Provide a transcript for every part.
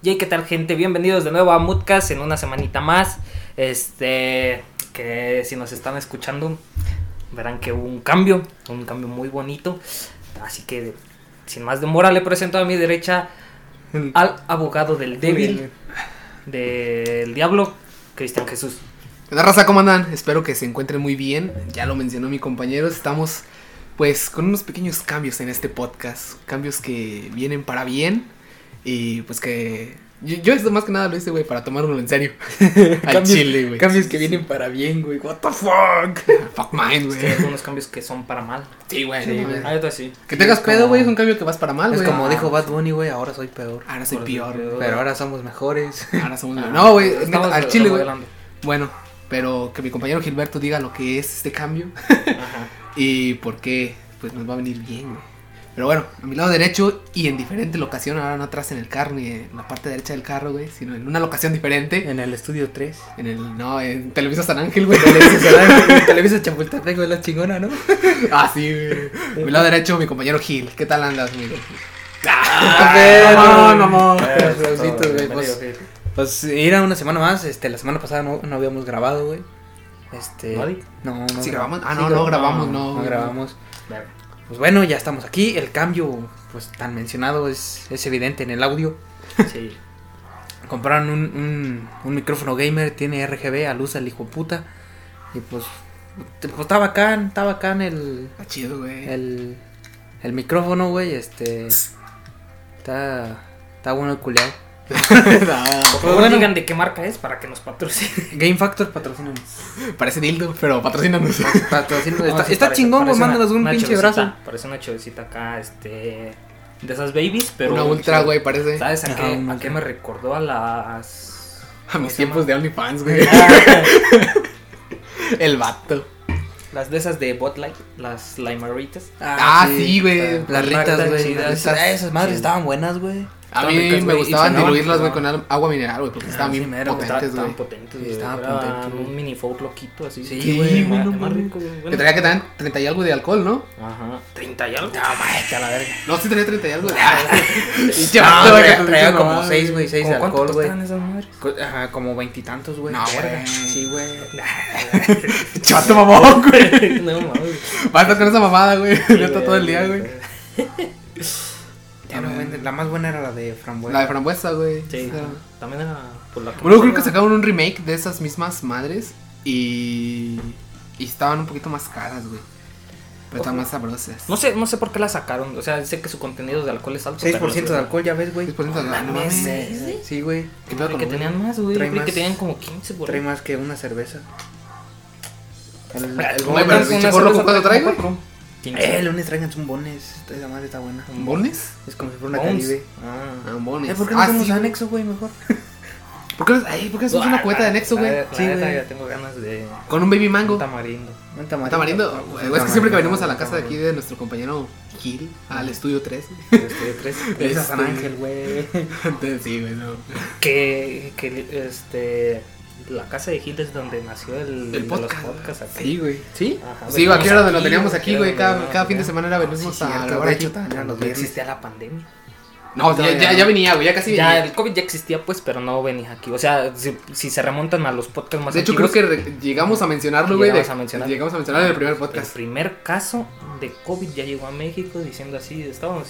Y ¿qué tal gente? Bienvenidos de nuevo a Moodcast en una semanita más. Este, que si nos están escuchando, verán que hubo un cambio, un cambio muy bonito. Así que, sin más demora, le presento a mi derecha al abogado del débil, del diablo, Cristian Jesús. La raza, ¿cómo andan? Espero que se encuentren muy bien. Ya lo mencionó mi compañero, estamos pues con unos pequeños cambios en este podcast. Cambios que vienen para bien y pues que. Yo, yo esto más que nada lo hice, güey, para tomármelo en serio. Al Cambios- chile, güey. Cambios que vienen para bien, güey. What the fuck. Fuck mine, Es güey. que hay algunos cambios que son para mal. Sí, güey. Sí. Ah, yo sí. Que tengas Es pedo, como- güey, es un cambio que vas para mal, Es güey. como Ah, dijo Bad Bunny, güey. Ahora soy peor. Ahora soy peor. Pero ahora somos mejores. Ahora somos. Ah, No, güey, al chile, güey. Bueno, pero que mi compañero Gilberto diga lo que es este cambio Ajá. y por qué, pues nos va a venir bien, güey. Pero bueno, a mi lado derecho y en diferente locación, ahora no atrás en el carro ni en la parte derecha del carro, güey, sino en una locación diferente. En el estudio 3. En el, no, en Televisa San Ángel, güey. Televisa Solar- Televisa Chapultepec, güey, la chingona, ¿no? Ah, sí, güey. A mi lado derecho, mi compañero Gil. ¿Qué tal andas, amigo? Ah, mamón, mamón. Pues. sí. Pues era una semana más. Este, la semana pasada no, no habíamos grabado, güey. Este. ¿No? No, no. ¿Sí gra- grabamos? Ah, sí no, no grabamos, no. No grabamos. Verga. Pues bueno, ya estamos aquí. El cambio, pues tan mencionado, es, es evidente en el audio. Sí. Compraron un, un, un micrófono gamer, tiene RGB, a luz al hijo puta. Y pues, pues está bacán, está bacán el, Está chido, güey. el, el micrófono, güey. Este, está, está bueno el culeado. Por Pues favor, bueno. digan de qué marca es para que nos patrocine. Game Factor patrocina. Parece dildo, pero patrocínanos. patrocina No, está sí, está parece- chingón, güey. parece una- Mándanos un una pinche brazo. Parece una chevecita acá, este. De esas babies, pero. Una ultra, güey, parece. ¿Sabes a qué, a qué me recordó a las. A mis tiempos de OnlyFans, güey. El vato. Las de esas de Botlight, las limeritas. Ah, sí, güey. Las ritas, güey. Esas, esas madres Sí. estaban buenas, güey. A Estaban mí ricas, me gustaban diluirlas, güey, con agua mineral, güey, porque estaban sí, bien potentes, Estaban güey. potentes, güey. estaban potentes. Un mini folk loquito así. Sí, güey, más, no rico, güey. Que traía que tenían 30 y algo de alcohol, ¿no? Ajá. 30 y algo. No, mames, a la verga. No, sí tenía 30 y algo. No, vato, güey, traía, como mamá, 6, güey, 6 de ¿Cómo cuánto alcohol, güey. costaban esas madres? Ajá, como veintitantos, güey. No, Verga. güey. Sí, güey. Chato mamón, güey. No mames. Basta con esa mamada, güey. Neta todo el día, güey. Ya no venden. La más buena era la de frambuesa. La de frambuesa, güey. Sí, también era por la Bueno, creo que sacaron un remake de esas mismas madres y. Y estaban un poquito más caras, güey. Pero estaban más sabrosas. No sé, no sé por qué la sacaron. O sea, sé que su contenido de alcohol es alto. 6% pero- de alcohol, ya ves, güey. 6% de alcohol, no mames, mames. Sí, güey. ¿Qué pedo Creí con que tenían más, güey. Creí que tenían como 15 por Trae más que una cerveza. El, el Güey, Güey, bones- pero el pinche gorro, ¿cuánto trae, güey? Eh, el lunes traigan un bones. Esa madre está buena. ¿Bones? Es como si fuera una Bones. caribe. Ah. Ah, bones. Eh, ¿por qué no Ah, hacemos sí, güey. anexo, güey, mejor? ¿Por qué no, ay, ¿por qué no hacemos una cubeta de anexo, güey? Sí, güey. ya tengo ganas de Con un baby un mango. tamarindo. Un tamarindo. tamarindo. Un güey, Es que siempre que venimos a la casa de aquí tamarindo. de nuestro compañero Gil, al estudio 3. Estoy de tres. Esa San Este- Ángel, güey. Entonces, sí, güey, no. Que, que este. La casa de Gil es donde nació el, El de los podcast. podcasts aquí. Sí, güey. ¿Sí? Ajá, Sí, güey, aquí era donde lo teníamos aquí, güey. Cada, cada fin de semana era venimos Sí, a grabar de aquí. viernes. existía la pandemia. No, ya, ya, ya venía, güey, ya casi Ya, venía. el COVID ya existía, pues, pero no venía aquí. O sea, si, si se remontan a los podcasts más De hecho, creo que llegamos a mencionarlo, güey. Llegamos de- a mencionar. Llegamos a mencionarlo en el primer el podcast. primer caso de COVID ya llegó a México diciendo así. Estábamos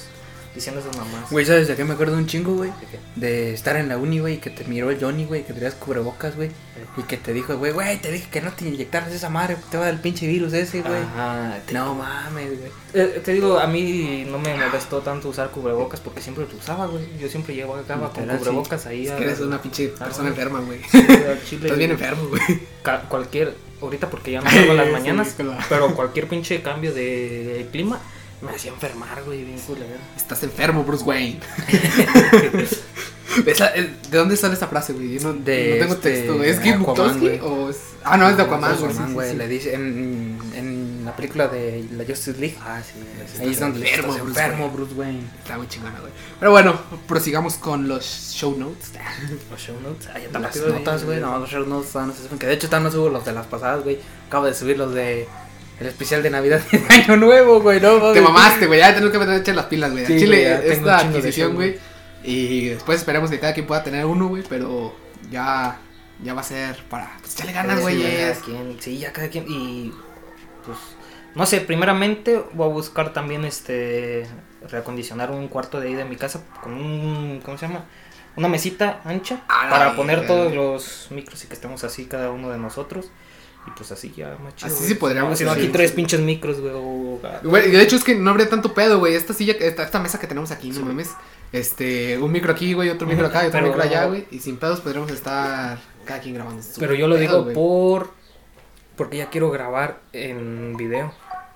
diciendo esas mamás. Güey, ¿sabes de qué me acuerdo un chingo, güey? ¿De estar en la uni, güey, y que te miró el Johnny, güey, que traías cubrebocas, güey. Y que te dijo, güey, güey, te dije que no te inyectaras esa madre, te va a dar el pinche virus ese, güey. Ajá, te- No mames, güey. Eh, te digo, a mí no me molestó tanto usar cubrebocas porque siempre lo usaba, güey. Yo siempre llegaba con Literal, sí. cubrebocas ahí. Es a- que eres una pinche Ah, persona güey. enferma, güey. Sí, chile. Estás bien enfermo, güey. Ca- cualquier, ahorita porque ya no salgo las Sí, mañanas, claro. pero cualquier pinche cambio de clima me hacía enfermar, güey, bien culero. Estás enfermo, Bruce Wayne. Esa- eh, ¿De dónde sale esa frase, güey? Yo no, De no tengo este, texto. ¿Es Kid güey. o es...? Ah, no, es de Aquaman, güey. Aquaman, sí, güey, sí, sí. le dice en, en la película de la Justice League. Ah, sí, Ahí es donde enfermo, Bruce enfermo. Bruce Wayne. Está muy chingona, güey. Pero bueno, prosigamos con los show notes. Los show notes. Ah, ya tan Las rápido, notas, güey, no, los show notes se suben. Que de hecho también no subo los de las pasadas, güey. Acabo de subir los de el especial de Navidad de Año Nuevo, güey, no Te mamaste, güey. Ya tenemos que meter echar las pilas, güey. Sí, Chile, güey, tengo esta adquisición, güey. Y después esperemos que cada quien pueda tener uno, güey, pero ya, ya va a ser para, pues ya le ganas, güey. ya cada quien, sí, ya cada quien. Y pues, no sé, primeramente voy a buscar también este reacondicionar un cuarto de ahí de mi casa con un, ¿cómo se llama? Una mesita ancha para poner todos los micros y que estemos así cada uno de nosotros. Y pues así ya, más chido. Así güey. sí podríamos Si no, aquí tres pinches micros, güey. de hecho es que no habría tanto pedo, güey. Esta silla, esta, esta mesa que tenemos aquí, Sí. no mames. Este, un micro aquí, güey, otro micro acá y otro pero- micro allá, güey. Y sin pedos podríamos estar cada quien grabando. Pero yo lo Pedo, digo güey. por. Porque ya quiero grabar en video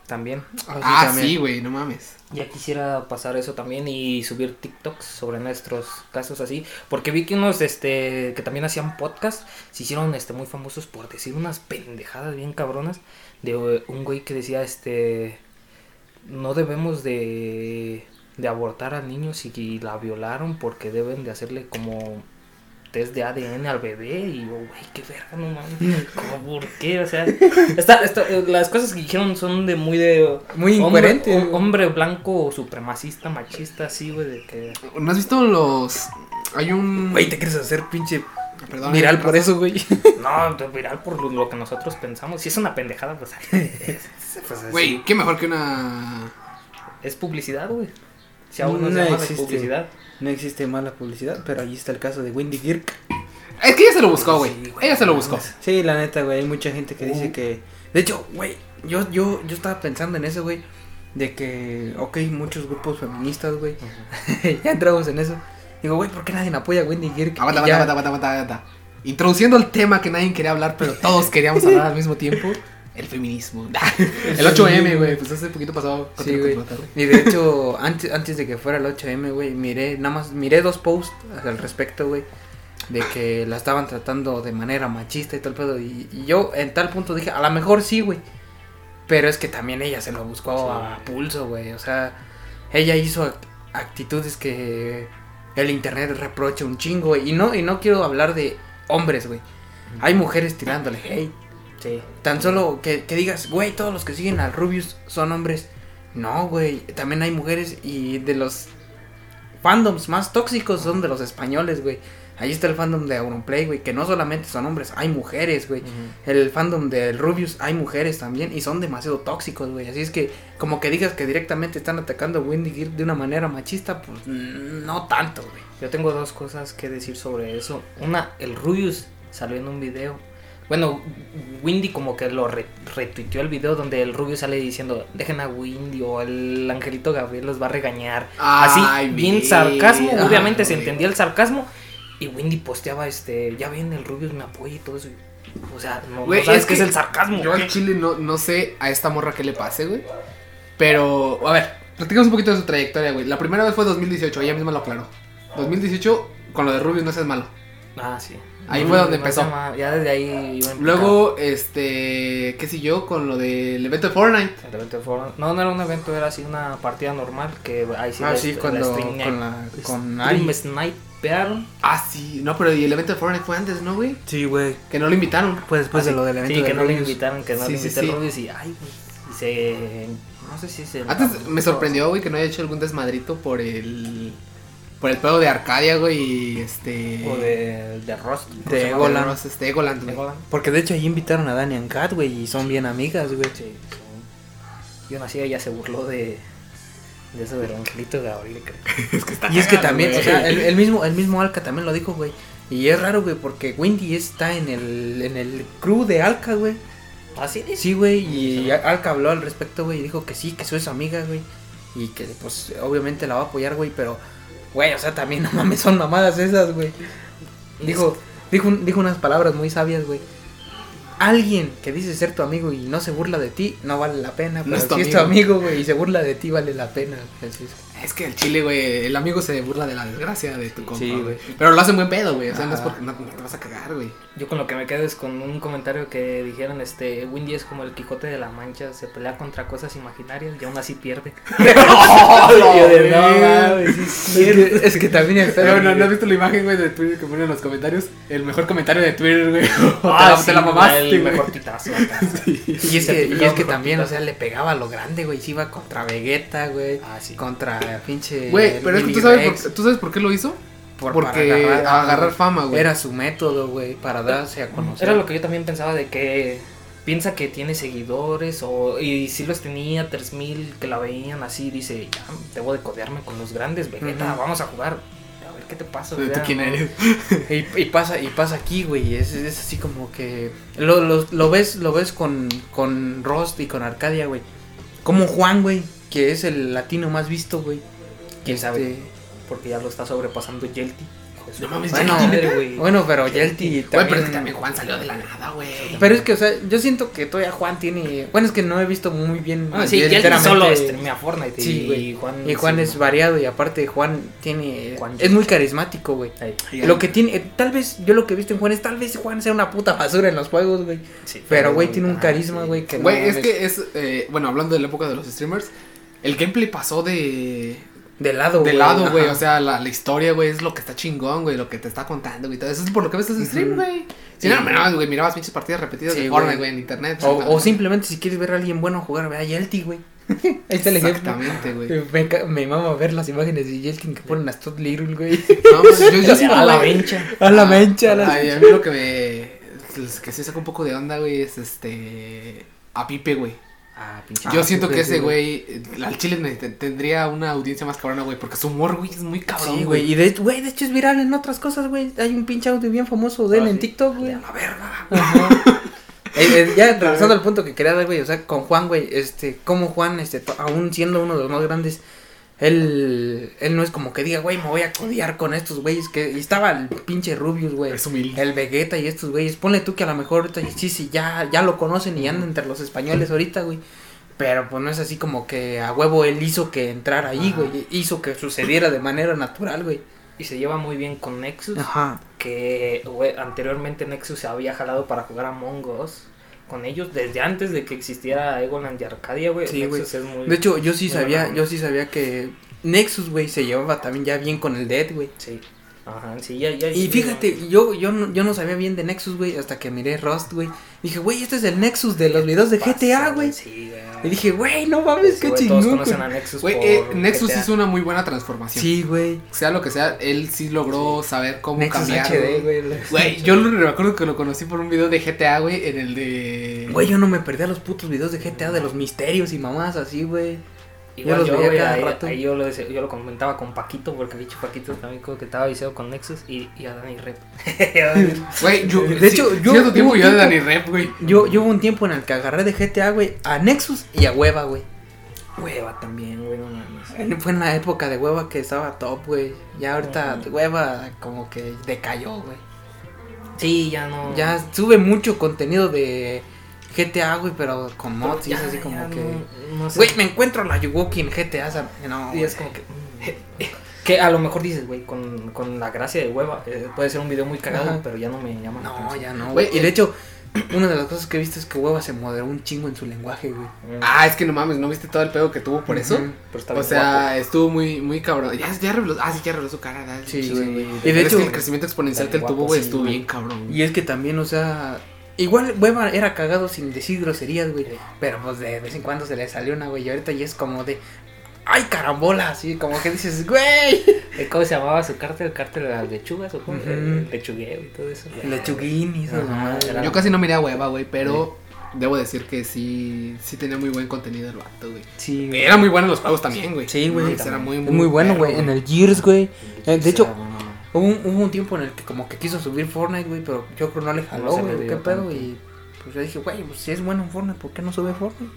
también. Ah, también. sí, güey, no mames. Ya quisiera pasar eso también y subir TikToks sobre nuestros casos así. Porque vi que unos este que también hacían podcast se hicieron este muy famosos por decir unas pendejadas bien cabronas. De eh, un güey que decía este no debemos de, de abortar a niños y, y la violaron porque deben de hacerle como test de ADN al bebé y yo, güey, qué verga, no mames, ¿cómo, por qué? O sea, está- eh, las cosas que dijeron son de muy de... Muy incoherente. Hombre blanco, supremacista, machista, así, güey, de que... ¿No has visto los. Hay un. Güey, te quieres hacer pinche Perdón, viral eh, por eso, güey. No, viral por lo, lo que nosotros pensamos. Si es una pendejada, pues... pues. Güey, qué mejor que una. Es publicidad, güey. Si aún no, No de existe. publicidad. No existe mala publicidad, pero ahí está el caso de Wendy Girk. Es que ella se lo buscó, güey. Sí, ella se lo buscó. Sí, la neta, güey, hay mucha gente que dice Uh. que... De hecho, güey, yo, yo, yo estaba pensando en eso, güey. De que, ok, muchos grupos feministas, güey. ya entramos en eso. Digo, güey, ¿por qué nadie apoya a Wendy Girk? Aguanta, aguanta, aguanta, aguanta, aguanta. Introduciendo el tema que nadie quería hablar, pero todos queríamos hablar al mismo tiempo. El feminismo. El 8M, güey. Pues hace poquito pasado. Sí, güey. Y de hecho, antes, antes de que fuera el 8M, güey, miré, nada más, miré dos posts al respecto, güey. De que la estaban tratando de manera machista y todo el pedo. Y, y yo en tal punto dije, a lo mejor sí, güey. Pero es que también ella se lo buscó Sí. a pulso, güey. O sea, ella hizo ac- actitudes que el internet reprocha un chingo, güey. Y no, y no quiero hablar de hombres, güey. Hay mujeres tirándole hate. Sí. Tan solo que, que digas, güey, todos los que siguen al Rubius son hombres. No, güey, también hay mujeres y de los fandoms más tóxicos son de los españoles, güey. Ahí está el fandom de Auronplay, güey, que no solamente son hombres, hay mujeres, güey. El fandom del Rubius hay mujeres también y son demasiado tóxicos, güey. Así es que, como que digas que directamente están atacando a Wendy Gear de una manera machista, pues mm, no tanto, güey. Yo tengo dos cosas que decir sobre eso. Una, el Rubius salió en un video. Bueno, Windy como que lo re- retuiteó el video donde el Rubius sale diciendo, dejen a Windy o el angelito Gabriel los va a regañar. Así, Ay, bien mira, sarcasmo. Obviamente se entendía el sarcasmo. Y Windy posteaba, este, ya ven, el Rubius me apoya y todo eso. O sea, no, sabes es qué es el sarcasmo. Yo al chile no, no sé a esta morra qué le pase, güey. Pero, a ver, platicamos un poquito de su trayectoria, güey. La primera vez fue 2018, ella misma lo aclaró. 2018, con lo de Rubius no seas malo. Ah, sí. Ahí No, fue donde empezó. Ya desde ahí iba Luego, este, qué sé yo, con lo del evento de Fortnite. El evento de Fortnite. No, no era un evento, era así una partida normal que ahí sí Ah, la- sí, la cuando stream- con, la, con stream snipearon. Ah, sí, no, pero y el evento de Fortnite fue antes, ¿no, güey? Sí, güey. Que no lo invitaron. Pues después Ah, de sí. lo del evento Sí, que no Rubius. invitaron, que no Sí, le sí, invitó sí. el Rubius y ay, güey, y se no sé si se Antes me sorprendió, güey, que no haya hecho algún desmadrito por el. Por el pedo de Arcadia, güey, y este. o de de ¿cómo De? Egoland. Ross, Este, Egoland, güey. Egoland. Porque de hecho ahí invitaron a Dani and Kat, güey, y son bien amigas, güey. Sí, sí. Yo nací ella se burló de de eso del angelito Gabriel, creo. Es que está Y es que también, güey. o sea, el, el mismo, el mismo Alka también lo dijo, güey. Y es raro, güey, porque Wendy está en el, en el crew de Alka, güey. Así dice. Sí, güey, y Alka habló al respecto, güey, y dijo que sí, que soy su amiga, güey. Y que, pues, obviamente la va a apoyar, güey, pero, güey, o sea, también, no mames, son mamadas esas, güey. Dijo, dijo, dijo unas palabras muy sabias, güey. Alguien que dice ser tu amigo y no se burla de ti, no vale la pena. No Pero es tu si es tu amigo. amigo, güey, y se burla de ti, vale la pena. Así es. Es que el chile, güey, el amigo se burla de la desgracia de tu compa, Sí, güey. Pero lo hace en buen pedo, güey. O sea, no es porque no, no te vas a cagar, güey. Yo con lo que me quedo es con un comentario que dijeron, este, Windy es como el Quijote de la Mancha, se pelea contra cosas imaginarias y aún así pierde. Yo de, no, güey. mames, sí es. Es que también Pero no, ¿no has visto la imagen, güey, de Twitter que ponen en los comentarios? El mejor comentario de Twitter, güey. Ah, te, la, te la sí, mamaste, el güey. mejor pitazo acá. Sí. Y es que, y es que también, o sea, le pegaba a lo grande, güey. Se iba contra Vegeta, güey. Ah, sí. Contra pinche. Güey, pero es que tú sabes, por, ¿tú sabes por qué lo hizo? por- Porque para agarrar, agarrar fama, güey. Era su método, güey, para darse a conocer. Era lo que yo también pensaba de que piensa que tiene seguidores o y si los tenía 3000 que la veían así, dice, ya debo de codearme con los grandes, Vegeta, vamos a jugar. A ver qué te pasa. ¿Tú quién eres? Y, y pasa y pasa aquí, güey, es, es así como que lo, lo, lo ves lo ves con con Rost y con Arcadia, güey. Como Juan, güey, que es el latino más visto, güey. ¿Quién sabe? Este, Porque ya lo está sobrepasando Yelty. No mames, Bueno, güey. Bueno, pero Yelty Güey, también... pero es que también Juan salió de la nada, güey. Pero es que, o sea, yo siento que todavía Juan tiene... Bueno, es que no he visto muy bien... Ah, sí, Yelty solo streamea Fortnite. Sí, y güey. Juan, Y Juan sí, es no. variado y aparte Juan tiene... Juan es muy carismático, güey. Lo que tiene... eh, Tal vez, yo lo que he visto en Juan es tal vez Juan sea una puta basura en los juegos, güey. Sí, Pero, güey, tiene un ah, carisma, güey, que no Güey, es que es, eh, bueno, hablando de la época de los streamers, el gameplay pasó de, De lado, de lado, güey, o sea, la, la historia, güey, es lo que está chingón, güey, lo que te está contando, güey, todo eso es por lo que ves ese stream, güey. Si Sí. no, no, güey, mirabas pinches partidas repetidas Sí, de güey. Fortnite, güey, en internet. O, simplemente si quieres ver a alguien bueno jugar, ve a Yelty, güey. Ahí está el ejemplo. Exactamente, güey. Me, me mama ver las imágenes de Yelty que ponen a Stud Little, güey. No, pues, yo, yo sí, a la güey. vencha. A la mencha, a la Ay, a mí lo que me. Que sí saca un poco de onda, güey, es este. A Pipe, güey. Ah, pinche. Yo Ah, siento que ese güey. eh, al chile tendría una audiencia más cabrona, güey, porque su humor, güey, es muy cabrón, Sí, güey. Y de güey, de hecho es viral en otras cosas, güey. Hay un pinche audio bien famoso de él Ah, en sí. TikTok, güey. A la verga. Ajá. Eh, eh, ya regresando al punto que quería dar, güey, o sea, con Juan, güey, este, como Juan, este, aún siendo uno de los más grandes, él, él no es como que diga, güey, me voy a codiar con estos güeyes, que y estaba el pinche Rubius, güey, Es humilde. el Vegeta y estos güeyes, ponle tú que a lo mejor ahorita sí, sí, ya, ya lo conocen y anda entre los españoles ahorita, güey, pero pues no es así como que a huevo él hizo que entrara ahí, Ajá. güey, hizo que sucediera de manera natural, güey. Y se lleva muy bien con Nexus. Ajá. Que güey, anteriormente Nexus se había jalado para jugar a Among Us con ellos desde antes de que existiera Egoland y Arcadia, güey. Sí, güey. Nexus es muy. De hecho, yo sí sabía, yo sí sabía que Nexus, güey, se llevaba también ya bien con el Dead, güey. Sí. Ajá, sí, ya, ya. Y fíjate, yo, yo, no, yo no sabía bien de Nexus, güey, hasta que miré Rust, güey. Dije, güey, este es el Nexus de los videos de GTA, güey. Sí, güey. Y dije, güey, no mames, Sí, qué güey, Todos chingón. conocen a Nexus. Güey, eh, Nexus GTA. hizo una muy buena transformación. Sí, güey. Sea lo que sea, él sí logró saber cómo Nexus cambiar. HD, güey. Güey, yo lo- me acuerdo que lo conocí por un video de GTA, güey, en el de. Güey, yo no me perdía los putos videos de GTA de los misterios y mamás así, güey. Igual los yo, veía güey, cada ahí, rato. ahí yo, lo, decía- yo lo comentaba con Paquito, porque dicho Paquito también como que estaba viciado con Nexus y, y a Dani Rep. Güey, yo. De hecho, sí, yo- Cierto tiempo yo Rep, güey. Yo, yo hubo un tiempo en el que agarré de GTA, güey, a Nexus y a Hueva, güey. Hueva también, güey, no mames. En- Fue en la época de Hueva que estaba top, güey. Ya ahorita. Hueva como que decayó, güey. Sí, ya no. Ya sube mucho contenido de GTA, güey, pero con Pero mods y es así como ya que... no- no sé. Güey, me encuentro la Yuwoki en GTA, ¿sabes? No, Y es como que. mm, Que a lo mejor dices, güey, con, con la gracia de hueva, eh, puede ser un video muy cagado, Ajá. pero ya no me llama. la No, atención. ya no, Güey. Y de hecho, una de las cosas que he visto es que Hueva se moderó un chingo en su lenguaje, güey. Mm, Ah, es que no mames, ¿no viste todo el pedo que tuvo por eso? Pero está O sea, guapo. estuvo muy, muy cabrón. Ya, ya reveló, ah, sí, ya reveló su cara. ¿verdad? Sí, Sí, güey. Y de es hecho- que el crecimiento exponencial que él tuvo, güey, sí, estuvo bien cabrón. Y es que también, o sea... Igual Hueva era cagado sin decir groserías, güey. Pero pues de vez en cuando se le salió una, güey. Y ahorita ya es como de... ¡Ay, carambola! Así como que dices, güey. ¿Cómo se llamaba su cártel? ¿El cártel de las lechugas o cómo? Ujú. El lechugueo y todo eso. Lechuguín y eso. Ajá, mamadas. era- Yo casi no miré a hueva, güey, pero debo decir que sí, sí tenía muy buen contenido el vato, güey. Sí, güey. Era muy bueno en los juegos también, güey. Sí, güey. Era muy, Es muy bueno, güey. En el Gears, güey. Eh, de hecho, hubo un, hubo un tiempo en el que como que quiso subir Fortnite, güey, pero yo creo no le jaló, No güey. ¿Qué pedo? tanto. Y pues yo dije, güey, pues si es bueno en Fortnite, ¿por qué no sube Fortnite?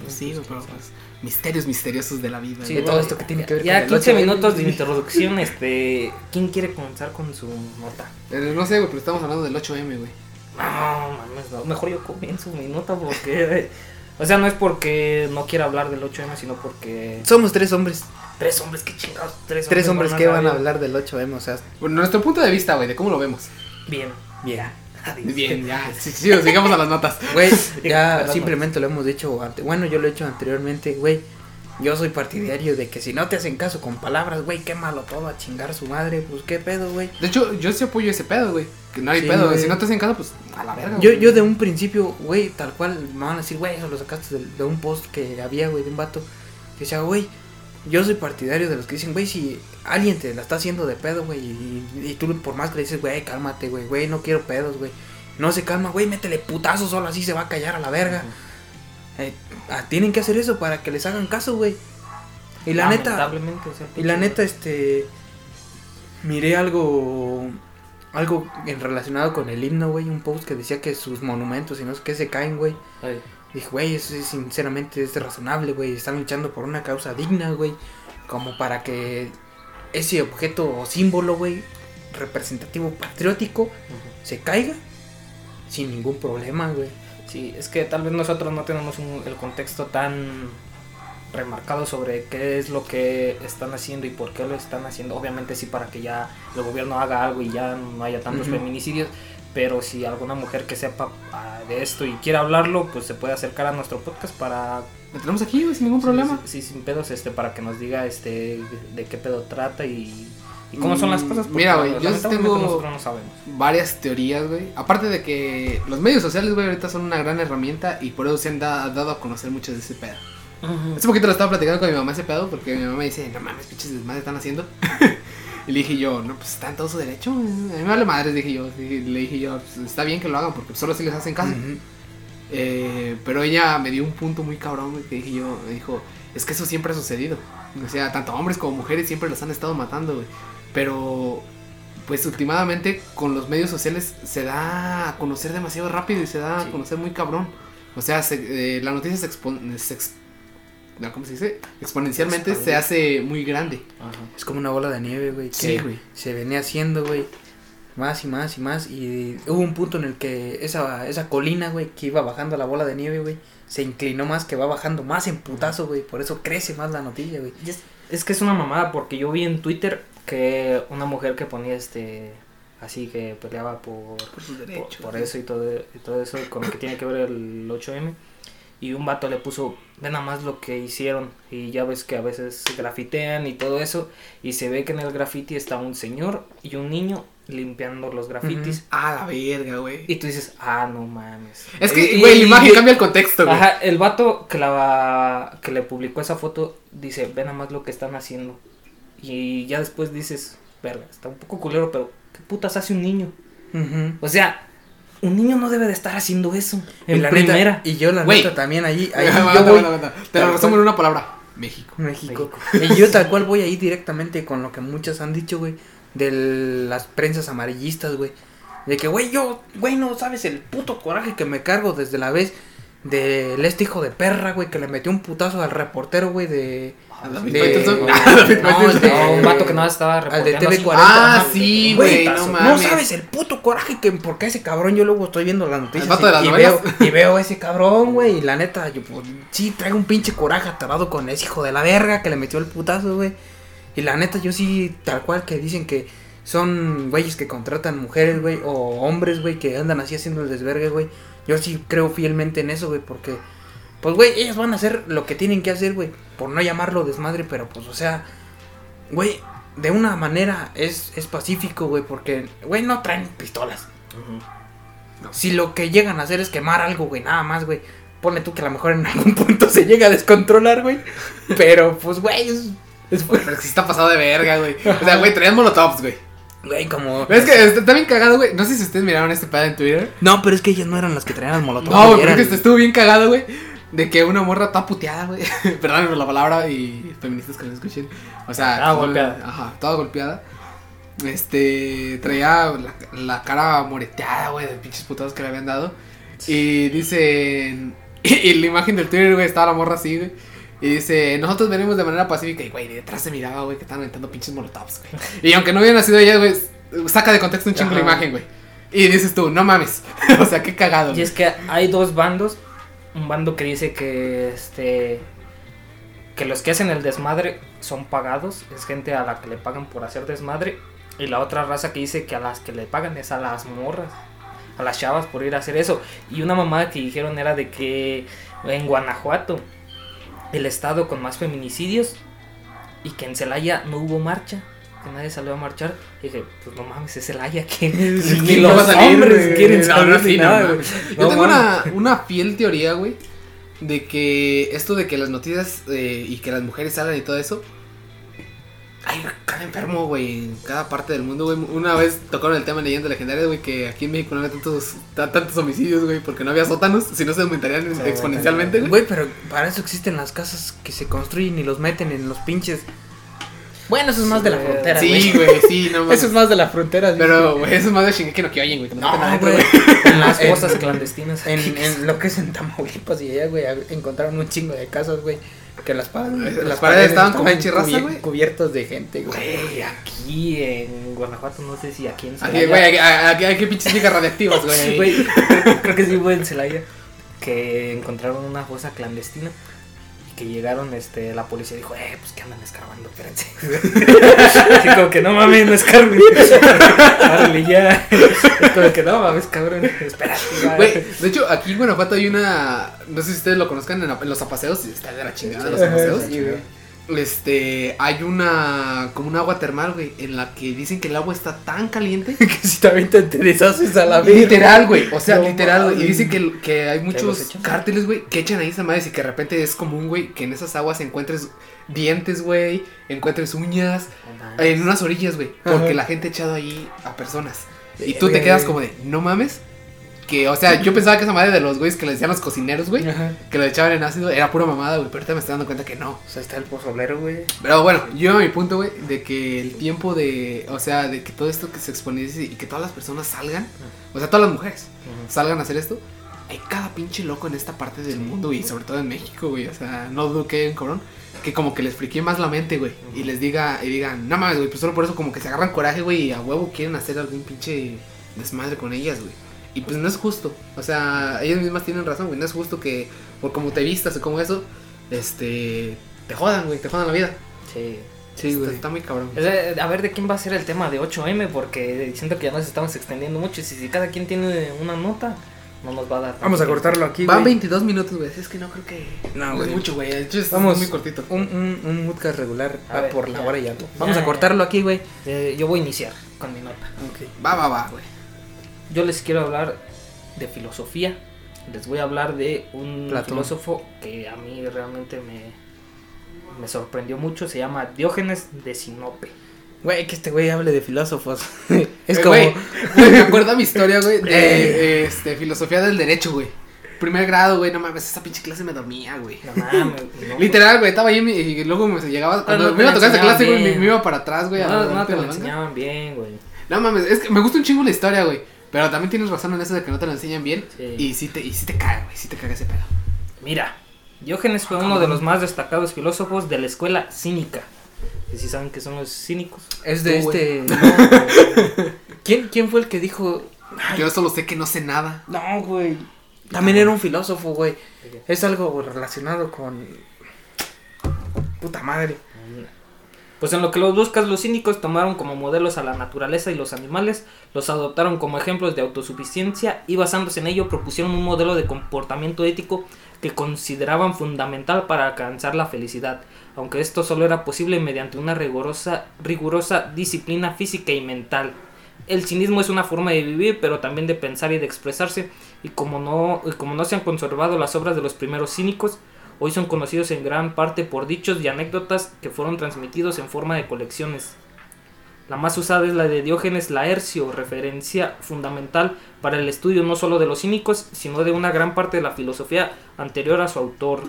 Pues sí, güey, pero pues, misterios misteriosos de la vida. Sí, todo esto que tiene que ver Ya con el 15 8M, minutos de introducción, este... ¿Quién quiere comenzar con su nota? Eh, No sé, güey, pero estamos hablando del 8M, güey. No, mames, no. Mejor yo comienzo mi nota porque... O sea, no es porque no quiera hablar del 8M, sino porque... Somos tres hombres. Tres hombres, qué chingados. Tres, Tres hombres van que van a hablar del 8M, o sea, Bueno, nuestro punto de vista, güey, de cómo lo vemos. Bien. bien. Adiós. Bien, ya. Sí, sí, sigamos a las notas. Güey, ya simplemente lo hemos dicho ante, bueno, yo lo he hecho anteriormente, güey. Yo soy partidario de que si no te hacen caso con palabras, güey, quémalo todo a chingar su madre, pues qué pedo, güey. De hecho, yo sí apoyo ese pedo, güey. Que no hay Sí, pedo. güey. Si no te hacen caso, pues a la verga. Yo, yo de un principio, güey, tal cual, me van a decir, güey, eso lo sacaste de, de un post que había, güey, de un vato. Que decía, güey, yo soy partidario de los que dicen, güey, si alguien te la está haciendo de pedo, güey, y, y tú por más que le dices, güey, cálmate, güey, güey, no quiero pedos, güey. No se calma, güey, métele putazo solo así se va a callar a la verga. Eh, ah, tienen que hacer eso para que les hagan caso, güey. Y la neta, y la neta, este. Miré algo. Algo en relacionado con el himno, güey. Un post que decía que sus monumentos y no sé qué se caen, güey. Ay, Dije, güey, eso es, sinceramente es razonable, güey. Están luchando por una causa digna, güey. Como para que ese objeto o símbolo, güey, representativo patriótico, se caiga sin ningún problema, güey. Sí, es que tal vez nosotros no tenemos un- el contexto tan remarcado sobre qué es lo que están haciendo y por qué lo están haciendo. Obviamente sí para que ya el gobierno haga algo y ya no haya tantos Ujú. feminicidios, pero si alguna mujer que sepa ah, de esto y quiera hablarlo, pues se puede acercar a nuestro podcast para Lo tenemos aquí, güey, sin ningún problema. Sí, sí, sin pedos, este, para que nos diga este de qué pedo trata y, y cómo son las cosas. mira, güey, yo tengo- no sabemos. Varias teorías, güey. Aparte de que los medios sociales, güey, ahorita son una gran herramienta y por eso se han da- dado a conocer mucho de ese pedo. Hace poquito lo estaba platicando con mi mamá ese pedo porque mi mamá me dice, no mames, pinches desmadre están haciendo. y le dije yo, no, pues está en todo su derecho. A mí me vale madres, dije yo. Y le dije yo, pues, está bien que lo hagan porque solo así les hacen caso. Eh, pero ella me dio un punto muy cabrón, que dije yo, me dijo, es que eso siempre ha sucedido. O sea, tanto hombres como mujeres siempre los han estado matando, güey. Pero, pues últimamente con los medios sociales se da a conocer demasiado rápido y se da Sí. a conocer muy cabrón. O sea, se- eh, la noticia se, expon- se ex- no, ¿cómo se dice? Exponencialmente se hace muy grande. Ajá. Es como una bola de nieve, güey. Sí, güey. Se venía haciendo, güey. Más y más y más. Y hubo un punto en el que esa, esa colina, güey, que iba bajando la bola de nieve, güey, se inclinó más, que va bajando más en putazo, güey. Por eso crece más la noticia, güey. Es, es que es una mamada porque yo vi en Twitter que una mujer que ponía este así que peleaba por, Por sus por, por eso y todo, y todo eso con lo que tiene que ver el 8M y un vato le puso ve nada más lo que hicieron y ya ves que a veces grafitean y todo eso y se ve que en el graffiti está un señor y un niño limpiando los grafitis Ah, la verga, güey. y tú dices ah no mames Es que, güey, la imagen y- cambia el contexto, güey. Ajá, el vato que la que le publicó esa foto dice, ve nada más lo que están haciendo. Y ya después dices, verga, está un poco culero, pero ¿qué putas hace un niño? O sea, un niño no debe de estar haciendo eso. Y En la primera. neta, y yo la Güey. neta también ahí, ahí Aguanta, yo voy aguanta, aguanta. Te lo resumo en una palabra. México. México. México. Y yo tal cual voy ahí directamente con lo que muchos han dicho, güey, de las prensas amarillistas, güey. De que, güey, yo, güey, no sabes el puto coraje que me cargo desde la vez del este hijo de perra, güey, que le metió un putazo al reportero, güey, de... A David de- no, no, No, un vato que no estaba Al de reporteando así. TV40. Ah, ajá. sí, Güey, no No sabes el puto coraje que porque ese cabrón yo luego estoy viendo las noticias vato de las y, veo y veo a ese cabrón, güey, y la neta yo pues, sí traigo un pinche coraje atarado con ese hijo de la verga que le metió el putazo, güey. Y la neta yo sí tal cual que dicen que son güeyes que contratan mujeres, güey, o hombres, güey, que andan así haciendo el desvergue, güey. Yo sí creo fielmente en eso, güey, porque pues güey, ellos van a hacer lo que tienen que hacer, güey, por no llamarlo desmadre, pero pues o sea, güey, de una manera es, es pacífico, güey, porque, güey, no traen pistolas. Si lo que llegan a hacer es quemar algo, güey, nada más, güey. Pone tú que a lo mejor en algún punto se llega a descontrolar, güey. Pero, pues, güey, es, es Pero es que está pasado de verga, güey. O sea, güey, traían molotovs, güey. Güey, como... Es que está, está bien cagado, güey. No sé si ustedes miraron este pedo en Twitter. No, pero es que ellas no eran las que traían el molotov. No, güey, pero que estuvo bien cagado, güey. De que una morra toda puteada, güey. Perdónenme la palabra y feministas que no escuchen. O sea, toda- golpeada. Ajá, toda golpeada. Este, traía la, la cara moreteada, güey, de pinches putados que le habían dado. Y dicen. Y, la imagen del Twitter, güey, estaba la morra así, güey. Y dice, nosotros venimos de manera pacífica. Y, güey, detrás se miraba, güey, que estaban aventando pinches molotovs, güey. Y aunque no hubieran sido ellas, güey, saca de contexto un chingo la imagen, güey. Y dices tú, no mames. o sea, qué cagado. Y güey. es que hay dos bandos. Un bando que dice que este que los que hacen el desmadre son pagados, es gente a la que le pagan por hacer desmadre. Y la otra raza que dice que a las que le pagan es a las morras, a las chavas por ir a hacer eso. Y una mamada que dijeron era de que en Guanajuato, el estado con más feminicidios, y que en Celaya no hubo marcha, que nadie salió a marchar. Y dije, pues no mames, es Celaya que Sí, ni no los va a salir, hombres quieren No, salir no, sí, no nada, güey. Yo No tengo una, una fiel teoría, güey, de que esto de que las noticias eh, y que las mujeres salgan y todo eso Hay cada enfermo, güey, en cada parte del mundo, güey. Una vez tocaron el tema en leyendas legendarias, güey, que aquí en México no había tantos, ta- tantos homicidios, güey, porque no había sótanos, si no se aumentarían Sí, exponencialmente, güey. Güey, pero para eso existen las casas que se construyen y los meten en los pinches. Bueno, eso es más de la frontera, Sí, güey. güey, sí, no mames. Eso es más de la frontera. güey. Pero, güey, eso es más de Shingeki no Kyojin, güey, que no, güey. güey. En Las cosas clandestinas. En, en lo que es en Tamaulipas y allá, güey, encontraron un chingo de casas, güey. Que las, pa- Las paredes estaban con pinche raza, cubi- güey. cubiertas de gente, güey. Aquí en Guanajuato, no sé si aquí en Aquí, Celaya. güey, aquí, aquí hay que pinches chicas radiactivas, güey. Creo, creo que sí fue en Celaya que encontraron una fosa clandestina que llegaron, este, la policía dijo, eh, pues que andan escarbando, espérense. Así como que no mames, no escarben. Árale, ya. Es como que no mames, cabrón, espérate. ya". Güey, de hecho, aquí en Guanajuato hay una. No sé si ustedes lo conozcan en, los apaseos. Está de la chingada, los Ajá, apaseos. sí. Este. Hay una. Como un agua termal, güey. En la que dicen que el agua está tan caliente. que si también te deshaces a la verga. Literal, güey. O sea, No literal, güey. Y dicen que, que hay muchos cárteles, güey, que echan ahí esa madre. Y que de repente es común, güey, que en esas aguas encuentres dientes, güey. Encuentres uñas. En unas orillas, güey. Porque Ajá. la gente ha echado ahí a personas. Y tú te quedas como de, no mames. Que, o sea, yo pensaba que esa madre de los güeyes que le decían los cocineros, güey. Ajá. Que lo echaban en ácido era pura mamada, güey. Pero ahorita me estoy dando cuenta que no. O sea, está el pozolero, güey. Pero bueno, yo a mi punto, güey, de que el tiempo de. O sea, de que todo esto que se exponencie y que todas las personas salgan. O sea, todas las mujeres salgan a hacer esto. Hay cada pinche loco en esta parte del mundo y sobre todo en México, güey. O sea, no dudo que hay un cabrón que como que les friqué más la mente, güey. Y les diga, y digan, no mames, güey, pues solo por eso como que se agarran coraje, güey, y a huevo quieren hacer algún pinche desmadre con ellas, güey. Y pues no es justo. O sea, ellas mismas tienen razón, güey. No es justo que por como te vistas o como eso, este, te jodan, güey, te jodan la vida. Sí. Sí, Está- güey. Está muy cabrón. A ver de quién va a ser el tema de 8M, porque siento que ya nos estamos extendiendo mucho. Y si, si cada quien tiene una nota, no nos va a dar. Vamos a cortarlo aquí, Van güey. 22 minutos, güey. Es que no creo que. No, No, güey. es mucho, güey. De hecho, es Vamos. muy cortito. Un, un, un podcast regular A va ver, por la ya. hora y algo. Ya, Vamos a ya. cortarlo aquí, güey. Eh, yo voy a iniciar con mi nota. Va, va, va, güey. Yo les quiero hablar de filosofía. Les voy a hablar de un Platón. filósofo que a mí realmente me, me sorprendió mucho. Se llama Diógenes de Sinope. Güey, que este güey hable de filósofos. es Eh, como. Güey, güey, me acuerdo mi historia, güey, de Eh. este, filosofía del derecho, güey. Primer grado, güey, no mames, esa pinche clase me dormía, güey. No mames, no, Literal, güey, estaba ahí y luego me llegaba. Cuando no me iba a tocar esa clase, güey, me, iba para atrás, güey. a No, no te lo enseñaban bien, güey. No mames, es que me gusta un chingo la historia, güey. Pero también tienes razón en eso de que no te lo enseñan bien. Sí. Y sí te, y sí te cae, güey, sí te caga ese pedo. Mira, Diógenes fue uno de los más destacados filósofos de la escuela cínica. ¿Y si saben qué son los cínicos? Es de Tú, este. no, ¿Quién, ¿Quién fue el que dijo.? Ay, Yo solo sé que no sé nada. no, güey. También era un filósofo, güey. Es algo relacionado con. Puta madre. Pues en lo que los buscas, los cínicos tomaron como modelos a la naturaleza y los animales, los adoptaron como ejemplos de autosuficiencia y basándose en ello propusieron un modelo de comportamiento ético que consideraban fundamental para alcanzar la felicidad, aunque esto solo era posible mediante una rigurosa, rigurosa disciplina física y mental. El cinismo es una forma de vivir, pero también de pensar y de expresarse, y como no, y como no se han conservado las obras de los primeros cínicos, hoy son conocidos en gran parte por dichos y anécdotas que fueron transmitidos en forma de colecciones. La más usada es la de Diógenes Laercio, referencia fundamental para el estudio no solo de los cínicos, sino de una gran parte de la filosofía anterior a su autor.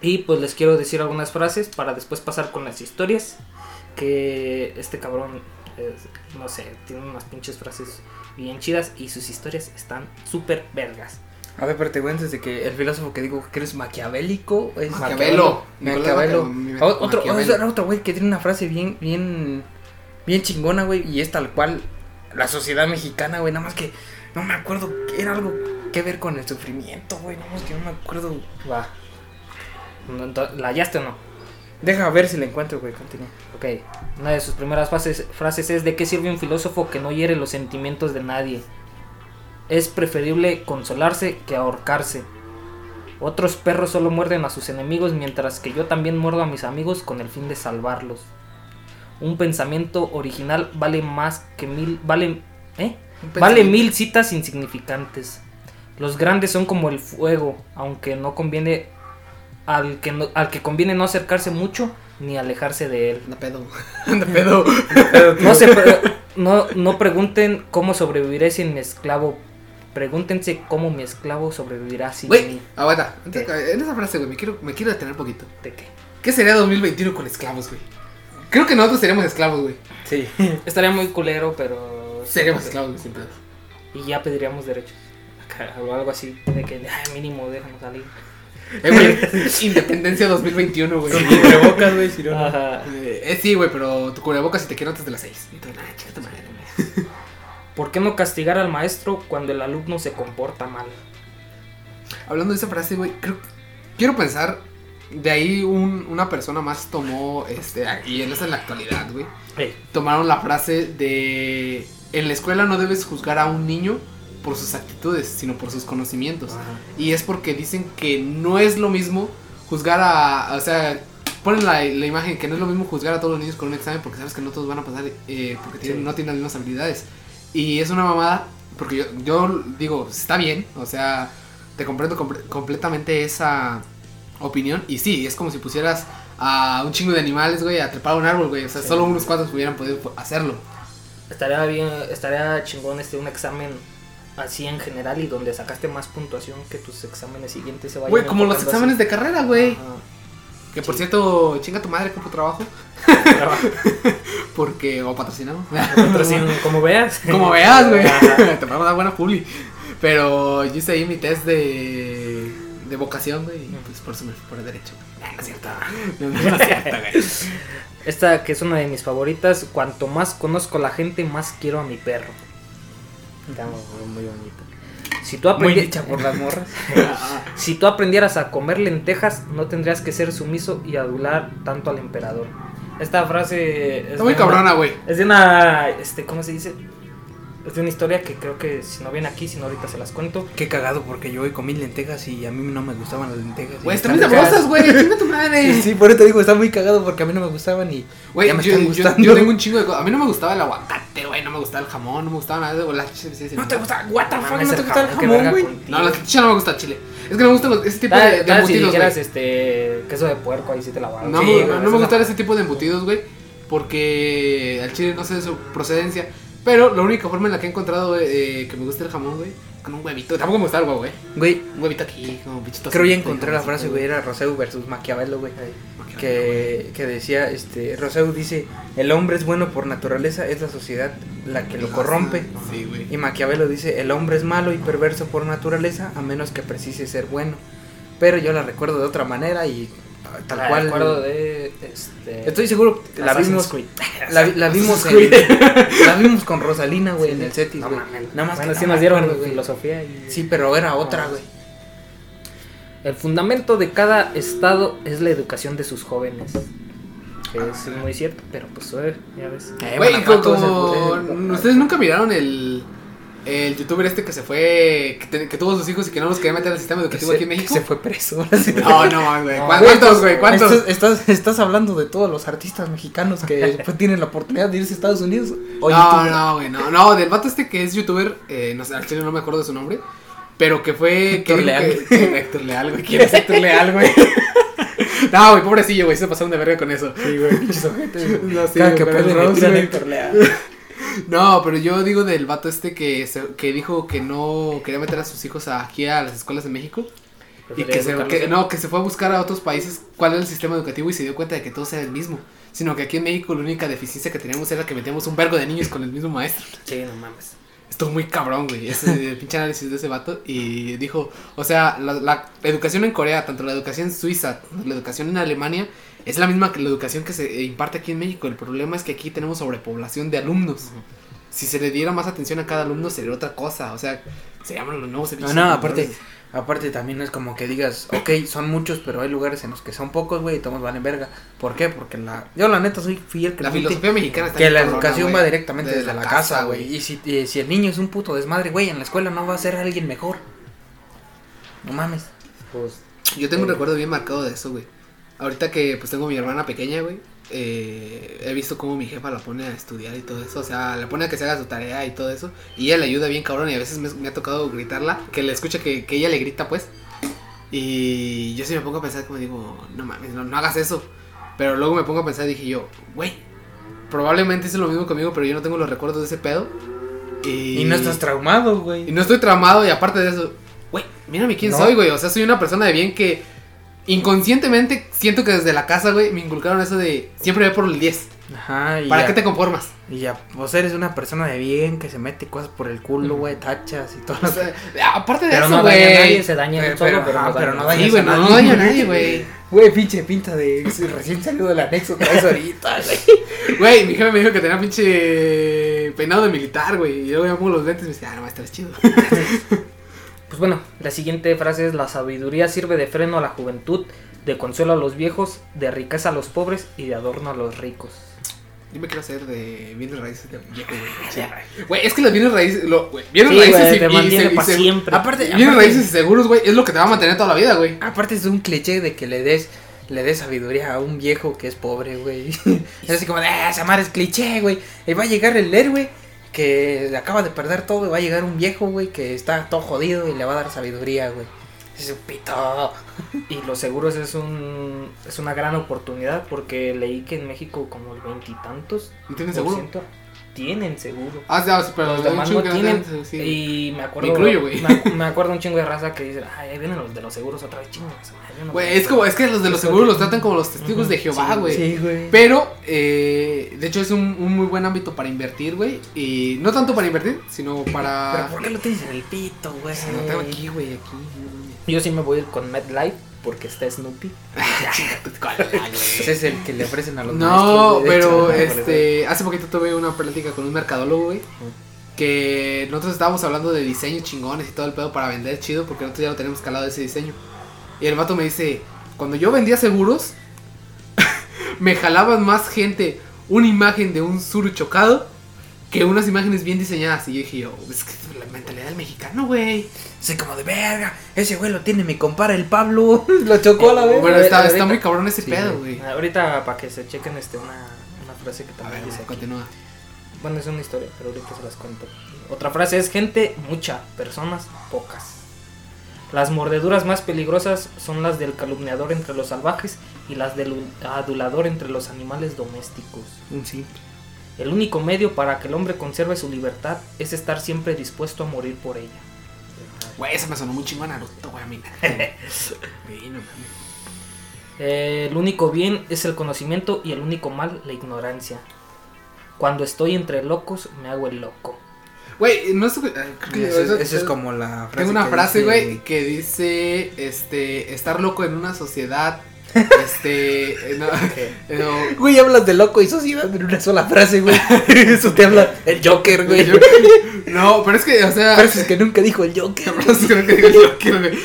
Y pues les quiero decir algunas frases para después pasar con las historias. Que este cabrón, no sé, tiene unas pinches frases bien chidas y sus historias están súper vergas. A ver, pero te güey, antes de que el filósofo que digo que eres maquiavélico es Maquiavelo. Maquiavelo. Otro, Maquiavelo. otro güey que tiene una frase bien, bien, bien chingona, güey, y es tal cual la sociedad mexicana, güey, nada más que no me acuerdo, era algo que ver con el sufrimiento, güey, nada más que no me acuerdo. Va. ¿La hallaste o no? Deja ver si la encuentro, güey, continúa. Ok, una de sus primeras frases, frases es ¿De qué sirve un filósofo que no hiere los sentimientos de nadie? Es preferible consolarse que ahorcarse. Otros perros solo muerden a sus enemigos mientras que yo también muerdo a mis amigos con el fin de salvarlos. Un pensamiento original vale más que mil... Vale, ¿eh? Vale mil citas insignificantes. Los grandes son como el fuego, aunque no conviene al que no- al que conviene no acercarse mucho, ni alejarse de él. Anda pedo. Anda pedo. No, se no, no pregunten cómo sobreviviré sin mi esclavo. Pregúntense cómo mi esclavo sobrevivirá sin Güey, mí. aguanta. En esa frase, güey, me quiero, me quiero detener un poquito. ¿De qué? ¿Qué sería 2021 con esclavos, güey? Creo que nosotros seríamos esclavos, güey. Sí. Estaría muy culero, pero. Seríamos esclavos, güey, sin pedos. Y ya pediríamos derechos. O algo así, de que, ay, mínimo, déjanos salir. Eh, güey, Independencia 2021, güey. Con cubrebocas, güey, si no, no. Ajá. Eh, eh, sí, güey, pero tu cubrebocas si te quiero antes de las 6. Y tú, nah, chica tu madre, güey. ¿Por qué no castigar al maestro cuando el alumno se comporta mal? Hablando de esa frase, güey, creo, quiero pensar, de ahí un- una persona más tomó, este, y él es en la actualidad, güey, Ey, tomaron la frase de, en la escuela no debes juzgar a un niño por sus actitudes, sino por sus conocimientos. ajá. Y es porque dicen que no es lo mismo juzgar a, o sea, ponen la, la imagen que no es lo mismo juzgar a todos los niños con un examen porque sabes que no todos van a pasar eh, porque tienen- Sí. no tienen las mismas habilidades. Y es una mamada, porque yo, yo digo, está bien, o sea, te comprendo comple- completamente esa opinión. Y sí, es como si pusieras a un chingo de animales, güey, a trepar a un árbol, güey. O sea, Sí. solo unos cuantos hubieran podido hacerlo. Estaría bien, estaría chingón este un examen así en general y donde sacaste más puntuación que tus exámenes siguientes se vayan Güey, como los exámenes así. de carrera, güey. Ajá. Que por Sí. cierto, chinga tu madre, compro trabajo. Porque, o. Patrocinio, como veas. Como veas, güey. Te vamos a dar buena publi. Pero yo hice ahí mi test de, de vocación, güey. Y pues por eso me fui por el derecho. Nah, no es cierto. No, no es cierto, güey. Esta que es una de mis favoritas, cuanto más conozco a la gente, más quiero a mi perro. Está muy, bonita. Si tú, Muy dicha por las morras. si tú aprendieras a comer lentejas, no tendrías que ser sumiso y adular tanto al emperador. Esta frase es Está muy de cabrona, güey. Es de una, este, ¿cómo se dice? Es de una historia que creo que si no viene aquí, si no ahorita se las cuento. Qué cagado porque yo hoy comí lentejas y a mí no me gustaban las lentejas. Güey, están muy sabrosas, güey. Chinga tu madre. Sí, sí, por eso te digo, está muy cagado porque a mí no me gustaban y Güey, ya me yo, están yo- gustando. yo tengo un chingo de cosas. A mí no me gustaba el aguacate, güey. No me gustaba el jamón. No me gustaba nada de o la chicha. sí, sí, ¿No te gusta? What the No fuck? ¿No te gusta el jamón, güey? No, la chicha no me gusta el chile. Es que no me gustan los- ese tipo de, de si embutidos, güey. este queso de puerco, ahí sí te la valgo. No, Sí, no, eso me no. gustan ese tipo de embutidos, güey. Porque al chile no sé de su procedencia. Pero la única forma en la que he encontrado eh, que me gusta el jamón, güey, con un huevito. Tampoco me gusta el huevo, güey. Güey, Un huevito aquí, como bichito. creo ya así, encontré la frase, güey, era Rousseau versus Maquiavelo, güey. Que, que decía, este, Rousseau dice, el hombre es bueno por naturaleza, es la sociedad la que lo corrompe. Sí, güey. Y Maquiavelo dice, el hombre es malo y perverso por naturaleza, a menos que precise ser bueno. Pero yo la recuerdo de otra manera y ah, tal Ah, cual... recuerdo de este Estoy seguro que la vimos, la, la vimos en- la vimos con Rosalina, güey, en el Cetis, No güey. mames. Nada más bueno, que sí no nos dieron acuerdo, filosofía y Sí, pero era otra, No. güey. El fundamento de cada estado es la educación de sus jóvenes. Que es muy cierto, pero pues eh, ya ves. Eh, Güey, como. ¿Ustedes nunca miraron el. El youtuber este que se fue. Que, te- que tuvo sus hijos y que no los quería meter al sistema educativo se, aquí en México? que se fue preso. No, no, güey. No, ¿Cuán- güey, ¿Cuántos, güey? ¿Cuántos? Estás, estás, estás hablando de todos los artistas mexicanos que después tienen la oportunidad de irse a Estados Unidos. o no, no, güey, no, no, del vato este que es youtuber, eh, no sé, al chile no me acuerdo de su nombre, pero que fue... Héctor Leal. que- que- Héctor Leal, güey, ¿quién es Héctor Leal, güey? No, güey, pobrecillo, güey, se pasaron de verga con eso. Sí, güey, pinches ojetes. No, sí, güey, que. Héctor Leal. No, pero yo digo del vato este que, se- que dijo que no quería meter a sus hijos aquí a las escuelas de México. Y que se, que- no, que se fue a buscar a otros países cuál era el sistema educativo y se dio cuenta de que todo era el mismo. Sino que aquí en México la única deficiencia que teníamos era que metíamos un vergo de niños con el mismo maestro. Sí, no mames. Estuvo muy cabrón, güey, ese pinche análisis de ese vato. Y dijo, o sea, la, la educación en Corea, tanto la educación en Suiza, la educación en Alemania, es la misma que la educación que se imparte aquí en México. El problema es que aquí tenemos sobrepoblación de alumnos. Si se le diera más atención a cada alumno sería otra cosa. O sea, se llaman los nuevos No, servicios. no, educativos. aparte, aparte también no es como que digas, ok, son muchos, pero hay lugares en los que son pocos, güey, y todos van en verga. ¿Por qué? Porque la, yo la neta soy fiel La creyente filosofía mexicana está que la cabrona, educación va directamente desde, la, casa, güey. Y si, y si el niño es un puto desmadre, güey, en la escuela no va a ser alguien mejor. No mames. Pues Yo tengo un Sí. recuerdo bien marcado de eso, güey. Ahorita que pues tengo mi hermana pequeña, güey. eh, he visto cómo mi jefa la pone a estudiar y todo eso. O sea, la pone a que se haga su tarea y todo eso. Y ella le ayuda bien cabrón. Y a veces me, me ha tocado gritarla. Que le escucha que, que ella le grita, pues. Y yo sí me pongo a pensar como digo, no mames, no, no hagas eso. Pero luego me pongo a pensar y dije yo, güey, probablemente es lo mismo conmigo, pero yo no tengo los recuerdos de ese pedo. Y, Y no estás traumado, güey. y no estoy tramado y aparte de eso, güey, mírame quién No. soy, güey. O sea, soy una persona de bien que inconscientemente siento que desde la casa, güey, me inculcaron eso de siempre ve por el 10. Ajá, y ¿Para ya, qué te conformas? Y ya, vos eres una persona de bien que se mete cosas por el culo, güey, tachas y todo. O sea, aparte de Pero eso, no daña a nadie, güey. se daña Pero- solo, pero, pero, ajá, no pero daña no a Sí, güey, no, no nadie. daña a nadie, güey. Güey, pinche pinta de recién salido del anexo traes ahorita, güey. Güey, mi jefe me dijo que tenía pinche peinado de militar, güey. Y yo me pongo los lentes y me dice, ah, no, es chido. Pues bueno, la siguiente frase es la sabiduría sirve de freno a la juventud, de consuelo a los viejos, de riqueza a los pobres y de adorno a los ricos. Yo me quiero hacer de bienes raíces de viejo, güey. Güey, es que los bienes raíces, lo, güey, bienes Sí, raíces güey, y, te y mantiene se- y pa' se- siempre. Aparte, Bienes aparte- raíces y seguros, güey, es lo que te va a mantener toda la vida, güey. Aparte es un cliché de que le des le des sabiduría a un viejo que es pobre, güey. Es así como de, ah, esa madre es cliché, güey. Y va a llegar el héroe que acaba de perder todo y va a llegar un viejo, güey, que está todo jodido y le va a dar sabiduría, güey. Es un pito. Y los seguros es un es una gran oportunidad porque leí que en México como el veintitantos ¿No seguro? ciento tienen seguro. Ah, sí, ah, pero los demás no que tienen. tienen, sí. Y me acuerdo. Me incluyo, güey. Me, me acuerdo un chingo de raza que dice, ay, ahí vienen los de los seguros otra vez, chingos. Güey, es como, es que los de los seguros los tratan como los testigos de Jehová, Sí, güey. Sí, güey. Pero, eh, de hecho, es un, un muy buen ámbito para invertir, güey. Y no tanto para invertir, sino para. Pero ¿por qué lo tienes en el pito, güey? Lo tengo aquí, güey, aquí. no. Yo sí me voy a ir con MedLife porque está Snoopy. Ese es el que le ofrecen a los No, pero hecho. este, hace poquito tuve una plática con un mercadólogo, güey. Que nosotros estábamos hablando de diseños chingones y todo el pedo para vender chido, porque nosotros ya lo tenemos calado ese diseño. Y el vato me dice, cuando yo vendía seguros, me jalaban más gente una imagen de un suru chocado que unas imágenes bien diseñadas. Y yo dije, yo, es que es la mentalidad del mexicano, güey. Así como de verga, ese güey lo tiene mi compara el Pablo. lo chocó a la vez. Bueno, a ver, está, muy cabrón ese Sí, pedo, güey. Ahorita para que se chequen este una, una frase que A también ver, dice aquí. continúa. Bueno, es una historia, pero ahorita se las cuento. Otra frase es gente mucha, personas pocas. Las mordeduras más peligrosas son las del calumniador entre los salvajes y las del adulador entre los animales domésticos. Un sí. El único medio para que el hombre conserve su libertad es estar siempre dispuesto a morir por ella. Güey, ese me sonó muy chingón a Naruto, güey, a mí. Güey, no mames. Eh, el único bien es el conocimiento y el único mal la ignorancia. Cuando estoy entre locos me hago el loco. Güey, no Eso, eso- eso es como la frase. Tengo una que frase, dice- güey, que dice, este, estar loco en una sociedad, este, eh, no, no, Güey, hablas de loco y sociedad en una sola frase, güey. Eso te habla el Joker, güey. no, pero es que, o sea, Frases que nunca dijo el Joker. que no güey.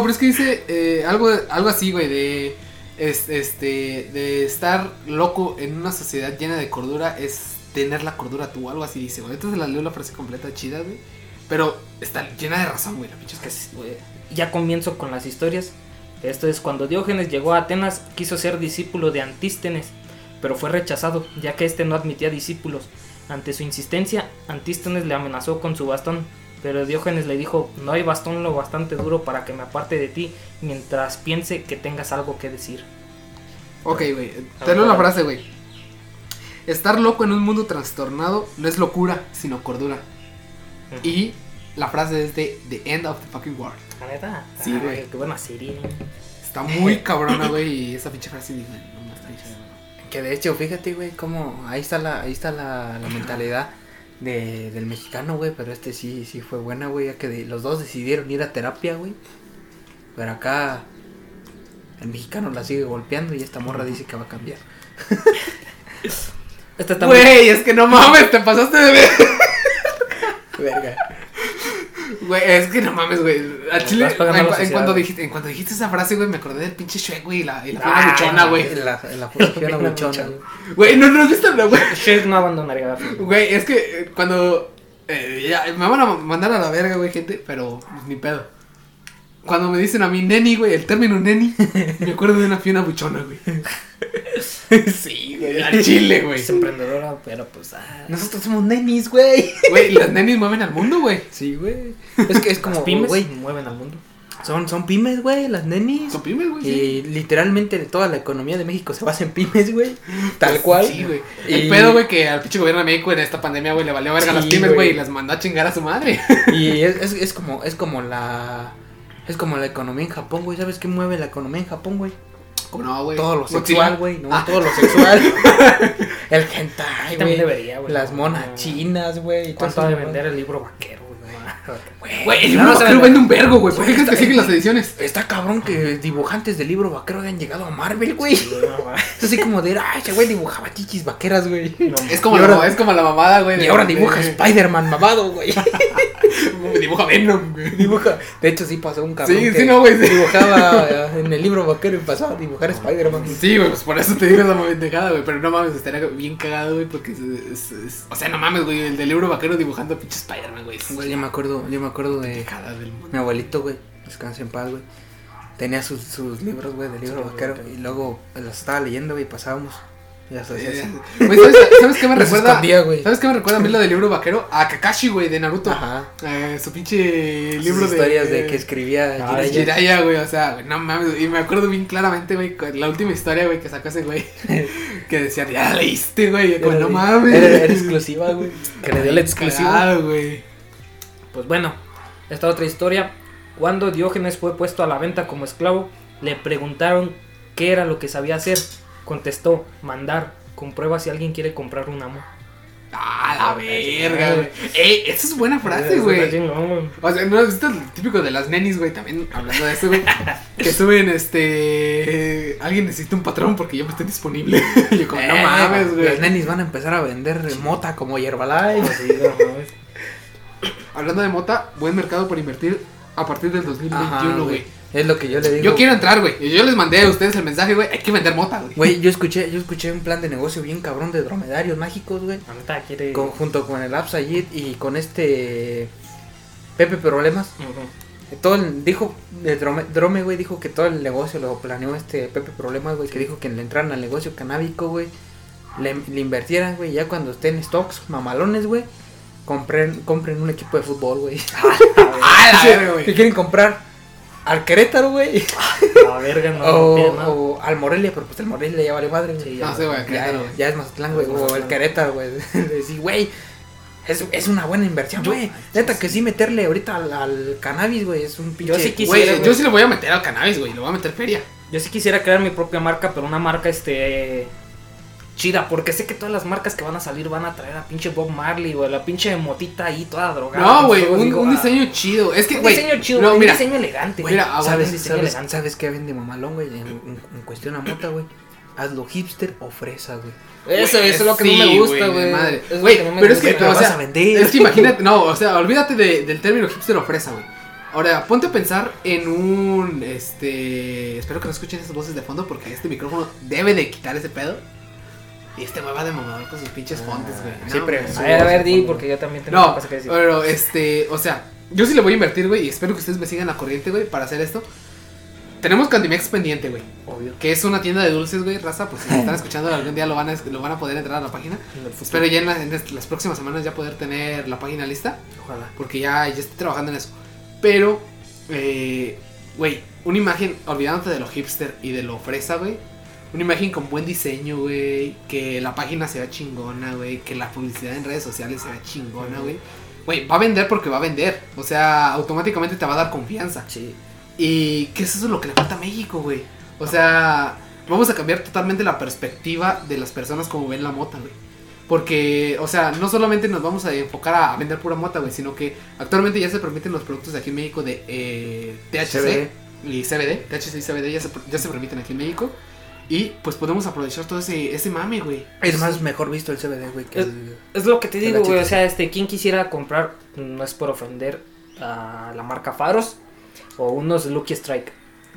pero es que dice eh, algo, algo así, güey, de, es- este, de estar loco en una sociedad llena de cordura es tener la cordura tú, algo así dice, güey, entonces la leo la frase completa chida, güey, pero está llena de razón, güey, la pinche Es que ya comienzo con las historias. Esto es cuando Diógenes llegó a Atenas, quiso ser discípulo de Antístenes, pero fue rechazado, ya que este no admitía discípulos. Ante su insistencia, Antístenes le amenazó con su bastón, pero Diógenes le dijo, no hay bastón lo bastante duro para que me aparte de ti, mientras piense que tengas algo que decir. Ok, güey. A Te ver, leo la frase, güey. Estar loco en un mundo trastornado no es locura, sino cordura. Y la frase es de The End of the Fucking World. La neta, Sí, güey. Qué buena serie. Está muy cabrona, güey. Y esa pinche frase, dije, no, no está Que de hecho, fíjate, güey, cómo ahí está la, ahí está la, la mentalidad de, del mexicano, güey, pero este sí, sí fue buena, güey, ya que de- los dos decidieron ir a terapia, güey. Pero acá el mexicano la sigue golpeando y esta morra dice que va a cambiar. Muy- Güey, es que no mames, te pasaste de ver. Verga. Güey, es que no mames, güey. Chile, en, en güey. dijiste, en cuando dijiste esa frase, güey, me acordé del pinche Shrek, güey, y la, y la Ah, buchona, güey. En la, buchona, buchona. güey. Güey, no, no has visto, la- güey. Shrek no abandonaría la. Güey, es que eh, cuando. eh, ya, me van a mandar a la verga, güey, gente, pero pues, ni pedo. Cuando me dicen a mí neni, güey, el término neni, me acuerdo de una fiona buchona, güey. sí, güey, al chile, güey. Es emprendedora, pero pues. ah, Nosotros somos nenis, güey. Güey, las nenis mueven al mundo, güey. Sí, güey. Es que es como, las pymes güey, mueven al mundo. Son, son pymes, güey, las nenis. Son pymes, güey. sí. Y literalmente toda la economía de México se basa en pymes, güey. Tal cual. Sí, güey. Y- El pedo, güey, que al pinche gobierno de México en esta pandemia, güey, le valió verga a las Sí, pymes, güey. güey, y las mandó a chingar a su madre. Y es, es, es como, es como la. Es como la economía en Japón, güey. ¿Sabes qué mueve la economía en Japón, güey? ¿Cómo no, güey? Todo lo sexual, güey. No, Ah. todo lo sexual. El hentai, güey. Las monas chinas, güey. ¿Cuánto de vender el libro vaquero, güey? El Ya libro vaquero vende. un vergo, güey. ¿Por qué crees que siguen las ediciones? Está cabrón que dibujantes del libro vaquero hayan llegado a Marvel, güey. Es así como de, ay, ese güey dibujaba chichis vaqueras, güey. Es como, la, ahora- es como la mamada, güey. Y ahora de- dibuja Spider-Man mamado, güey. Dibuja Venom, güey. Dibuja. De hecho, sí pasó un cabrón. Sí, que sí, no, güey. Dibujaba eh, en el libro vaquero y pasó a dibujar Spider-Man. Sí, güey, pues por eso te digo esa pendejada, güey. Pero no mames, estaría bien cagado, güey, porque es, es- es- O sea, no mames, güey, el del libro vaquero dibujando a pinche Spider-Man, güey. yo me acuerdo, yo me acuerdo de pendejada del mundo. mi abuelito, güey. Descanse en paz, güey. Tenía sus, sus libros, güey, del libro Sí, vaquero. güey. Y luego los estaba leyendo, güey, y pasábamos. Ya así. Güey, ¿sabes, ¿sabes qué me recuerda? escondía, güey. ¿Sabes qué me recuerda a mí lo del libro vaquero? A Kakashi, güey, de Naruto. Ajá. Eh, su pinche Sus libro de. historias de que escribía Ah, Jiraiya. Güey, o sea, no mames, y me acuerdo bien claramente, güey, la última historia, güey, que sacó ese güey, que decía, ya leíste, güey, yo como, no de- mames. Era, era exclusiva, güey. Que le dio la exclusiva. Güey. Pues bueno, esta otra historia. Cuando Diógenes fue puesto a la venta como esclavo, le preguntaron qué era lo que sabía hacer. Contestó, mandar. Comprueba si alguien quiere comprar un amo. Ah, la verga, güey. Ey, esa es buena frase, güey. O sea, no, esto es típico de las nenis, güey, también hablando de eso, güey. que suben, este. Alguien necesita un patrón porque yo me estoy disponible. yo, como, no Eh, mames, güey. Los nenis van a empezar a vender mota como Herbalife. Sí, no mames. Hablando de mota, buen mercado para invertir a partir del 2021, Ajá, güey. Es lo que yo le digo. Yo quiero entrar, güey. Y yo les mandé a ustedes el mensaje, güey. Hay que vender mota, güey. Güey, yo escuché, yo escuché un plan de negocio bien cabrón de dromedarios mágicos, güey. Quiere. Con- junto con el Absayid y con este Pepe Problemas. Todo el, dijo, de Drome, Drome, güey, dijo que todo el negocio lo planeó este Pepe Problemas, güey, que dijo que le entraran al negocio canábico, güey, le, le invirtieran, güey, ya cuando estén stocks mamalones, güey, compren, compren un equipo de fútbol, güey. Ah, la verga, ¿Qué quieren comprar? Al Querétaro, güey. La verga, no. o, no al Morelia, pero pues el Morelia ya vale madre, güey. Sí, No sé, güey, ya, ya es Mazatlán, güey. O el Mazatlán. Querétaro, güey. Decir, güey, es, es una buena inversión, Yo- güey. Neta que sí meterle ahorita al, al cannabis, güey, es un pinche... Yo sí Güey, quisiera, yo güey. sí le voy a meter al cannabis, güey. Le voy a meter feria. Yo sí quisiera crear mi propia marca, pero una marca este chida, porque sé que todas las marcas que van a salir van a traer a pinche Bob Marley o a la pinche motita ahí toda drogada. No, güey. Un, ah, diseño chido. Es que, un güey. diseño chido, No, güey, mira. un diseño elegante. Güey, Mira, ¿sabes, diseño sabes, elegante. ¿sabes qué vende mamalón, güey? En, en- en cuestión a mota, güey. Hazlo hipster o fresa, güey. Eso, Güey, eso es lo que no me gusta, güey. madre. Güey, que no me pero es gusta. que, pero o vas sea, a vender. es que imagínate, no, o sea, olvídate de- del término hipster o fresa, güey. Ahora, ponte a pensar en un, este, espero que no escuchen esas voces de fondo porque este micrófono debe de quitar ese pedo. Y este güey va de mamador con sus pinches fontes, güey. No, siempre. A ver, a ver, di, porque yo también tengo No, cosa que decir. pero este, o sea, yo sí le voy a invertir, güey, y espero que ustedes me sigan la corriente, güey, para hacer esto. Tenemos Candimex pendiente, güey, Obvio. que es una tienda de dulces, güey, raza, pues si me están escuchando algún día lo van a, lo van a poder entrar a la página. Espero ya en, la- en est- las próximas semanas ya poder tener la página lista, Ojalá. porque ya, ya estoy trabajando en eso. Pero, eh, güey, una imagen, olvidándote de lo hipster y de lo fresa, güey. Una imagen con buen diseño, güey. Que la página se vea chingona, güey. Que la publicidad en redes sociales se vea chingona, güey. Güey, va a vender porque va a vender. O sea, automáticamente te va a dar confianza. Sí. Y que eso es lo que le falta a México, güey. O sea, vamos a cambiar totalmente la perspectiva de las personas como ven la mota, güey. Porque, o sea, no solamente nos vamos a enfocar a, a vender pura mota, güey, sino que actualmente ya se permiten los productos de aquí en México de eh, THC CBD. y CBD. THC y CBD ya se, ya se permiten aquí en México. Y pues podemos aprovechar todo ese, ese mame, güey. Es más mejor visto el CBD, güey, que Es- el... Es lo que te digo, güey. O sea, este, quien quisiera comprar, no es por ofender a la marca Faros o unos Lucky Strike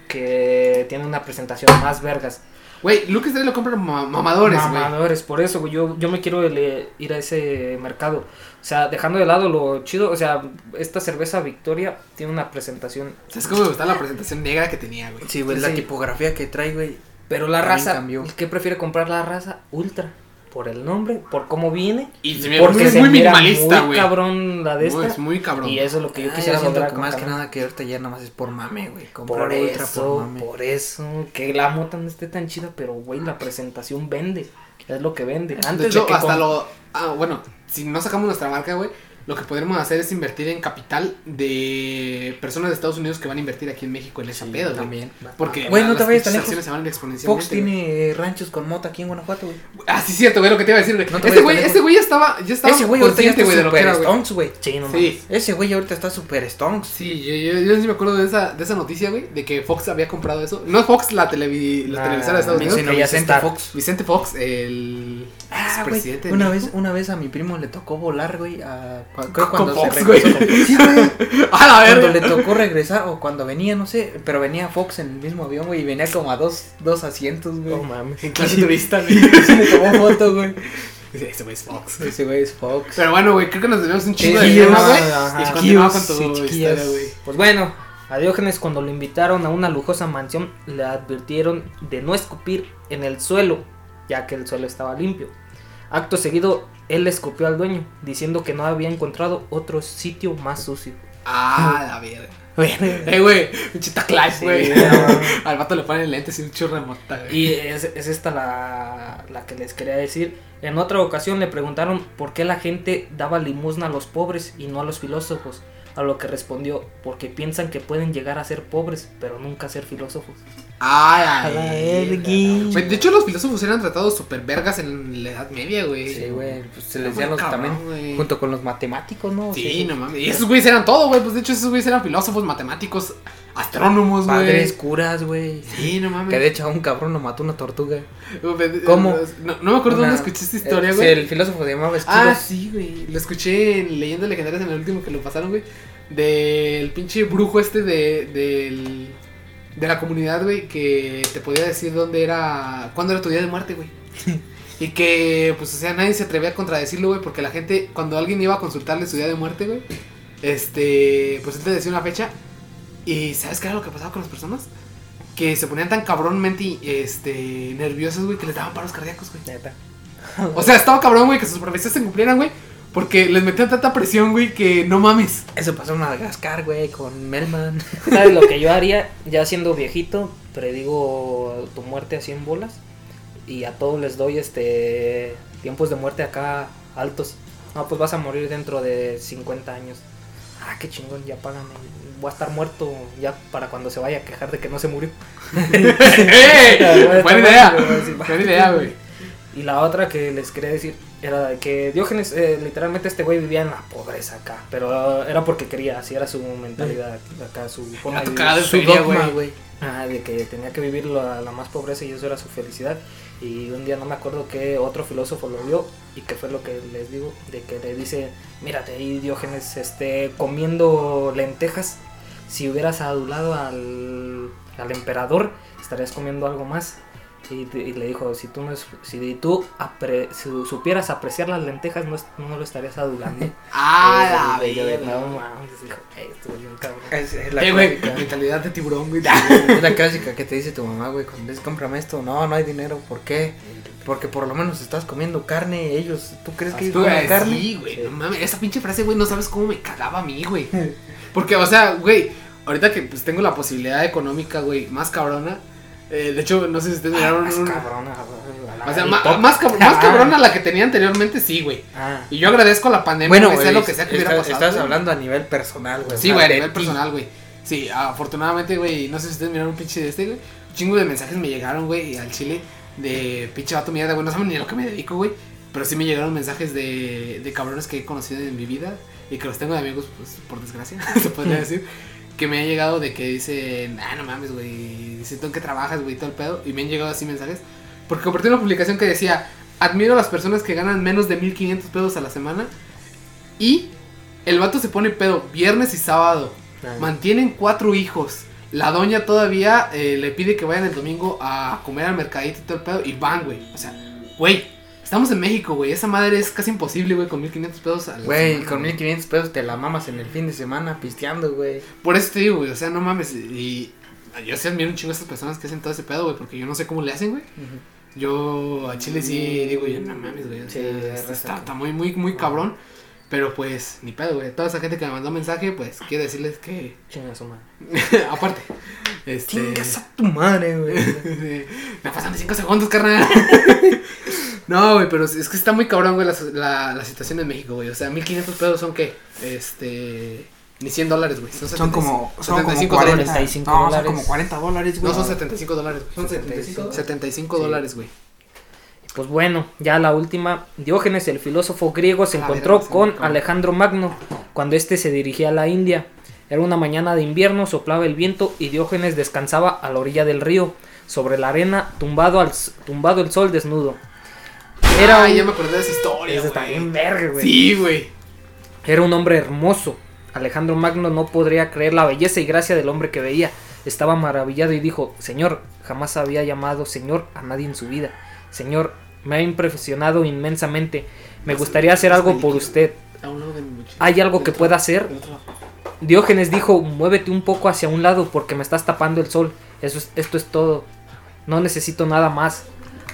que tienen una presentación más vergas. Güey, Lucas lo compran ma- mamadores, güey. Mamadores, por eso, güey. Yo, yo me quiero ir a ese mercado. O sea, dejando de lado lo chido. O sea, esta cerveza Victoria tiene una presentación. ¿Sabes cómo me gustaba la presentación negra que tenía, güey? Sí, güey, Sí. la tipografía que trae, güey. Pero la También raza, cambió. ¿qué prefiere comprar la raza? Ultra. por el nombre, por cómo viene. Y se me Porque es se muy mira minimalista, muy güey. cabrón la de No, esta. es muy cabrón. Y eso es lo que yo Ah, quisiera yo siento que más que nada que ahorita ya nada más es por mame, güey. Por Comprar ultra eso, por mame. por eso, que la moto no esté tan chida, pero güey, la presentación vende. Es lo que vende. Antes de hecho, que hasta con- lo. Ah, bueno, si no sacamos nuestra marca, güey, lo que podremos hacer es invertir en capital de personas de Estados Unidos que van a invertir aquí en México en esa Sí, pedo, güey. también. Porque Güey, no las te vayas tan lejos. se van exponencialmente. Fox tiene ranchos con mota aquí en Guanajuato, güey. Ah, sí, cierto, güey, lo que te iba a decir, güey. No te ese vayas güey, lejos. güey ya estaba, ya estaba Ese güey ahorita está güey, de lo que era, stonks, güey. Sí, no Sí. Ese güey ahorita está super stonks. Sí, yo, yo, yo sí me acuerdo de esa, de esa noticia, güey, de que Fox había comprado eso. No Fox la, televi- la Ah, televisora de Estados Unidos, Sino Vicente. Fox. Vicente Fox, el Ah, de Una vez, una vez a mi primo le tocó volar, güey, a... creo cuando se regresó güey. con- Sí, güey. A la Cuando le tocó regresar o cuando venía, no sé, pero venía Fox en el mismo avión, güey, y venía como a dos, dos asientos, güey. No mames. En clase turista, güey. Sí le tomó foto, güey. Ese güey es Fox. Ese güey es Fox. Pero bueno, güey, creo que nos debemos un chingo de tema, güey. Y continuamos con sí, historia, güey. Pues bueno, a Diógenes cuando lo invitaron a una lujosa mansión le advirtieron de no escupir en el suelo, ya que el suelo estaba limpio. Acto seguido, él le escupió al dueño, diciendo que no había encontrado otro sitio más sucio. Ah, la verga. Eh, güey, pinche taclash, Sí, güey. Al vato le ponen lentes y un churro de mota, güey. Y es, es esta la, la que les quería decir. En otra ocasión le preguntaron por qué la gente daba limosna a los pobres y no a los filósofos. A lo que respondió, porque piensan que pueden llegar a ser pobres, pero nunca ser filósofos. Ah, A la vergui. Güey, de hecho, los filósofos eran tratados super vergas en la Edad Media, güey. Sí, güey, pues se les decían los cabrón, también, junto con los matemáticos, ¿no? Sí, no mames. Y esos güeyes eran todo, güey. Pues de hecho, esos güeyes eran filósofos, matemáticos, astrónomos, güey. Padres, curas, güey. Sí, no mames. Que de hecho a un cabrón lo mató una tortuga. ¿Cómo? No, no me acuerdo Una- dónde escuché esta historia, Eh, güey. sí, el filósofo se llamaba Esquilos. Ah, sí, güey. Lo escuché en Leyendas Legendarias en el último que lo pasaron, güey. Del pinche brujo este de, del, de la comunidad, güey, que te podía decir dónde era, cuándo era tu día de muerte, güey. y que, pues, o sea, nadie se atrevía a contradecirlo, güey, porque la gente, cuando alguien iba a consultarle su día de muerte, güey, este, pues él te decía una fecha. Y ¿sabes qué era lo que pasaba con las personas? Que se ponían tan cabrónmente, este, nerviosas, güey, que les daban paros cardíacos, güey. Neta. O sea, estaba cabrón, güey, que sus profecías se cumplieran, güey. Porque les metían tanta presión, güey, que no mames. Eso pasó en Madagascar, güey, con Melman. ¿Sabes lo que yo haría? Ya siendo viejito, predigo tu muerte así en bolas. Y a todos les doy este tiempos de muerte acá altos. No, pues vas a morir dentro de 50 años. Ah, qué chingón, ya págame. Voy a estar muerto ya para cuando se vaya a quejar de que no se murió. ¡Eh! Buena idea. Buena idea, güey. Y la otra que les quería decir era que Diógenes, eh, literalmente este güey vivía en la pobreza acá. Pero era porque quería, así era su mentalidad acá, su forma de vivir. Su feria, dogma, güey. güey. Ah, de que tenía que vivir la, la más pobreza y eso era su felicidad. Y un día no me acuerdo que otro filósofo lo vio y que fue lo que les digo, de que le dice, mírate ahí Diógenes este, comiendo lentejas, si hubieras adulado al, al emperador estarías comiendo algo más. Y, y le dijo, si tú, no es, si tú apre- si supieras apreciar las lentejas no, es- no lo estarías adulando. Ah, la Y yo de, verga. no mames, dijo, "Ey, estuvo bien cabrón. Es, es la Eh, güey, mentalidad de tiburón, güey. Es la clásica que te dice tu mamá, güey, cuando dices, cómprame esto. No, no hay dinero. ¿Por qué? Porque por lo menos estás comiendo carne. Ellos, ¿tú crees que ellos comen eh, carne? Sí, güey. No mames, esa pinche frase, güey, no sabes cómo me cagaba a mí, güey. Porque, o sea, güey, ahorita que pues tengo la posibilidad económica, güey, más cabrona. Eh, de hecho, no sé si ustedes miraron. Más un- cabrona, o sea, ma- más, cab- más cabrona la que tenía anteriormente, sí, güey. Ah. Y yo agradezco la pandemia, Bueno, güey, sea lo que sea que hubiera estás, pasado. estás güey. hablando a nivel personal, güey. Sí, güey, a nivel personal, güey. Sí, afortunadamente, güey, no sé si ustedes miraron un pinche de este, güey. Un chingo de mensajes me llegaron, güey, al chile de pinche vato mierda, güey. No saben ni a lo que me dedico, güey. Pero sí me llegaron mensajes de, de cabrones que he conocido en mi vida y que los tengo de amigos, pues, por desgracia, se podría decir. Que me ha llegado de que dicen, ah, no mames, güey, dice, ¿tú en qué trabajas, güey, todo el pedo? Y me han llegado así mensajes. Porque compartí una publicación que decía, admiro a las personas que ganan menos de 1500 pesos a la semana. Y el vato se pone pedo viernes y sábado. Ah. Mantienen cuatro hijos. La doña todavía eh, le pide que vayan el domingo a comer al mercadito y todo el pedo. Y van, güey. O sea, güey. Estamos en México, güey. Esa madre es casi imposible, güey, con 1500 pesos Güey, con güey. 1500 pesos te la mamas en el fin de semana pisteando, güey. Por eso te digo, güey. O sea, no mames. Y yo sí admiro un chingo a estas personas que hacen todo ese pedo, güey. Porque yo no sé cómo le hacen, güey. Yo a Chile sí digo, yo no mames, güey. o sea, está muy, muy, muy cabrón. Pero pues, ni pedo, güey. Toda esa gente que me mandó mensaje, pues quiero decirles que. Chinga su madre. aparte. Este. Chingas a tu madre, güey. me pasan de 5 segundos, carnal. no, güey, pero es que está muy cabrón, güey, la, la, la situación en México, güey. O sea, 1500 pesos son qué? Este. Ni 100 dólares, güey. Son, Son 75 como, son como 75 40, dólares. 75 no, son dólares. como 40 dólares, güey. No, son 75 dólares, güey. Son 75 75 Sí. dólares, güey. Pues bueno, ya la última. Diógenes, el filósofo griego, se A la encontró con. Alejandro Magno cuando éste se dirigía a la India. Era una mañana de invierno, soplaba el viento y Diógenes descansaba a la orilla del río, sobre la arena, tumbado, al, tumbado el sol desnudo. Era Ay, un- ya me acordé de esa historia, verga, güey. Sí, güey. Era un hombre hermoso. Alejandro Magno no podría creer la belleza y gracia del hombre que veía. Estaba maravillado y dijo, Señor, jamás había llamado Señor a nadie en su vida. Señor, me ha impresionado inmensamente. Me gustaría hacer algo por usted. ¿Hay algo que pueda hacer? Diógenes dijo, muévete un poco hacia un lado porque me estás tapando el sol. Eso es- esto es todo. No necesito nada más.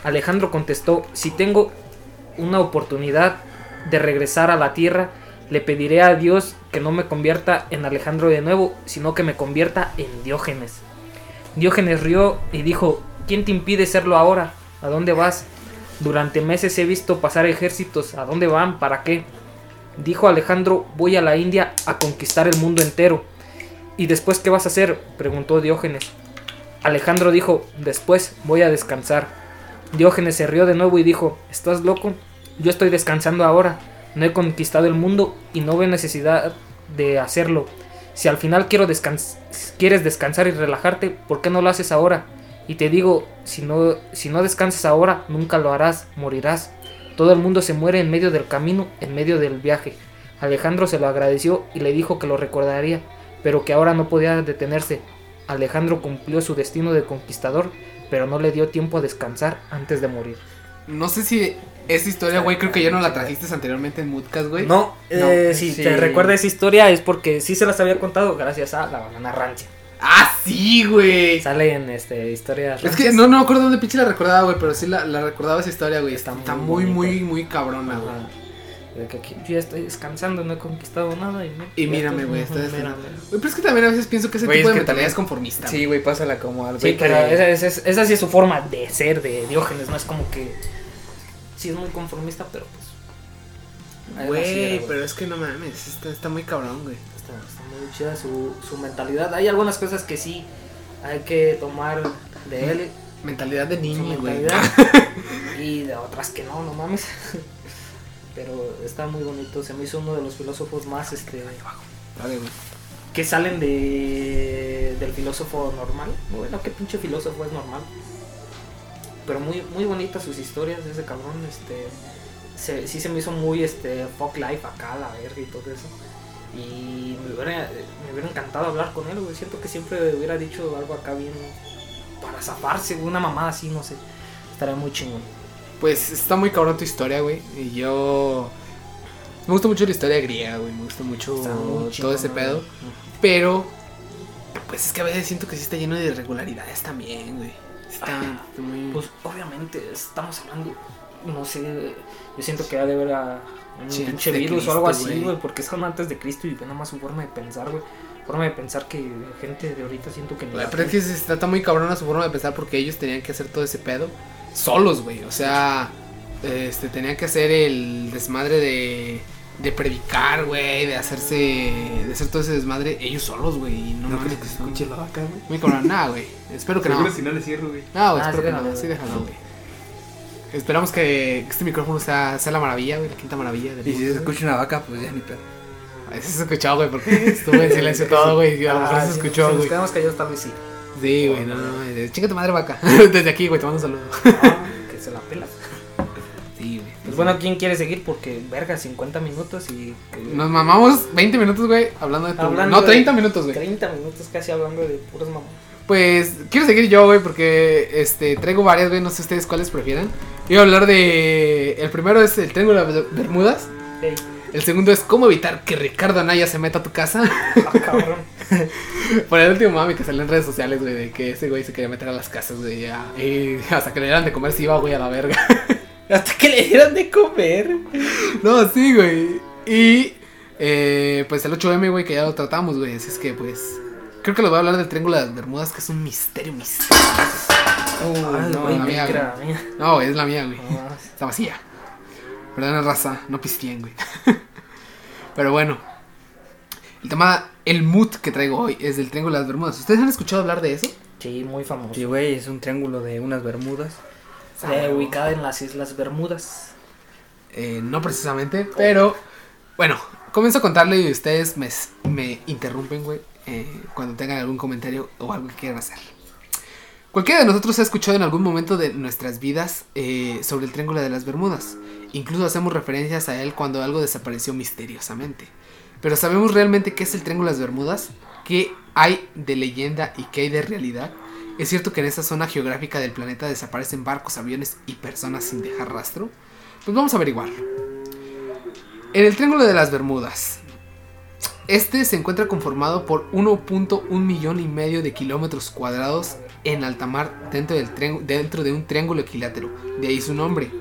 Alejandro contestó, si tengo una oportunidad de regresar a la tierra, le pediré a Dios que no me convierta en Alejandro de nuevo, sino que me convierta en Diógenes. Diógenes rió y dijo, ¿quién te impide serlo ahora? ¿A dónde vas? Durante meses he visto pasar ejércitos. ¿A dónde van? ¿Para qué? Dijo Alejandro, voy a la India a conquistar el mundo entero. ¿Y después qué vas a hacer? preguntó Diógenes. Alejandro dijo, después voy a descansar. Diógenes se rió de nuevo y dijo, ¿estás loco? Yo estoy descansando ahora. No he conquistado el mundo y no veo necesidad de hacerlo. Si al final quiero descans quieres descansar y relajarte, ¿por qué no lo haces ahora? Y te digo, si no, si no descansas ahora, nunca lo harás, morirás. Todo el mundo se muere en medio del camino, en medio del viaje. Alejandro se lo agradeció y le dijo que lo recordaría, pero que ahora no podía detenerse. Alejandro cumplió su destino de conquistador, pero no le dio tiempo a descansar antes de morir. No sé si esa historia, güey, creo que ya no la trajiste anteriormente en Moodcast, güey. No, eh, No, si sí. te recuerda esa historia es porque sí se las había contado gracias a la banana rancia. Ah, sí, güey. Sale en este historia. Es que no, no me acuerdo dónde pinche la recordaba, güey, pero sí la, la recordaba esa historia, güey. Está, muy muy, muy, muy cabrona, güey. De que aquí yo ya estoy descansando, no he conquistado nada. Y, no- Y mírame, estoy- güey, Ujú, está descansando. mírame. Güey, pero es que también a veces pienso que ese Güey, tipo es de mentalidad también- es conformista. Sí, güey, pásala como al Sí, pero que- esa, esa, esa, esa sí es su forma de ser de Diógenes, no es como que. Sí, es muy conformista, pero pues. Güey, pero es que no mames, está, está muy cabrón, güey. Está muy chida su, su mentalidad. Hay algunas cosas que sí hay que tomar de él, Mentalidad de niño, güey. y de otras que no, no mames. Pero está muy bonito, se me hizo uno de los filósofos más este Vale, güey. que salen de del filósofo normal. Bueno, qué pinche filósofo es normal. Pero muy muy bonitas sus historias de ese cabrón, este se- sí se me hizo muy este fuck life acá la verga y todo eso. Y me hubiera, me hubiera encantado hablar con él, güey. Siento que siempre hubiera dicho algo acá bien para zafarse, una mamada así, no sé. Estaría muy chingón. Pues está muy cabrón tu historia, güey. Y yo. Me gusta mucho la historia griega, güey. Me gusta mucho todo ese pedo. Pero. Pues es que a veces siento que sí está lleno de irregularidades también, güey. Está, está muy. Pues obviamente estamos hablando, no sé, yo siento que ha de haber a un Sí, pinche antes de virus o algo así, güey. porque son antes de Cristo y ve nada más su forma de pensar, güey. Forma de pensar que gente de ahorita siento que la pero es que se trata muy cabrona su forma de pensar porque ellos tenían que hacer todo ese pedo solos, güey. O sea, este, tenían que hacer el desmadre de, de predicar, güey, de hacerse, de hacer todo ese desmadre ellos solos, güey. y No, No mames, creo que se escuche la vaca, güey. Muy cabrón, nada, güey. Espero que no. Seguro si no le cierro, güey. No, güey, Ah, espero sí, que no. déjalo, Sí, güey. déjalo, güey. Esperamos que este micrófono sea, sea la maravilla, güey, la quinta maravilla. del Y si se güey. escucha una vaca, pues ya ni pedo. Ay, sí se escuchó, güey, porque estuvo en silencio todo, güey. y A lo mejor Ah, se escuchó, si nos güey. quedamos callados tal vez sí. Sí, güey, no, no, no. Chinga tu madre vaca. Desde aquí, güey, te mando un saludo. Ah, que se la pela. Sí, güey. Pues bueno, ¿quién quiere seguir? Porque, verga, 50 minutos y... Nos mamamos 20 minutos, güey, hablando de tu... Hablando No, de- 30 minutos, güey. 30 minutos casi hablando de puros mamás. Pues quiero seguir yo, güey, porque este traigo varias, güey, no sé ustedes cuáles prefieran. Iba a hablar de... El primero es el Triángulo de Bermudas. El segundo es cómo evitar que Ricardo Anaya se meta a tu casa. ah, cabrón. Por el último mami que salió en redes sociales, güey, de que ese güey se quería meter a las casas, güey, ya. Y hasta que le dieran de comer se iba, güey, a la verga. Hasta que le dieran de comer. No, sí, güey. Y eh, pues el 8M, güey, que ya lo tratamos, güey. Así es que, pues. Creo que les voy a hablar del Triángulo de las Bermudas, que es un misterio, misterio. Ay, no, güey, la creí mía, que era mía. No, güey, es la mía, güey. No, Está vacía. Perdón, raza, no pisteen, güey. Pero bueno. El tema, el mood que traigo hoy es del Triángulo de las Bermudas. ¿Ustedes han escuchado hablar de eso? Sí, muy famoso. Sí, güey, es un triángulo de unas bermudas. Eh, ubicada en las Islas Bermudas. Eh, no precisamente, pero bueno, comienzo a contarle y ustedes me, me interrumpen, güey, eh, cuando tengan algún comentario o algo que quieran hacer. Cualquiera de nosotros ha escuchado en algún momento de nuestras vidas eh, sobre el Triángulo de las Bermudas. Incluso hacemos referencias a él cuando algo desapareció misteriosamente. Pero ¿sabemos realmente qué es el Triángulo de las Bermudas? ¿Qué hay de leyenda y qué hay de realidad? ¿Es cierto que en esa zona geográfica del planeta desaparecen barcos, aviones y personas sin dejar rastro? Pues vamos a averiguarlo. En el Triángulo de las Bermudas. Este se encuentra conformado por 1.1 millón y medio de kilómetros cuadrados en alta mar dentro, del dentro de un triángulo equilátero. De ahí su nombre.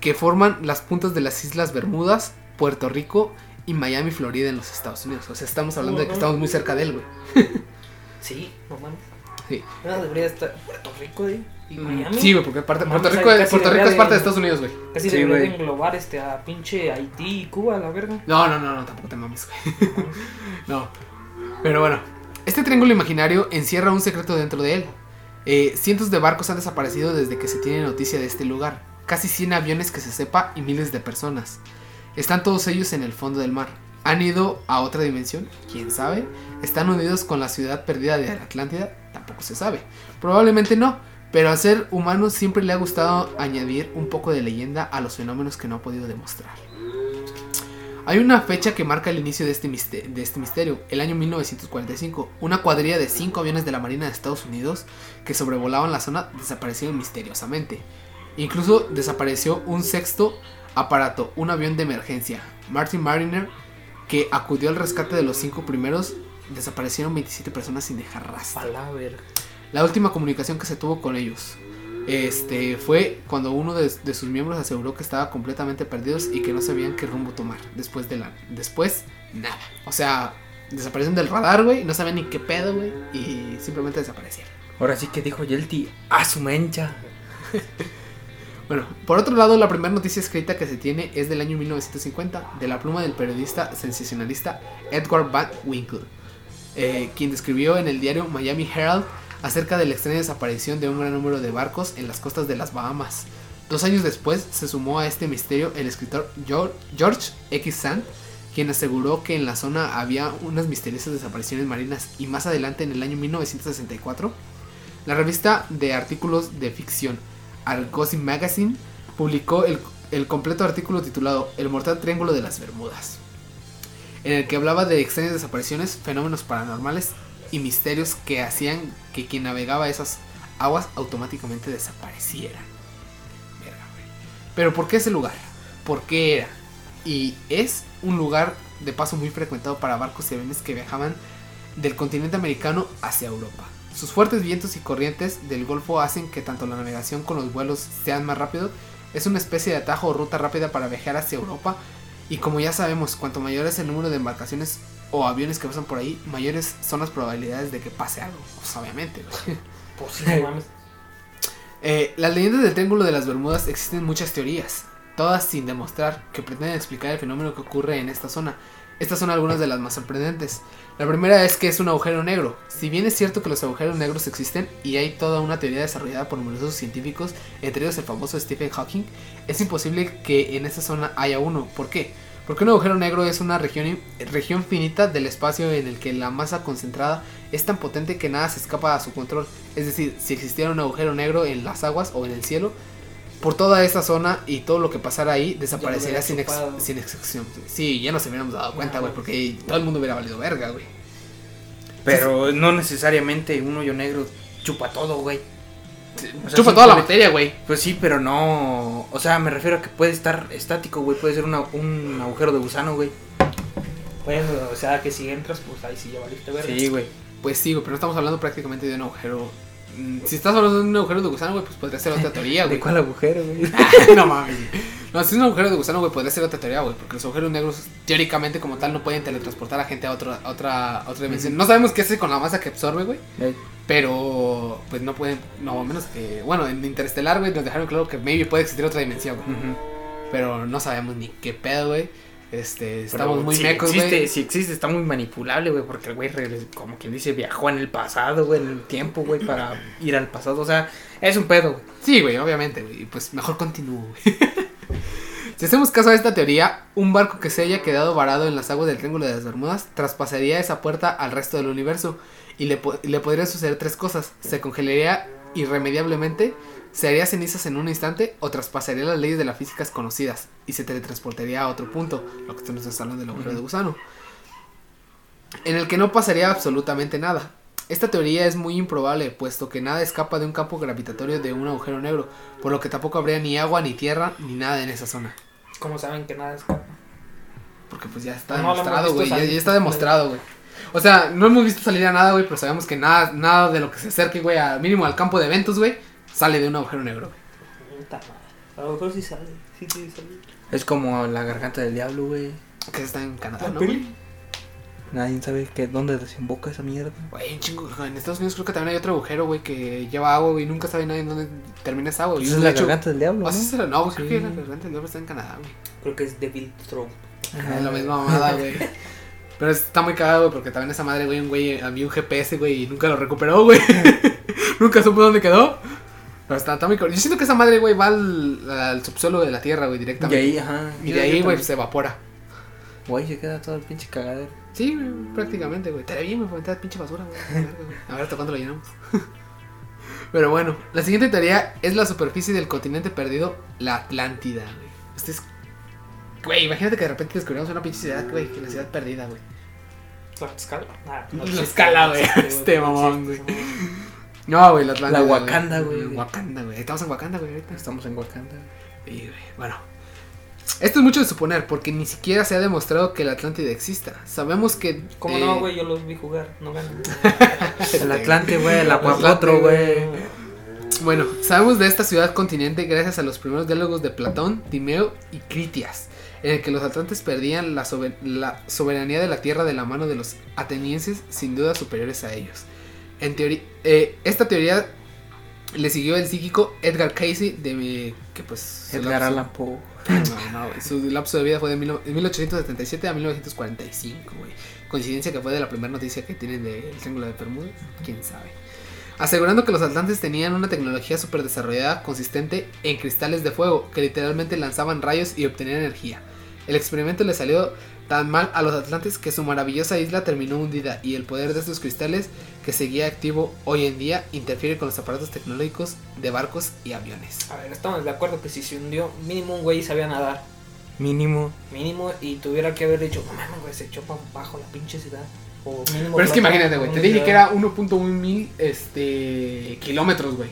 Que forman las puntas de las Islas Bermudas, Puerto Rico y Miami, Florida en los Estados Unidos. O sea, estamos hablando de que estamos muy cerca de él, güey. Sí, no mames. Sí. No, debería estar Puerto Rico, ¿eh? Y Miami. Sí, güey, porque parte- Puerto Rico, Puerto es parte de- de Estados Unidos, güey. Casi Sí, debería de güey. englobar este, a pinche Haití y Cuba, la verga. No, no, no, no, tampoco te mames, güey. no. Pero bueno, este triángulo imaginario encierra un secreto dentro de él. Eh, cientos de barcos han desaparecido desde que se tiene noticia de este lugar. Casi 100 aviones que se sepa y miles de personas. Están todos ellos en el fondo del mar. ¿Han ido a otra dimensión? ¿Quién sabe? ¿Están unidos con la ciudad perdida de la Atlántida? Tampoco se sabe. Probablemente no, pero al ser humano siempre le ha gustado añadir un poco de leyenda a los fenómenos que no ha podido demostrar. Hay una fecha que marca el inicio de este, miste- de este misterio, el año 1945. Una cuadrilla de cinco aviones de la Marina de Estados Unidos que sobrevolaban la zona desaparecieron misteriosamente. Incluso desapareció un sexto aparato, un avión de emergencia, Martin Mariner, que acudió al rescate de los cinco primeros. Desaparecieron 27 personas sin dejar rastro. A la verga. La última comunicación que se tuvo con ellos este, fue cuando uno de, de sus miembros aseguró que estaba completamente perdidos y que no sabían qué rumbo tomar. Después de la. Después, nada. O sea, desaparecieron del radar, güey. No sabían ni qué pedo, güey. Y simplemente desaparecieron. Ahora sí que dijo Yelty, a su mencha. Bueno, por otro lado, la primera noticia escrita que se tiene es del año 1950, de la pluma del periodista sensacionalista Edward Van Winkle, eh, quien describió en el diario Miami Herald acerca de la extraña desaparición de un gran número de barcos en las costas de las Bahamas. Dos años después se sumó a este misterio el escritor Geor- George X. Sand, quien aseguró que en la zona había unas misteriosas desapariciones marinas y más adelante en el año 1964 la revista de artículos de ficción Argosy Magazine publicó el completo artículo titulado El mortal triángulo de las Bermudas, en el que hablaba de extrañas desapariciones, fenómenos paranormales y misterios que hacían que quien navegaba esas aguas automáticamente desapareciera. Pero ¿por qué ese lugar? ¿Por qué era? Y es un lugar de paso muy frecuentado para barcos y aviones que viajaban del continente americano hacia Europa. Sus fuertes vientos y corrientes del Golfo hacen que tanto la navegación con los vuelos sean más rápido. Es una especie de atajo o ruta rápida para viajar hacia Europa. Y como ya sabemos, cuanto mayor es el número de embarcaciones o aviones que pasan por ahí, mayores son las probabilidades de que pase algo. Pues obviamente, güey. Pues sí, no mames. Eh, las leyendas del Triángulo de las Bermudas existen muchas teorías, todas sin demostrar, que pretenden explicar el fenómeno que ocurre en esta zona. Estas son algunas de las más sorprendentes. La primera es que es un agujero negro. Si bien es cierto que los agujeros negros existen y hay toda una teoría desarrollada por numerosos científicos, entre ellos el famoso Stephen Hawking, es imposible que en esta zona haya uno. ¿Por qué? Porque un agujero negro es una región, región finita del espacio en el que la masa concentrada es tan potente que nada se escapa a su control. Es decir, si existiera un agujero negro en las aguas o en el cielo, por toda esta zona y todo lo que pasara ahí desaparecería sin, ex- sin excepción. Sí, ya nos hubiéramos dado cuenta, güey, porque todo el mundo hubiera valido verga, güey. Pero no necesariamente un hoyo negro chupa todo, güey. O sea, Chupa sí toda la materia, güey. Pues sí, pero no. O sea, me refiero a que puede estar estático, güey. Puede ser una- un agujero de gusano, güey. Bueno, o sea que si entras, pues ahí sí ya valiste ver. Sí, güey. Pues sí, güey, pero no estamos hablando prácticamente de un agujero. Mm, Si estás hablando de un agujero de gusano, güey, pues podría ser otra teoría, güey. ¿De cuál agujero, güey? no mames. No, si es un agujero de gusano, güey, podría ser otra teoría, güey. Porque los agujeros negros, teóricamente, como tal, no pueden teletransportar a gente a, otro, a otra, a otra dimensión. No sabemos qué hace con la masa que absorbe, güey. Ey. Pero, pues no pueden. No, menos que. Bueno, en Interestelar, güey, nos dejaron claro que maybe puede existir otra dimensión, güey. Pero no sabemos ni qué pedo, güey. Este, Pero estamos muy si mecos, existe, güey. Si existe, está muy manipulable, güey, porque el güey, como quien dice, viajó en el pasado, güey, en el tiempo, güey, para ir al pasado. O sea, es un pedo, güey. Sí, güey, obviamente, güey. y Pues mejor continúo, güey. si hacemos caso a esta teoría, un barco que se haya quedado varado en las aguas del Triángulo de las Bermudas traspasaría esa puerta al resto del universo y le, le podrían suceder tres cosas. Se congelaría irremediablemente, se haría cenizas en un instante o traspasaría las leyes de las físicas conocidas y se teletransportaría a otro punto, lo que nos hablando del agujero de gusano, en el que no pasaría absolutamente nada. Esta teoría es muy improbable, puesto que nada escapa de un campo gravitatorio de un agujero negro, por lo que tampoco habría ni agua, ni tierra, ni nada en esa zona. ¿Cómo saben que nada escapa? Porque pues ya está No demostrado, güey. Ya, ya está demostrado, güey. O sea, no hemos visto salir a nada, güey, pero sabemos que nada, nada de lo que se acerque, güey, al mínimo al campo de eventos, güey, sale de un agujero negro, güey. Puta madre. A lo mejor sí sale. Sí, sí, sale. Es como la garganta del diablo, güey. Que está en Canadá, ¿La ¿no? güey? Nadie sabe que, dónde desemboca esa mierda. Güey, un chingo. En Estados Unidos creo que también hay otro agujero, güey, que lleva agua, güey, y nunca sabe nadie en dónde termina esa agua. Pues Y es la hecho- garganta del diablo, ¿Ah, sí ¿no? será? No, creo que Sí. la garganta del diablo está en Canadá, güey. Creo que es Devil Throw. Es la misma mamada, güey. Pero está muy cagado, güey, porque también esa madre, güey, un güey, había un GPS, güey, y nunca lo recuperó, güey. nunca supo dónde quedó. Pero está, está muy. Yo siento que esa madre, güey, va al, al subsuelo de la tierra, güey, Y directamente. ahí, ajá. Y de ahí, güey, se evapora. Güey, se queda todo el pinche cagadero. Sí, güey, prácticamente, güey. Estaría bien, me meter pinche basura, güey. A ver, hasta cuándo lo llenamos. Pero bueno, la siguiente teoría es la superficie del continente perdido, la Atlántida, güey. Este es. Güey, imagínate que de repente descubrimos una pinche ciudad, güey, que la ciudad perdida, güey. Tlaxcala. Ah, La existe, escala, güey. Este mamón, güey. mamón. No, güey, la Atlántida. La Wakanda, güey. Wakanda, güey. Estamos en Wakanda, güey, ahorita. Estamos en Wakanda. Sí, güey. Bueno. Esto es mucho de suponer, porque ni siquiera se ha demostrado que la Atlántida exista. Sabemos que. ¿Cómo eh, no, güey? Yo los vi jugar. No ganan. El Atlante, güey, el Acuapotro, güey. Bueno, sabemos de esta ciudad continente gracias a los primeros diálogos de Platón, Timeo y Critias, en el que los atlantes perdían la, sober- la soberanía de la tierra de la mano de los atenienses, sin duda superiores a ellos. En teoría, eh, esta teoría le siguió el psíquico Edgar Casey, de que pues Edgar Allan Poe. no, no, su lapso de vida fue de 1877 a 1945, güey. Coincidencia que fue de la primera noticia que tienen del Triángulo de Bermuda, quién sabe. Asegurando que los atlantes tenían una tecnología súper desarrollada consistente en cristales de fuego que literalmente lanzaban rayos y obtenían energía. El experimento le salió tan mal a los atlantes que su maravillosa isla terminó hundida y el poder de estos cristales que seguía activo hoy en día interfiere con los aparatos tecnológicos de barcos y aviones. A ver, estamos de acuerdo que si se hundió, mínimo un güey sabía nadar. Mínimo. Mínimo, y tuviera que haber dicho, no mames, güey, se echó abajo la pinche ciudad. O mínimo Pero es que imagínate, güey. Te dije que era 1.1 mil este, kilómetros, güey.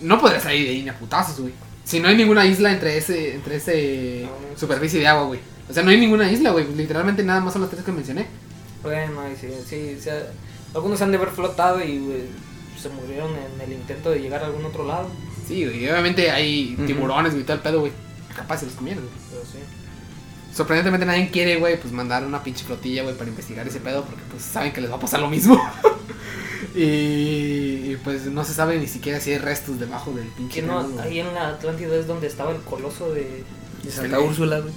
No podrías salir de ahí ni a putazos, güey. Si no hay ninguna isla entre ese entre ese No, superficie de agua, güey. O sea, no hay ninguna isla, güey. Literalmente nada más son las tres que mencioné. Bueno, y sí, sí, o sea, algunos han de haber flotado y güey, se murieron en el intento de llegar a algún otro lado. Sí, güey. Y obviamente hay tiburones, güey, todo el pedo, güey. Capaz se los comieron, güey. Pero sí. Sorprendentemente nadie quiere, güey, pues mandar una pinche flotilla, güey, para investigar ese pedo, porque pues saben que les va a pasar lo mismo. y, y, pues no se sabe ni siquiera si hay restos debajo del pinche. Que no, ahí en la Atlántida es donde estaba el coloso de. De Santa Úrsula, güey.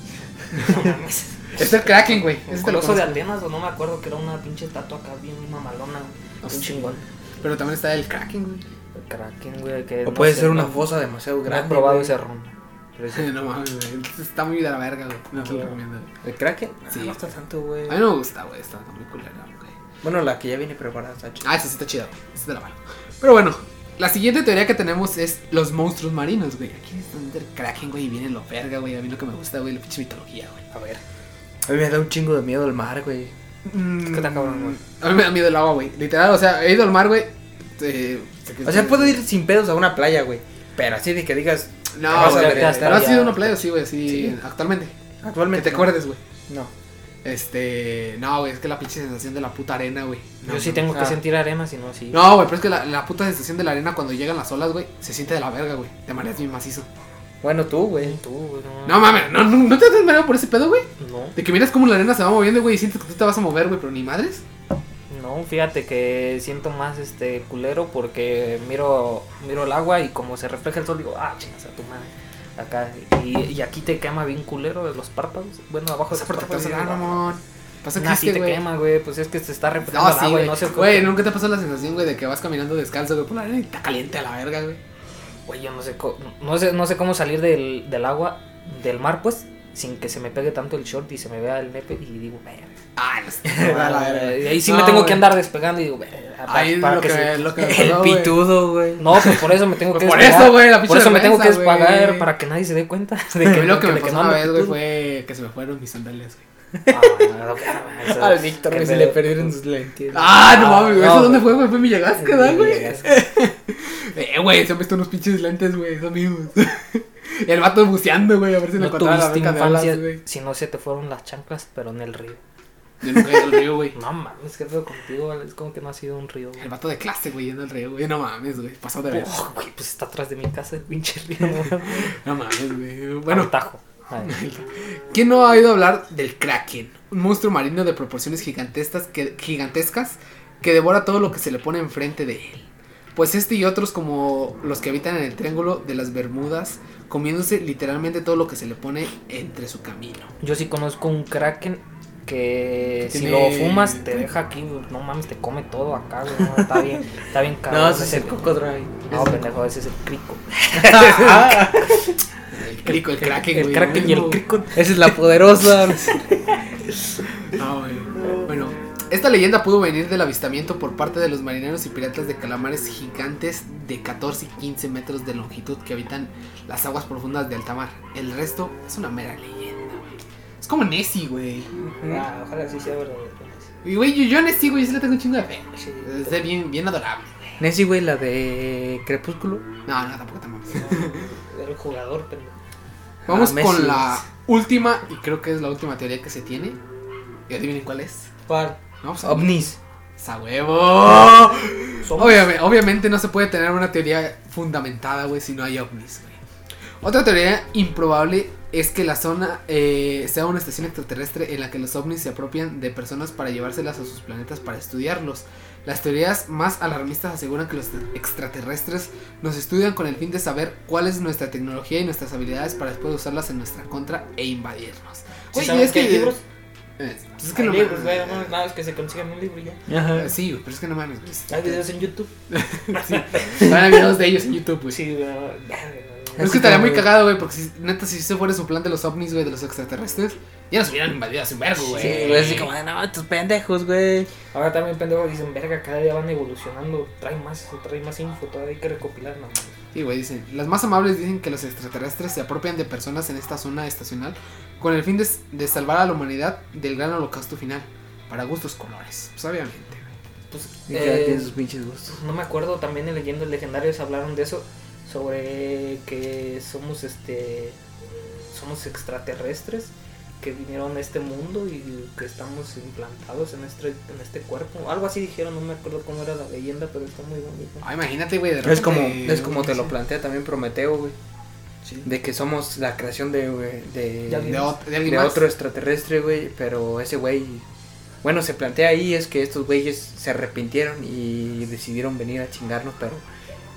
No mames. Es el Kraken, güey. El Ese te lo coloso de. Atenas, o no me acuerdo que era una pinche estatua acá bien mamalona, No un chingón. Pero también está el Kraken, güey. El Kraken, güey, que. O no puede sé, ser una no- fosa demasiado No he grande. probado güey. ese ron. Pero sí. No mames, güey. Está muy de la verga, güey. No te lo Sí. recomiendo. ¿El Kraken? Sí. Ah, no está tanto, güey. A mí no me gusta, güey. Está muy culera, güey. Bueno, la que ya viene preparada está chida. Ah, sí, sí, está chido. güey. Sí, te la valo. Pero bueno, la siguiente teoría que tenemos es los monstruos marinos, güey. Aquí es donde el Kraken, güey, y viene lo verga, güey. A mí lo que me gusta, güey, la pinche mitología, güey. A ver. A mí me da un chingo de miedo el mar, güey. Mm, que está cabrón, güey. A mí me da miedo el agua, güey. Literal, o sea, he ido al mar, güey. eh, O sea, puedo ir sin pedos a una playa, güey. Pero así de que digas, No, Vas a güey. ver, ¿No hasta has allá. ido a una playa? Sí, güey, sí. Sí. Actualmente. Que actualmente. te no. acuerdes, güey. No. Este, no, güey, es que la pinche sensación de la puta arena, güey. No, Yo sí no, tengo o que sea, sentir arena, si no, sí. No, güey, pero es que la, la puta sensación de la arena cuando llegan las olas, güey, se siente de la verga, güey. Te mareas bien macizo. Bueno, tú, güey. Tú, güey, no. No mames, no, no, no te has mareado por ese pedo, güey. No, De que miras cómo la arena se va moviendo, güey, y sientes que tú te vas a mover, güey, pero ni madres. no, fíjate que siento más este culero porque miro miro el agua y como se refleja el sol digo, ah, chingas a tu madre. Acá y, y aquí te quema bien culero de los párpados. Bueno, abajo de Pasa los párpados. personal, digo, mamón. Pasa que Nah, que, te güey. quema, güey, pues es que se está reflejando No, sí, agua y no sé Güey, ¿nunca te pasó la sensación, güey, de que vas caminando descalzo, güey, por la arena y está caliente a la verga, güey? Güey, yo no sé, no sé, no sé cómo salir del, del agua, del mar, pues, sin que se me pegue tanto el short y se me vea el nepe y digo. Ah, no. Y ahí sí No, me tengo que andar despegando y digo, para- Ahí es para lo que que, lo que me El pitudo, güey. No, pues por eso me tengo Pues que por despegar. eso, güey, la Por eso me tengo que despagar para que nadie se dé cuenta de que, lo que me pasó no una vez, güey, fue que se me fueron mis sandalias, güey. Ah, no, eso- Al Víctor, se le perdieron sus lentes. Ah, no mames, güey. no, ¿Eso dónde fue, güey? Fue Villagasca, ¿verdad, güey? Eh, güey, se han visto unos pinches lentes, güey, son míos. Y el vato buceando, güey, a ver si le No encontraba la beca de güey. si no se te fueron las chanclas, pero en el río. Yo nunca he ido al río, güey. No mames, qué pedo contigo, es como que no ha sido un río. güey. El vato de clase, güey, yendo al río, güey. No mames, güey. Pasó de ver. Oh, güey, pues está atrás de mi casa el pinche río. no mames. No mames, güey. Bueno, tajo. ¿quién no ha oído hablar del Kraken? Un monstruo marino de proporciones gigantescas que, gigantescas que devora todo lo que se le pone enfrente de él. Pues este y otros como los que habitan en el Triángulo de las Bermudas, comiéndose literalmente todo lo que se le pone entre su camino. Yo sí conozco un kraken que si Tiene- lo fumas te deja aquí, no mames, te come todo acá, güey. no, está bien, está bien cabrón. No, ese es el cocodrilo. No, pendejo, ese es el crico. El crico, el Kraken, El kraken y el crico. Esa es la poderosa. No, güey. Bueno, esta leyenda pudo venir del avistamiento por parte de los marineros y piratas de calamares gigantes de 14 y 15 metros de longitud que habitan las aguas profundas de alta mar. El resto es una mera leyenda, güey. Es como Nessie, güey. Ah, ojalá sí sea verdad. Y, güey, yo, yo a Nessie, güey, sí le tengo un chingo de fe. Es de bien, bien adorable, güey. Nessie, güey, la de Crepúsculo. No, no, tampoco te mames. Era el jugador, pendejo. Vamos Ah, con la última, y creo que es la última teoría que se tiene. Y adivinen cuál es. ¿Cuál? Vamos a Ovnis. ¡Sa huevo! Obviamente, obviamente no se puede tener una teoría fundamentada, güey, si no hay ovnis, güey. Otra teoría improbable es que la zona eh, sea una estación extraterrestre en la que los ovnis se apropian de personas para llevárselas a sus planetas para estudiarlos. Las teorías más alarmistas aseguran que los extraterrestres nos estudian con el fin de saber cuál es nuestra tecnología y nuestras habilidades para después usarlas en nuestra contra e invadirnos. ¿Sí Güey, y saben es que hay libros? Eh, pues es que Hay no libros, güey, no mames, nada, es que se consigan un libro ya. Ajá. Sí, güey, pero es que no mames. güey. Hay videos en YouTube. Van a videos de ellos en YouTube, güey. Sí, güey. Es que estaría muy cagado, güey, porque si, neta, si se fuera su plan de los ovnis, güey, de los extraterrestres, ya nos hubieran invadido hace un vergo, güey. Sí, güey, así como, no, estos pendejos, güey. Ahora también pendejos dicen, verga, cada día van evolucionando, traen más, traen más info, todavía hay que recopilar, no mames. Sí, güey, dicen. Las más amables dicen que los extraterrestres se apropian de personas en esta zona estacional con el fin de, de salvar a la humanidad del gran holocausto final. Para gustos colores. Pues obviamente, güey. Pues, Y cada eh, quien sus pinches gustos. no me acuerdo, también en leyendas legendarias hablaron de eso, sobre que somos este, somos extraterrestres que vinieron a este mundo y que estamos implantados en este, en este cuerpo. Algo así dijeron, no me acuerdo cómo era la leyenda, pero está muy bonito. Ah, imagínate, güey, de Es repente- como, es como te lo plantea también Prometeo, güey. Sí. De que somos la creación de, de, De otro extraterrestre, güey. Pero ese güey, bueno, se plantea ahí es que estos güeyes se arrepintieron y decidieron venir a chingarnos, pero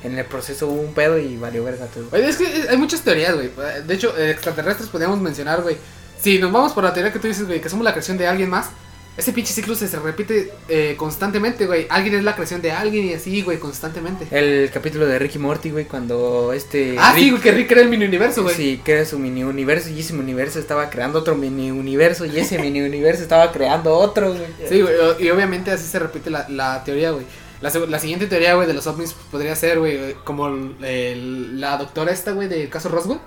en el proceso hubo un pedo y valió verga todo. Es que hay muchas teorías, güey. De hecho, eh, extraterrestres podríamos mencionar, güey. Si nos vamos por la teoría que tú dices, güey, que somos la creación de alguien más, ese pinche ciclo se, se repite eh, constantemente, güey. Alguien es la creación de alguien y así, güey, constantemente. El capítulo de Ricky Morty, güey, cuando este... ah, sí, Rick- güey, que Rick crea el mini universo, güey. Sí, crea su mini universo y ese mini universo estaba creando otro mini universo y ese mini universo estaba creando otro, güey. Sí, güey, y obviamente así se repite la, la teoría, güey. La, la siguiente teoría, güey, de los ovnis podría ser, güey, como el- el- la doctora esta, güey, del caso Roswell,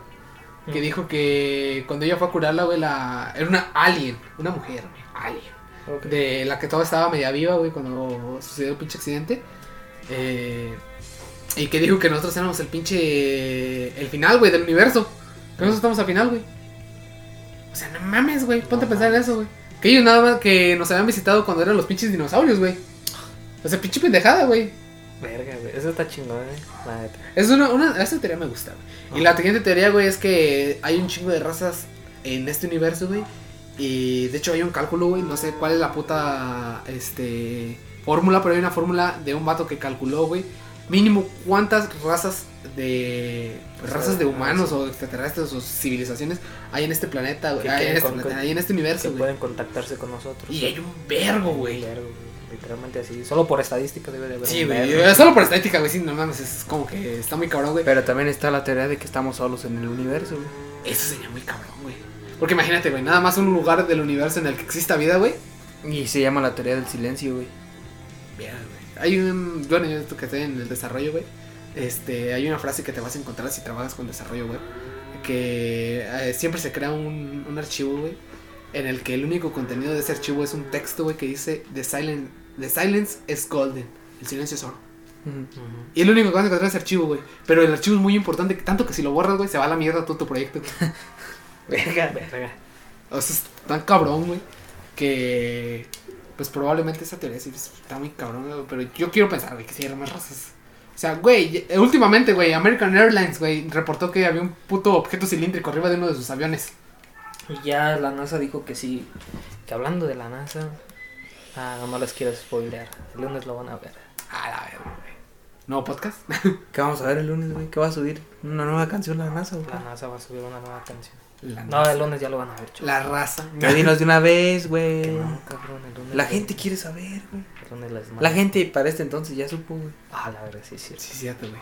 que dijo que cuando ella fue a curarla, güey, la... era una alien, una mujer, güey, alien. De la que toda estaba media viva, güey, cuando sucedió el pinche accidente. Eh, y que dijo que nosotros éramos el pinche... El final, güey, del universo. Que nosotros estamos al final, güey. O sea, no mames, güey, ponte No a pensar en eso, güey. Que ellos nada más que nos habían visitado cuando eran los pinches dinosaurios, güey. O sea, pinche pendejada, güey. Verga, güey. Eso está chingón, eh. Neta. Es una, una, esa teoría me gusta, güey. Y la siguiente teoría, güey, es que hay un chingo de razas en este universo, güey. Y de hecho hay un cálculo, güey. No sé cuál es la puta, este, fórmula, pero hay una fórmula de un vato que calculó, güey. Mínimo cuántas razas de razas de humanos o extraterrestres o civilizaciones hay en este planeta, güey. Hay quieren este, hay en este universo, Que pueden contactarse con nosotros. Y hay un vergo, güey. Literalmente así. Solo por estadística debe de haber. Sí, güey. vergo. Solo por estética, güey. Sí, no mames. Es como que está muy cabrón, güey. Pero también está la teoría de que estamos solos en el universo, güey. Eso sería muy cabrón, güey. Porque imagínate, güey. Nada más un lugar del universo en el que exista vida, güey. Y se llama la teoría del silencio, güey. Verga, güey. Hay un. Bueno, yo esto que estoy en el desarrollo, güey. Este, hay una frase que te vas a encontrar si trabajas con desarrollo, güey. Que eh, siempre se crea un, un archivo, güey. En el que el único contenido de ese archivo es un texto, güey, que dice The, silent, The silence is golden. El silencio es oro. Y es lo único que vas a encontrar en ese archivo, güey. Pero el archivo es muy importante, tanto que si lo borras, güey, se va a la mierda todo tu proyecto. Verga, verga. O sea, es tan cabrón, güey. Que. Pues probablemente esa teoría sí está muy cabrón, güey. Pero yo quiero pensar, güey, que sí hay más razas. O sea, güey, eh, últimamente, güey, American Airlines, güey, reportó que había un puto objeto cilíndrico arriba de uno de sus aviones. Y ya la NASA dijo que sí. Que hablando de la NASA. Ah, no les quiero spoilear. El lunes lo van a ver. A la verga, güey. ¿Nuevo podcast? ¿Qué vamos a ver el lunes, güey? ¿Qué va a subir? Una nueva canción la NASA, güey. La NASA va a subir una nueva canción. La, No, el lunes ya lo van a ver, chaval. la raza. Ya dinos de una vez, güey. Que no, cabrón, el lunes. La gente quiere saber, güey. El lunes les mando. La gente para este entonces ya supo, güey. Ah, la verdad, sí, sí. Sí, cierto, güey.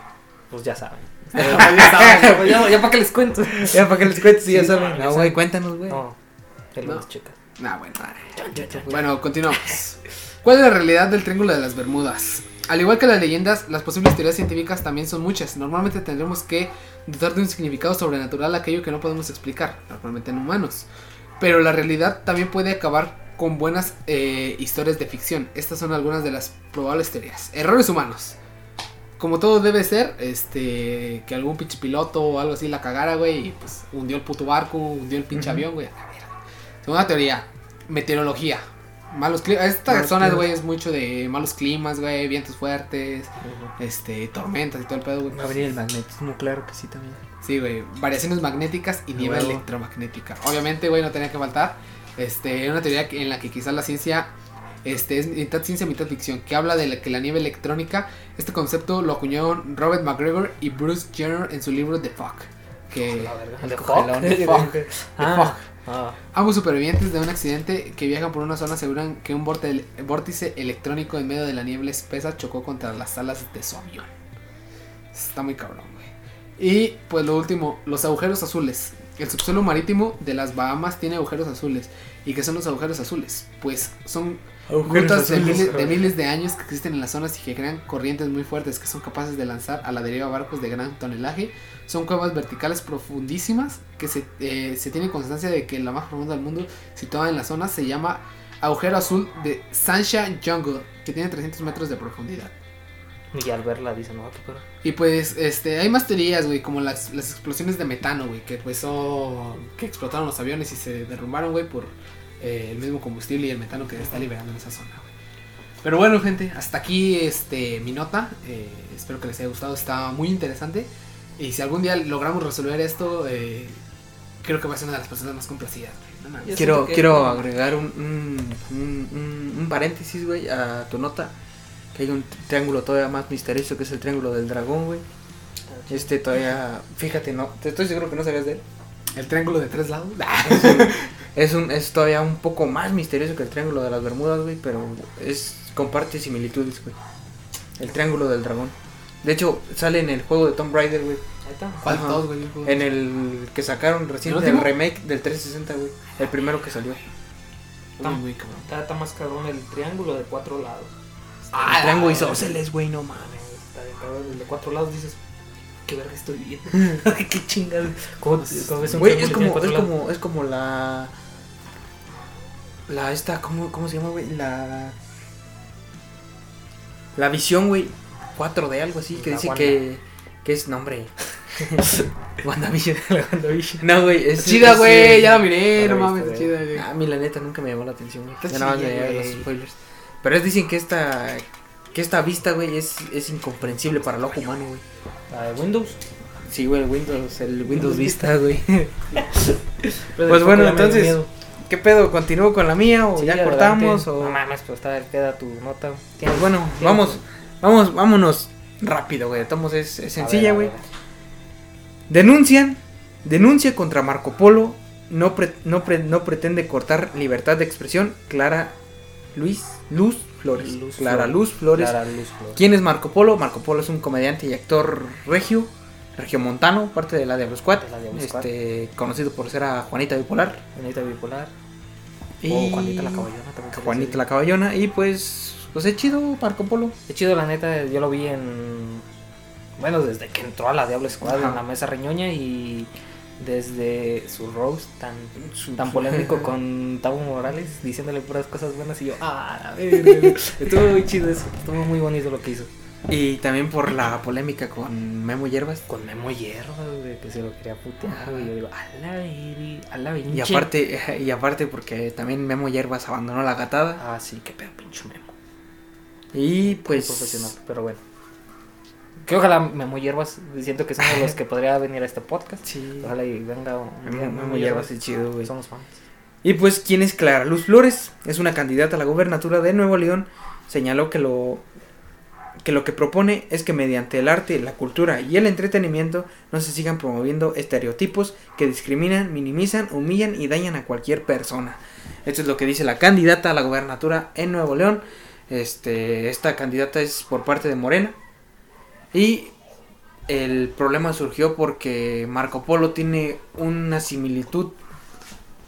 Pues ya saben. ya saben. Ya, ya para que les cuento. Ya, para que les cuentes, si ya Sí, saben. no, No, güey, cuéntanos, güey. No, el No. lunes, chicas. Bueno. Bueno, continuamos. ¿Cuál es la realidad del Triángulo de las Bermudas? Al igual que las leyendas, las posibles teorías científicas también son muchas. Normalmente tendremos que dotar de un significado sobrenatural aquello que no podemos explicar, normalmente en humanos. Pero la realidad también puede acabar con buenas eh, historias de ficción. Estas son algunas de las probables teorías. Errores humanos. Como todo debe ser, este, que algún pinche piloto o algo así la cagara, güey, y pues hundió el puto barco, hundió el pinche avión, güey. Segunda teoría, meteorología. Malos climas. Esta Malos zona, güey, es mucho de malos climas, güey, vientos fuertes, este, tormentas y todo el pedo, güey. Va a venir el magnetismo, claro que sí también. Sí, güey, variaciones magnéticas y nieve electromagnética. Obviamente, güey, no tenía que faltar. Este, una teoría en la que quizás la ciencia este, es mitad ciencia, mitad ficción, que habla de la- que la nieve electrónica, este concepto lo acuñaron Robert McGregor y Bruce Jenner en su libro The Fog. Que La verga. El ¿De congelón. fuck? The Fog. Ah, ah. Ambos supervivientes de un accidente que viajan por una zona aseguran que un vórtice electrónico en medio de la niebla espesa chocó contra las alas de su avión. Está muy cabrón, güey. Y pues lo último, los agujeros azules. El subsuelo marítimo de las Bahamas tiene agujeros azules. ¿Y qué son los agujeros azules? Pues son grutas de miles, de miles de años que existen en las zonas y que crean corrientes muy fuertes que son capaces de lanzar a la deriva barcos de gran tonelaje. Son cuevas verticales profundísimas que se, eh, se tiene constancia de que la más profunda del mundo, situada en la zona, se llama agujero azul de Sancha Jungle, que tiene 300 metros de profundidad. Y al verla dicen, no, pedo. Y pues, este, hay más teorías, güey, como las, las explosiones de metano, güey, que pues son, que explotaron los aviones y se derrumbaron, güey, por eh, el mismo combustible y el metano que se está liberando en esa zona, güey. Pero bueno, gente, hasta aquí, este, mi nota, eh, espero que les haya gustado, está muy interesante. Y si algún día logramos resolver esto, eh, creo que va a ser una de las personas más complacidas, güey. No Quiero, que- quiero agregar un, un, un, un- un paréntesis, güey, a tu nota. Que hay un triángulo todavía más misterioso que es el triángulo del dragón, güey. Este todavía, fíjate, no, te estoy seguro que no sabías de él. El triángulo de tres lados. Es un, es todavía un poco más misterioso que el triángulo de las Bermudas, güey, pero es comparte similitudes, güey. El triángulo del dragón. De hecho, sale en el juego de Tomb Raider, güey. Ahí está. ¿Cuál Ajá. todos, güey? En el que sacaron recién ¿El el remake del 360, güey. El primero que salió. Uy, muy cabrón. Está, está más cabrón el triángulo de cuatro lados. Ah, el triángulo isósceles, güey, no mames. Está bien cabrón. El de cuatro lados dices, qué verga estoy viendo. qué chingada. ¿Cómo, cómo un Güey, es como, es lados? como, es como la. La esta, ¿cómo, cómo se llama, güey? La. La visión, güey. 4 de algo así, que La dice Wanda. que. Que es nombre. WandaVision. La WandaVision. No, güey. Es, Chida, güey, ya la miré, ya no mames, está chida, güey. A mí la neta nunca me llamó la atención, güey. Ya nada más me los spoilers. Pero es dicen que esta que esta vista, güey, es, es incomprensible para el ojo humano, güey. La de Windows. Sí, güey, Windows, el Windows Vista, güey. Pues bueno, entonces. ¿Qué pedo? ¿Continúo con la mía o Sí, ya adelante. cortamos o No mames, pues está, queda tu nota. Pues bueno, vamos, vamos, vámonos rápido, güey. Tomos es, sencilla, güey. Denuncian, denuncia contra Marco Polo, no, pre- no, pre- no pretende cortar libertad de expresión, Clara Luis, Luz Flores. Luz Clara Flores. Luz Flores. Clara Luz Flores. ¿Quién es Marco Polo? Marco Polo es un comediante y actor regio, regiomontano, parte de la Diablo Squad, De la Diablo Squad. este, conocido por ser a Juanita Bipolar. Juanita Bipolar. Y O Juanita la Caballona también. Juanita la Caballona. Y pues, pues es chido Marco Polo. Es chido, la neta, yo lo vi en. Bueno, desde que entró a la Diablo Squad Ajá. en la mesa reñoña y desde su roast tan, tan polémico con Tabo Morales, diciéndole puras cosas buenas y yo, ah, la verga". Estuvo muy chido eso, estuvo muy bonito lo que hizo. Y también por la polémica con Memo Hierbas. Con Memo Hierro, güey, que se lo quería putear, güey. Yo digo, a la a la Y pinche". aparte, y aparte porque también Memo Hierbas abandonó la gatada. Ah, sí, qué pedo, pinche Memo. Y Pues. profesional, pero bueno. Que ojalá Memo Hierbas, siento que es uno de los que podría venir a este podcast. Sí. Ojalá y venga un día Memo, Memo Hierbas es chido, güey. Somos fans. Y pues, ¿quién es Clara Luz Flores? Es una candidata a la gubernatura de Nuevo León. Señaló que lo que lo que propone es que mediante el arte, la cultura y el entretenimiento no se sigan promoviendo estereotipos que discriminan, minimizan, humillan y dañan a cualquier persona. Esto es lo que dice la candidata a la gubernatura en Nuevo León. Este, esta candidata es por parte de Morena. Y el problema surgió porque Marco Polo tiene una similitud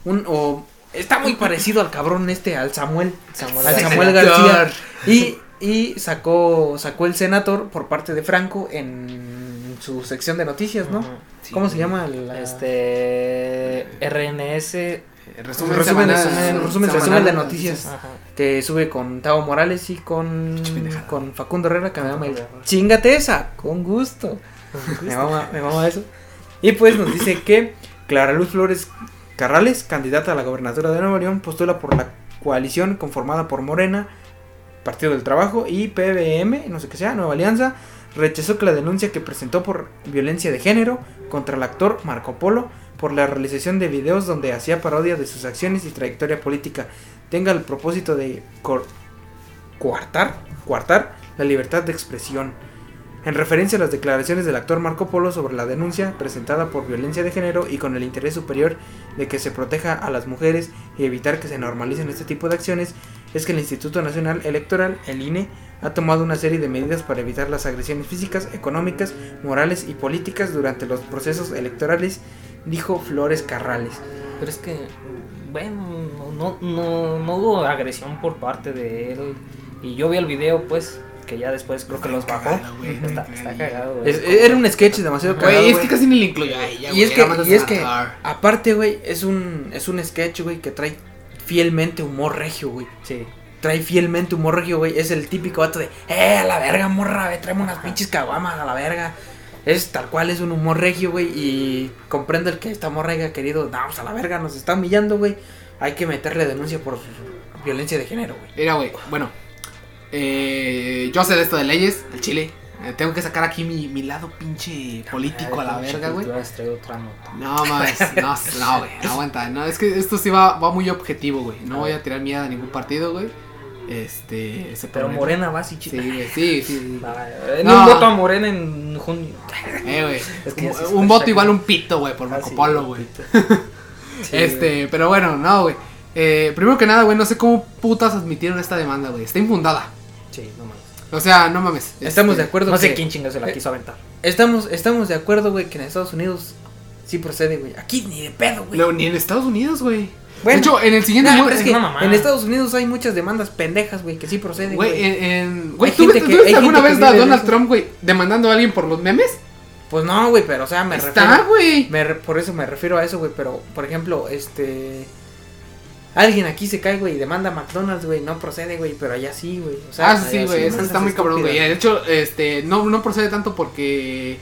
un o está muy parecido al cabrón este al Samuel Samuel al García. Samuel. García y y sacó sacó el senator por parte de Franco en su sección de noticias no cómo se llama la- Este. RNS. Resumen, resumen, resumen, resumen, de noticias. Ajá. que sube con Tavo Morales y con con Facundo Herrera que me llama el chingate esa con gusto. Me mama, me mama eso. Y pues nos dice que Clara Luz Flores Carrales, candidata a la gobernatura de Nuevo León, postula por la coalición conformada por Morena, Partido del Trabajo y PBM, no sé qué sea, Nueva Alianza, rechazó que la denuncia que presentó por violencia de género contra el actor Marco Polo por la realización de videos donde hacía parodia de sus acciones y trayectoria política tenga el propósito de coartar, coartar la libertad de expresión. En referencia a las declaraciones del actor Marco Polo sobre la denuncia presentada por violencia de género y con el interés superior de que se proteja a las mujeres y evitar que se normalicen este tipo de acciones, es que el Instituto Nacional Electoral, el INE, ha tomado una serie de medidas para evitar las agresiones físicas, económicas, morales y políticas durante los procesos electorales, dijo Flores Carrales. Pero es que, bueno, no, no, no hubo agresión por parte de él. Y yo vi el video, pues, que ya después creo que los bajó. cagado, güey, Está, cagado. güey. Es- era un sketch demasiado cagado. Güey, es que casi ni le incluyó a ella, Y es que, y es que aparte, güey, es un, es un sketch, güey, que trae fielmente humor regio, güey. Sí. Trae fielmente humor regio, güey. Es el típico vato de, eh, a la verga, morra, ve, tráeme unas pinches caguamas a la verga. Es tal cual, es un humor regio, güey. Y comprende el que esta morra haya querido, no, pues a la verga, nos está humillando, güey. Hay que meterle denuncia por violencia de género, güey. Mira, güey, bueno. Eh, yo sé de esto de leyes, el Chile. Eh, tengo que sacar aquí mi, mi lado pinche político a la verga, güey. No, mames, no, no, güey, no aguanta. No, es que esto sí va, va muy objetivo, güey. No voy a tirar mierda a ningún partido, güey. Este, ese Pero problema. Morena va así, Sí, güey, sí, sí, sí. Ni No. un voto a Morena en junio. Eh, güey. Es que un, sí voto igual un pito, güey, por Ah, Marco sí, Polo, güey. Sí, Este, pero bueno, no, güey. Eh, primero que nada, güey, no sé cómo putas admitieron esta demanda, güey. Está infundada. Sí, no mames. O sea, no mames. Estamos Este, de acuerdo No sé que- quién chingo se la eh, quiso aventar. Estamos, estamos de acuerdo, güey, que en Estados Unidos sí procede, güey. Aquí ni de pedo, güey. Luego, ni en Estados Unidos, güey. Bueno. de hecho, en el siguiente. Nah, es que en Estados Unidos hay muchas demandas pendejas, güey, que sí proceden, Güey, en. en- Güey, ¿tú, tú hay alguna vez a Donald. Trump, güey, demandando a alguien por los memes? Pues no, güey, pero o sea, me Está, refiero. güey. Por eso me refiero a eso, güey. Pero, por ejemplo, este. Alguien aquí se cae, güey, y demanda a McDonald's, güey. No procede, güey, pero allá sí, güey. O sea, ah, sí, güey, eso está muy cabrón, güey. De hecho, este, no, no procede tanto porque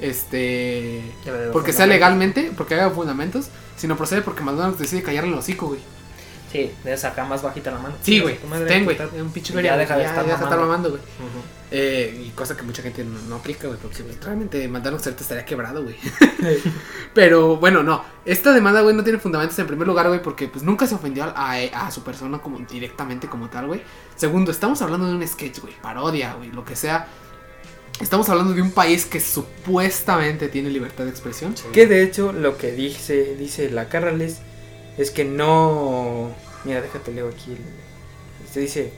este porque sea legalmente, porque haya fundamentos, sino procede porque McDonald's decide callarle el hocico, güey. Sí, debes sacar más bajita la mano. Sí, güey. Ten, güey. Un pinche Ya güey, deja de ya estar deja de estar mamando. mamando, güey. Eh, y cosa que mucha gente no, no aplica, güey, porque pues, realmente McDonald's ahorita estaría quebrado, güey. Pero bueno, no. Esta demanda, güey, no tiene fundamentos en primer lugar, güey, porque pues nunca se ofendió a, a- a su persona como directamente como tal, güey. Segundo, estamos hablando de un sketch, güey, parodia, güey, lo que sea. Estamos hablando de un país que supuestamente tiene libertad de expresión. Que de hecho lo que dice, dice la Carrales es que no... Mira, déjate leo aquí. el- Se dice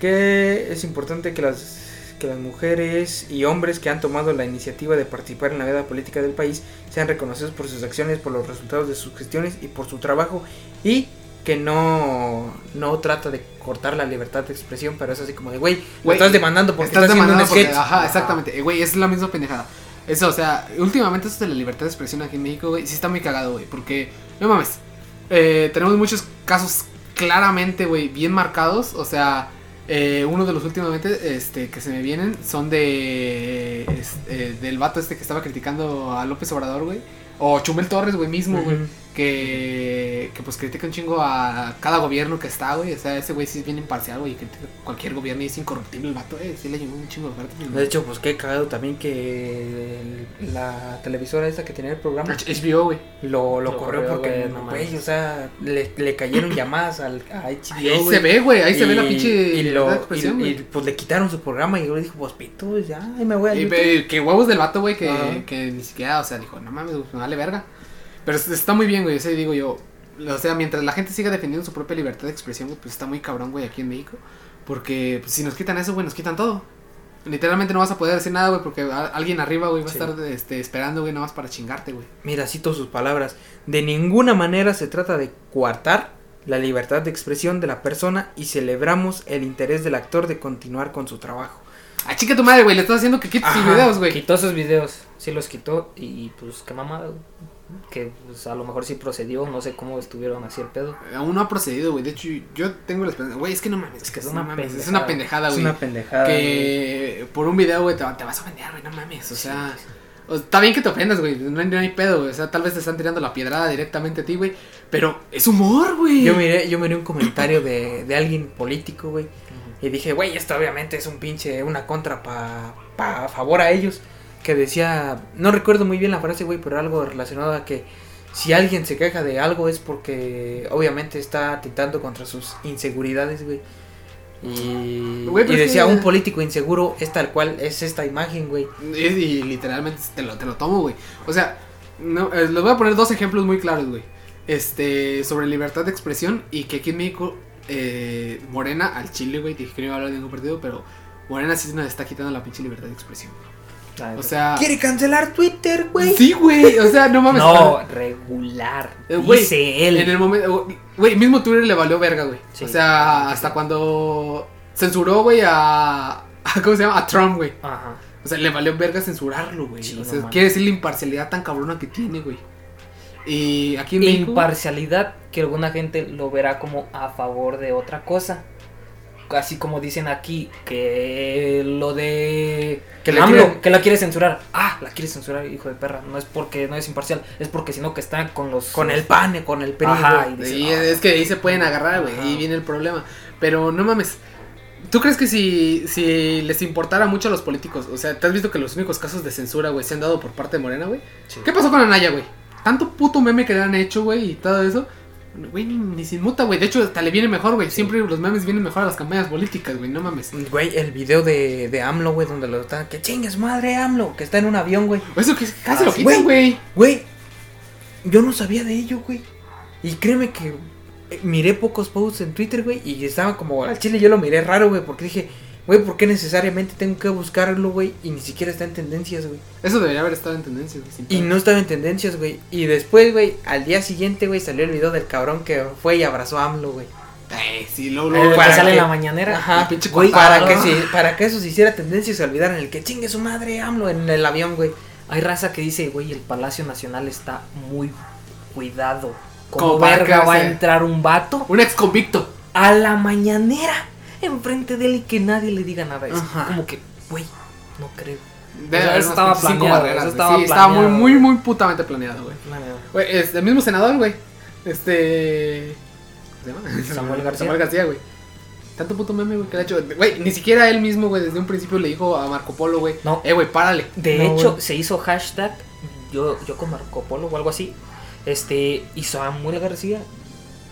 que es importante que las, que las mujeres y hombres que han tomado la iniciativa de participar en la vida política del país sean reconocidos por sus acciones, por los resultados de sus gestiones y por su trabajo y que no, no trata de cortar la libertad de expresión, pero es así como de, güey, lo estás demandando porque Estás estás, haciendo un demandando porque, sketch. ajá, exactamente. Eh, Güey, es la misma pendejada. Eso, o sea, últimamente esto de la libertad de expresión aquí en México, güey, sí está muy cagado, güey. Porque, no mames, eh, tenemos muchos casos claramente, güey, bien marcados. O sea, eh, uno de los últimamente este, que se me vienen son de. es- eh, del vato este que estaba criticando a López Obrador, güey. O Chumel Torres, güey, mismo, güey. Ujú. Que, que pues critica un chingo a cada gobierno que está, güey. O sea, ese güey sí es bien imparcial, güey. y cualquier gobierno y es incorruptible el vato, eh. Sí le llevó un chingo de ofertas. De hecho, pues qué cagado también que el- la televisora esta que tenía el programa HBO, güey. lo, lo Lo corrió corrió, porque, güey, no o sea, le, le cayeron llamadas al, a HBO, Ahí güey. se ve, güey. Ahí se ve la Y- pinche y, lo- expresión, y- y, pues le quitaron su programa y yo le dije, pues pito, pues, ya, ahí me voy a Y, que huevos del vato, güey, que, que ni siquiera, o sea, dijo, no mames, güey, me vale verga. Pero es- está muy bien, güey, o sea, digo yo, o sea, mientras la gente siga defendiendo su propia libertad de expresión, güey, pues está muy cabrón, güey, aquí en México. Porque pues, si nos quitan eso, güey, nos quitan todo. Literalmente no vas a poder decir nada, güey, porque alguien arriba, güey, va Sí. a estar este, esperando, güey, nada más para chingarte, güey. Mira, cito sus palabras. De ninguna manera se trata de coartar la libertad de expresión de la persona y celebramos el interés del actor de continuar con su trabajo. Ah, chica tu madre, güey, le estás haciendo que quites tus Ajá, videos, güey. Quitó sus videos, sí los quitó y pues qué mamada, güey. Que pues, a lo mejor sí procedió, no sé cómo estuvieron así el pedo. Aún no ha procedido, güey. De hecho, yo tengo la esperanza. Güey, es que no mames. Es que es no una mames, Es pendejada. una pendejada, Es güey. una pendejada. güey. que por un video, güey, te, te vas a ofender, güey, no mames. O sea, o- está bien que te ofendas, güey. No, hay- no hay pedo, güey. O sea, tal vez te están tirando la piedrada directamente a ti, güey. Pero es humor, güey. Yo miré, yo miré un comentario de, de alguien político, güey. Y dije, güey, esto obviamente es un pinche, una contra pa, pa favor a ellos. Que decía, no recuerdo muy bien la frase, güey, pero algo relacionado a que si alguien se queja de algo es porque obviamente está atentando contra sus inseguridades, güey. Y, decía, un político inseguro es tal cual, es esta imagen, güey. Y, y literalmente te lo, te lo tomo, güey. O sea, no, eh, les voy a poner dos ejemplos muy claros, güey. Este, sobre libertad de expresión y que aquí en México, eh, Morena al Chile, güey, dije que no iba a hablar de ningún partido, pero Morena sí nos está quitando la pinche libertad de expresión. O sea, Quiere cancelar Twitter, güey. sí, güey, o sea, no mames. no, regular. Eh, güey, dice él. En el momento, güey, mismo Twitter le valió verga, güey. Sí. O sea, hasta cuando censuró, güey, a, a- ¿Cómo se llama? A Trump, güey. Ajá. O sea, le valió verga censurarlo, güey. Sí, o sea, quiere decir la imparcialidad tan cabrona que tiene, güey. Y aquí en México. Imparcialidad que alguna gente lo verá como a favor de otra cosa. Así como dicen aquí que lo de Que le AMLO, tiran- que la quiere censurar. Ah, la quiere censurar, hijo de perra. No es porque no es imparcial, es porque sino que está con los Con el pan, con el PRI, y dice, Y "Ah". es que ahí se pueden agarrar, güey. Ahí viene el problema. Pero no mames. ¿Tú crees que si, si les importara mucho a los políticos? O sea, ¿te has visto que los únicos casos de censura, güey, se han dado por parte de Morena, güey? Sí. ¿Qué pasó con Anaya, güey? Tanto puto meme que le han hecho, güey, y todo eso. Güey, ni, ni se inmuta, güey. De hecho, hasta le viene mejor, güey. Siempre los memes vienen mejor a las campañas políticas, güey. No mames. Güey, el video de, de AMLO, güey, donde lo están. Que chingues madre, AMLO, que está en un avión, güey. Eso que casi Ah, lo quitan, güey. Güey, yo no sabía de ello, güey. Y créeme que eh, miré pocos posts en Twitter, güey, y estaba como al chile yo lo miré raro, güey, porque dije, güey, ¿por qué necesariamente tengo que buscarlo, güey? Y ni siquiera está en tendencias, güey. Eso debería haber estado en tendencia, güey. Y no estaba en tendencias, güey. Y después, güey, al día siguiente, güey, salió el video del cabrón que fue y abrazó a AMLO, güey. Eh, sí, lo, El lo, que para sale en que- la mañanera. Ajá, pinche güey, para que, si, para que eso se hiciera tendencia y se olvidaran el que chingue su madre AMLO en el avión, güey. Hay raza que dice, güey, el Palacio Nacional está muy cuidado. Como verga va a entrar un vato Un ex convicto. a la mañanera enfrente de él y que nadie le diga nada. Es Ajá. como que, güey, no creo. O sea, eso estaba planeado, barreras, eso güey. estaba sí, estaba muy, planeado, muy, güey. muy putamente planeado, güey. Güey, es el mismo senador, güey. Este. ¿Cómo se llama? Samuel García. Samuel García, güey. Tanto puto meme, güey, que le ha hecho. Güey, ni siquiera él mismo, güey, desde un principio le dijo a Marco Polo, güey. No. Eh, güey, párale. De No, hecho, güey. se hizo hashtag yo, yo con Marco Polo o algo así. Este, y Samuel García,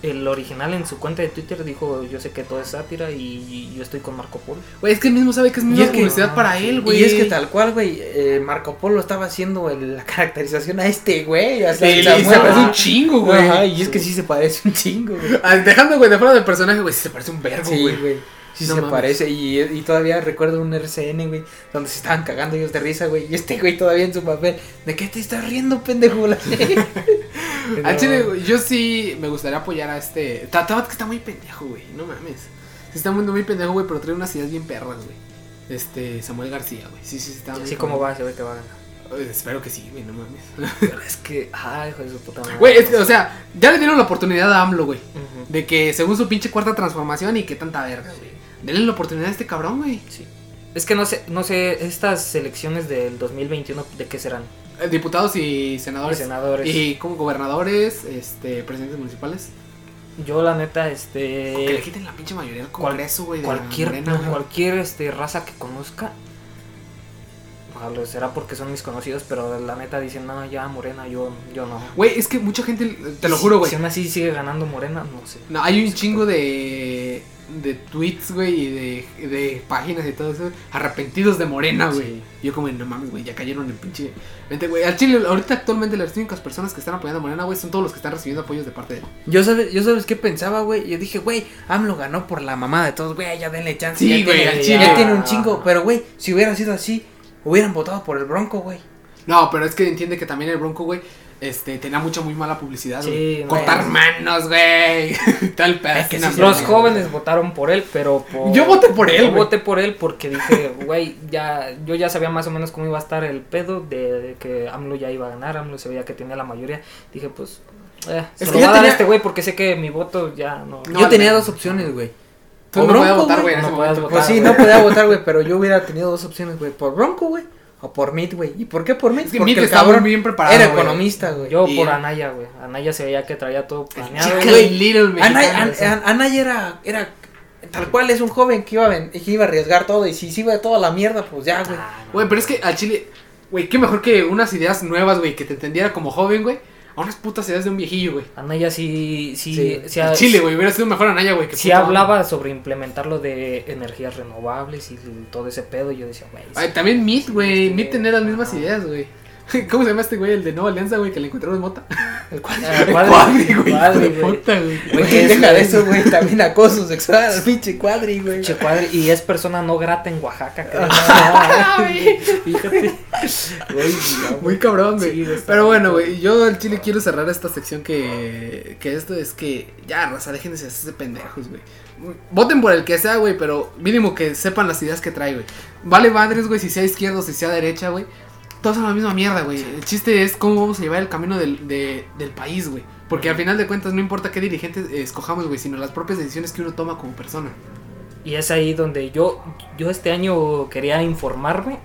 el original en su cuenta de Twitter dijo, yo sé que todo es sátira y yo estoy con Marco Polo. Güey, es que él mismo sabe que es misma que- publicidad para él, güey. Y es que tal cual, güey, eh, Marco Polo estaba haciendo el- la caracterización a este güey. O sea, Sí, se parece un chingo, güey. Ajá, y es que sí se parece un chingo, güey. Ah, Dejando, güey, de fuera del personaje, güey, sí se parece un güey. güey. Sí No se mames. parece. Y, y todavía recuerdo un RCN, güey, donde se estaban cagando ellos de risa, güey. Y este güey todavía en su papel. ¿De qué te estás riendo, pendejo? Al chile, güey, yo sí me gustaría apoyar a este. Ta- ta- que está muy pendejo, güey. No mames. Sí, está muy, muy pendejo, güey, pero trae unas ideas bien perras, güey. Este, Samuel García, güey. Sí, sí, sí, está Así como va, se ve que va a ganar. Espero que sí, güey, no mames. Pero es que, ay, hijo de su puta madre. Güey, es que, o sea, ya le dieron la oportunidad a AMLO, güey. De que según su pinche cuarta transformación y que tanta verga, güey. Denle la oportunidad a este cabrón, güey. Sí. Es que no sé, no sé, estas elecciones del 2021, ¿de qué serán? Eh, Diputados y senadores. Y senadores. Y como gobernadores, este, presidentes municipales. Yo, la neta, Que le este. quiten la pinche mayoría cual- Congreso, güey. de la Cualquier, Morena, cualquier este, raza que conozca. Será porque son mis conocidos, pero la neta dicen, no, ya Morena, yo, yo no. Güey, es que mucha gente, te lo juro, güey. Si aún así sigue ganando Morena, no sé. No, hay un chingo de, de tweets, güey, y de, de páginas y todo eso, arrepentidos de Morena, güey. Sí. Yo como, no mames, güey, ya cayeron en pinche... Vente, güey, al Chile, ahorita actualmente las únicas personas que están apoyando a Morena, güey, son todos los que están recibiendo apoyos de parte de él. Yo sabes, yo sabes qué pensaba, güey. Yo dije, güey, AMLO ganó por la mamá de todos, güey, ya denle chance. Sí, ya güey, al ya chile. tiene un chingo. Pero, güey, si hubiera sido así, hubieran votado por el Bronco, güey. No, pero es que entiende que también el Bronco, güey, este, tenía mucha muy mala publicidad, güey. Cortar manos, güey. Tal pedazo. Es que sí, Los güey. jóvenes votaron por él, pero por... Yo voté por él, Yo güey. voté por él porque dije, güey, ya, yo ya sabía más o menos cómo iba a estar el pedo de, de que AMLO ya iba a ganar, AMLO se veía que tenía la mayoría. Dije, pues, eh, se Es lo que a dar a tenía- este güey porque sé que mi voto ya no... No, yo tenía dos opciones, güey. Tú O no podías Bronco, votar, güey, en no ese podías momento. Pues sí, no podía votar, güey, pero yo hubiera tenido dos opciones, güey. Por Bronco, güey. O por Meat, güey. ¿Y por qué por Meat? Es que Porque Meat el estaba cabrón muy bien preparado, Era economista, güey. Yo Y- por Anaya, güey. Anaya se veía que traía todo planeado. Chica güey. Little Anay, mexicano. An- An- Anay era, era tal cual es un joven que iba, a ven- que iba a arriesgar todo y si se iba toda la mierda, pues ya, güey. Ah, no. Güey, pero es que al chile, güey, qué mejor que unas ideas nuevas, güey, que te entendiera como joven, güey, a unas putas ideas de un viejillo, güey. Anaya sí, sí, Sí, sí, Al chile, güey, hubiera sido mejor Anaya, güey. que sí puto hablaba sobre implementarlo de energías renovables y todo ese pedo. Yo decía, güey. También Meet, güey, Sí, Meet tenía las mismas ideas, güey. ¿Cómo se llama este güey, el de Nueva Alianza, güey, que le encontraron en mota? El Ah, El Cuadri, cuadri, güey, Cuadri, güey. puta, güey. Güey, que es- deja de eso, güey. También acoso sexual, al pinche cuadri, güey. Che, cuadri, y es persona no grata en Oaxaca. Fíjate. Güey, Muy cabrón, güey. Sí, Pero bueno, güey, yo al chile quiero cerrar esta sección que, que esto es que ya, raza, déjense de hacerse pendejos, güey. Voten por el que sea, güey, pero mínimo que sepan las ideas que trae, güey. Vale madres, güey, si sea izquierda o si sea derecha, güey. Todos son la misma mierda, güey. El chiste es cómo vamos a llevar el camino del, de- del país, güey. Porque al final de cuentas no importa qué dirigentes escojamos, güey, sino las propias decisiones que uno toma como persona. Y es ahí donde yo, yo este año quería informarme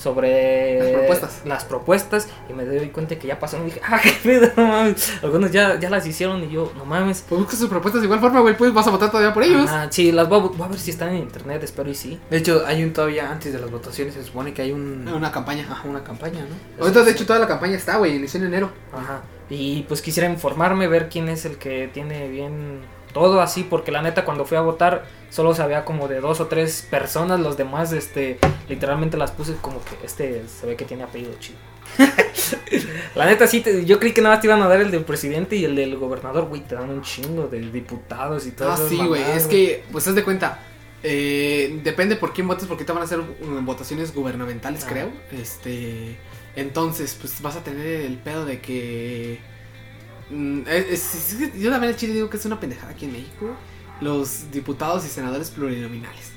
sobre Las propuestas. las propuestas y me doy cuenta que ya pasaron y dije, ah, qué pedo, no mames. Algunos ya, ya las hicieron y yo, no mames. Pues busca sus propuestas de igual forma, güey, pues vas a votar todavía por ellos. Ah, sí, las voy a, voy a ver si están en internet, espero y sí. De hecho, hay un todavía antes de las votaciones, se supone que hay un, Una campaña. ajá, una campaña, ¿no? Ahorita, de hecho, toda la campaña está, güey, inició en enero. Ajá. Y pues quisiera informarme, ver quién es el que tiene bien todo así, porque la neta cuando fui a votar solo sabía como de dos o tres personas, los demás este literalmente las puse como que este se ve que tiene apellido chido. la neta sí, te- yo creí que nada más te iban a dar el del presidente y el del gobernador, güey, te dan un chingo de diputados y todo Ah, sí, güey. Es que, pues, haz de cuenta. eh, depende por quién votes, porque te van a hacer votaciones gubernamentales, Ah. creo. Este. Entonces, pues vas a tener el pedo de que. Mm, es- es- yo también al chile digo que es una pendejada aquí en México. Los diputados y senadores plurinominales.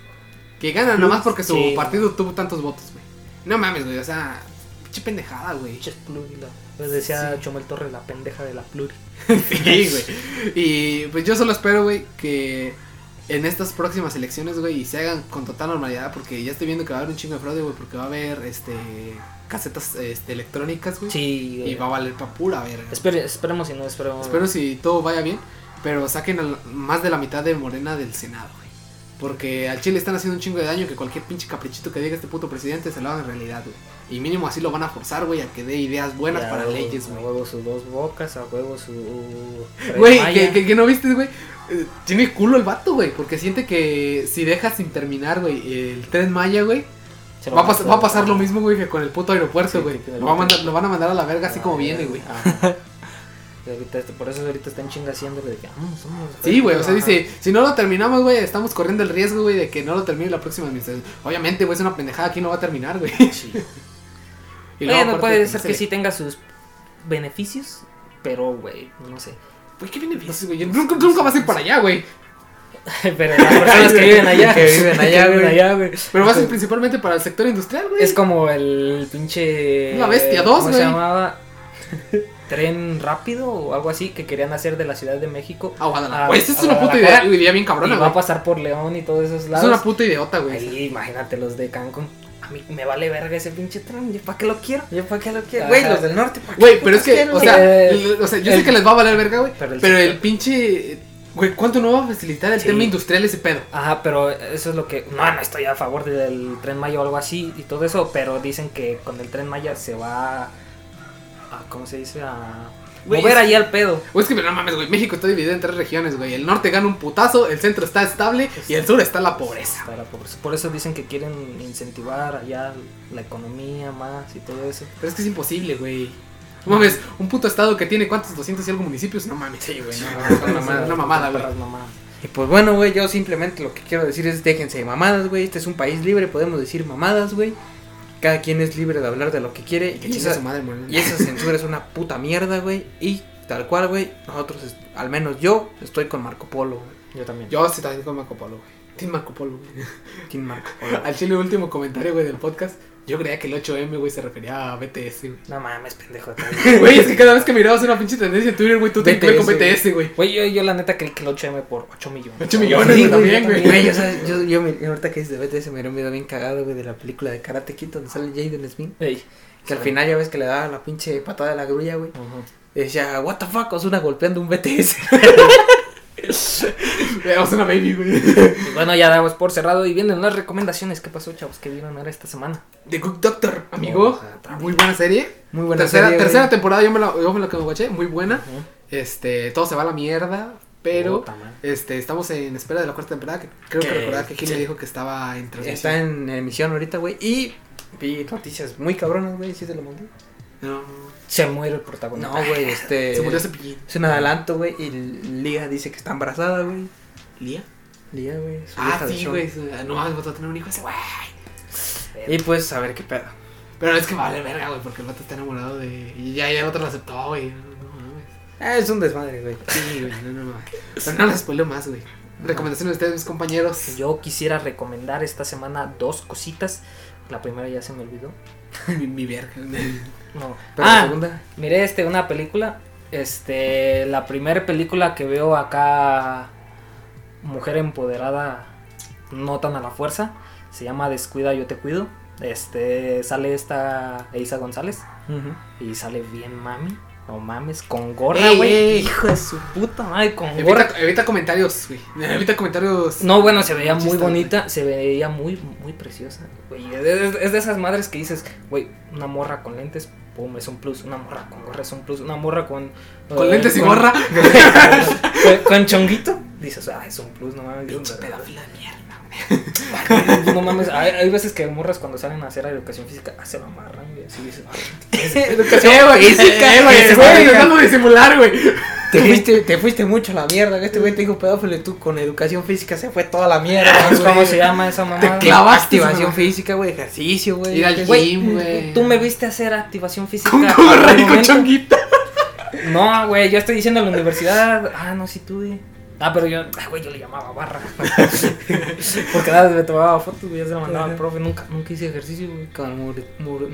Que ganan nomás porque su Sí. partido tuvo tantos votos, güey. No mames, güey. O sea, pinche pendejada, güey. Pinches pluri, la- pues decía Sí. Chomel Torres, la pendeja de la pluri. Sí, güey. Y pues yo solo espero, güey, que en estas próximas elecciones, güey, y se hagan con total normalidad, porque ya estoy viendo que va a haber un chingo de fraude, güey, porque va a haber, este, casetas, este, electrónicas, güey. Sí, güey. Y va a valer pa' pura verga. Espere- esperemos si no, esperemos. Espero si todo vaya bien, pero saquen al- más de la mitad de Morena del Senado, güey. Porque al Chile están haciendo un chingo de daño que cualquier pinche caprichito que diga este puto presidente se lo hagan realidad, güey. Y mínimo así lo van a forzar, güey, a que dé ideas buenas Ya, para leyes, A güey. huevo sus dos bocas, a huevo su. Güey, Maya. que, que- que no viste, güey. Eh, Tiene culo el vato, güey, porque siente que si deja sin terminar, güey, el tren Maya, güey, va, a pas- va a pasar lo mismo, güey, que con el puto aeropuerto, güey. lo, va a mandar- lo van a mandar a la verga así como viene, güey. Ajá. Y ahorita, este- por eso ahorita están chinga haciéndole de que vamos, vamos. Sí, güey, o sea, Ajá. dice, si no lo terminamos, güey, estamos corriendo el riesgo, güey, de que no lo termine la próxima administración. Obviamente, güey, es una pendejada, aquí no va a terminar, güey. Y luego, Bueno, aparte, puede ser se que sí tenga sus beneficios, pero, güey, no sé. Güey, ¿qué beneficios, güey? Nunca, nunca vas a ir para allá, güey. pero las personas que viven allá. Que viven allá, que viven güey. allá, güey. Pero vas a ir principalmente para el sector industrial, güey. Es como el pinche. La Bestia 2, ¿Cómo güey. se llamaba? Tren rápido o algo así que querían hacer de la Ciudad de México. A Guadalajara. a- Güey, esta es una puta Guadalajara. idea, idea bien Y cabrona, va güey. a pasar por León y todos esos Es lados. una puta idiota, güey. Ahí, imagínate los de Cancún. Mí me vale verga ese pinche tren. ¿Yo para qué lo quiero? ¿Yo para qué lo quiero? Güey, los del norte, ¿para qué Güey, pero es que, o sea, Eh, el- o sea, yo el- sé que les va a valer verga, güey. pero Pero el el, pinche. Güey, ¿cuánto no va a facilitar el Sí. tema industrial ese pedo? Ajá, pero eso es lo que. No, no estoy a favor del tren Maya o algo así y todo eso, pero dicen que con el tren Maya se va a. ¿Cómo se dice? A. Mover es- ahí al pedo. Güey, es que no mames, güey. México está dividido en tres regiones, güey. El norte gana un putazo, el centro está estable y el sur está la pobreza. Para por, por eso dicen que quieren incentivar allá la economía más y todo eso. Pero es que es imposible, güey. No mames, un puto estado que tiene cuántos 200 y algo municipios, no mames. Sí, güey, no, una mamada, güey. Y pues bueno, güey, yo simplemente lo que quiero decir es déjense de mamadas, güey. Este es un país libre, podemos decir mamadas, güey. Cada quien es libre de hablar de lo que quiere. Que Y esa, su madre, y esa censura es una puta mierda, güey. Y tal cual, güey, nosotros, al menos yo, estoy con Marco Polo, güey. Yo también. Yo sí también con Marco Polo, güey. Team Marco Polo, güey. Team Marco Polo. Al chile, último comentario, güey, del podcast. Yo creía que el 8M, güey, se refería a BTS, güey. No mames, pendejo. Güey, es que cada vez que mirabas una pinche tendencia en Twitter, güey, tú te BTS, con BTS, güey. Güey, yo, yo la neta creí que el 8M por 8 millones. 8 millones, Sí, también, güey. Güey, yo, sabes, yo, yo me, ahorita que dices de BTS me dio un video bien cagado, güey, de la película de Karate Kid donde sale Jaden Smith. Ey. Que al final ya ves que le daba la pinche patada de la grulla, güey. Y decía, what the fuck, Osuna golpeando un BTS. Veamos una baby, güey. Y bueno, ya damos por cerrado y vienen las recomendaciones. ¿Qué pasó, chavos? ¿Qué vieron ahora esta semana? The Good Doctor, amigo. Ojalá, otra Muy buena serie. Muy buena tercera, serie, güey. tercera temporada, yo me la, yo me la que me guaché, muy buena. Este, todo se va a la mierda, pero este, estamos en espera de la cuarta temporada. Que creo que Que- recordar que Gil sí. dijo que estaba en transmisión. Está en emisión ahorita, güey. Y vi noticias muy cabronas, güey. ¿Sí te lo mandé? No, Se muere el protagonista. No, güey, este. se murió Cepillín. Es un adelanto, güey. Y Lía dice que está embarazada, güey. ¿Lía? Lía, güey. Ah, sí, güey. No mames, vas a tener un hijo ese, güey. Y pues, a ver qué pedo. Pero es que vale verga, güey, porque el vato está enamorado de. Y ya, ya el otro lo aceptó, güey. No, no mames. Ah, es un desmadre, güey. Sí, güey, no, no mames. Pero no les spoileo más, güey. Recomendaciones de ustedes, mis compañeros. Yo quisiera recomendar esta semana dos cositas. La primera ya se me olvidó. mi, mi verga. No. Pero la ah, segunda. miré este, una película. Este, la primera película que veo acá, mujer empoderada, no tan a la fuerza, se llama Descuida, yo te cuido. Este, sale esta Eiza González y sale bien mami. No mames, con gorra, Ey, güey. ey. Hijo de su puta madre, con gorra. Evita, comentarios, güey. Evita comentarios. No, bueno, se veía muy bonita, se veía muy, muy preciosa, güey. Es, de esas madres que dices, güey, una morra con lentes, pum, es un plus. Una morra con gorra es un plus. Una morra con... Con eh, lentes y gorra. con, con chonguito, dices, ah, es un plus, no mames. Pinche pedófila de mierda. No mames, hay, hay veces que morras cuando salen a hacer educación física, ah, se lo amarran, güey, así dices, ah, Educación física, eh, güey. Güey, disimular, güey. Te fuiste, te fuiste mucho a la mierda. Este güey te dijo pedófilo y tú con educación física se fue toda la mierda. ¿sabes güey. ¿cómo se llama esa mamada? Te clavaste, Activación mamá. física, güey. Ejercicio, güey. Ir al Güey, gym, güey. tú me viste hacer activación física. Con gorra y con. No, güey, yo estoy diciendo en la universidad. Ah, no, sí tuve. Ah, pero yo, ay, güey, yo le llamaba barra. Porque nada, me tomaba fotos, güey, ya se la mandaba al profe. Nunca, nunca hice ejercicio, güey, con el mur.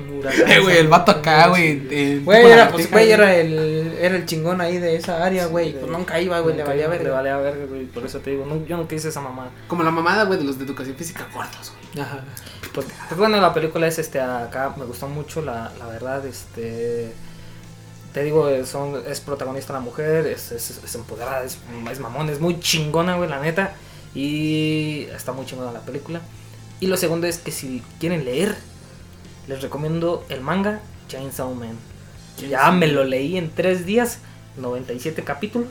Eh, güey, el vato acá, güey. eh, Güey, tipo era, pues, güey, era el, era el chingón ahí de esa área, güey. Pues nunca iba, güey, le valía iba, ver. Le valía verga, güey, por eso te digo, no, yo nunca hice esa mamada. Como la mamada, güey, de los de educación física gordos, güey. Ajá. Pues, pues bueno, la película es este acá, me gustó mucho, la, la verdad, este te digo, eh, son, es protagonista la mujer, es, es, es empoderada, es, es mamón, es muy chingona, güey, la neta. Y está muy chingona la película. Y lo segundo es que si quieren leer, les recomiendo el manga Chainsaw Man. Ya me lo leí en tres días, 97 capítulos.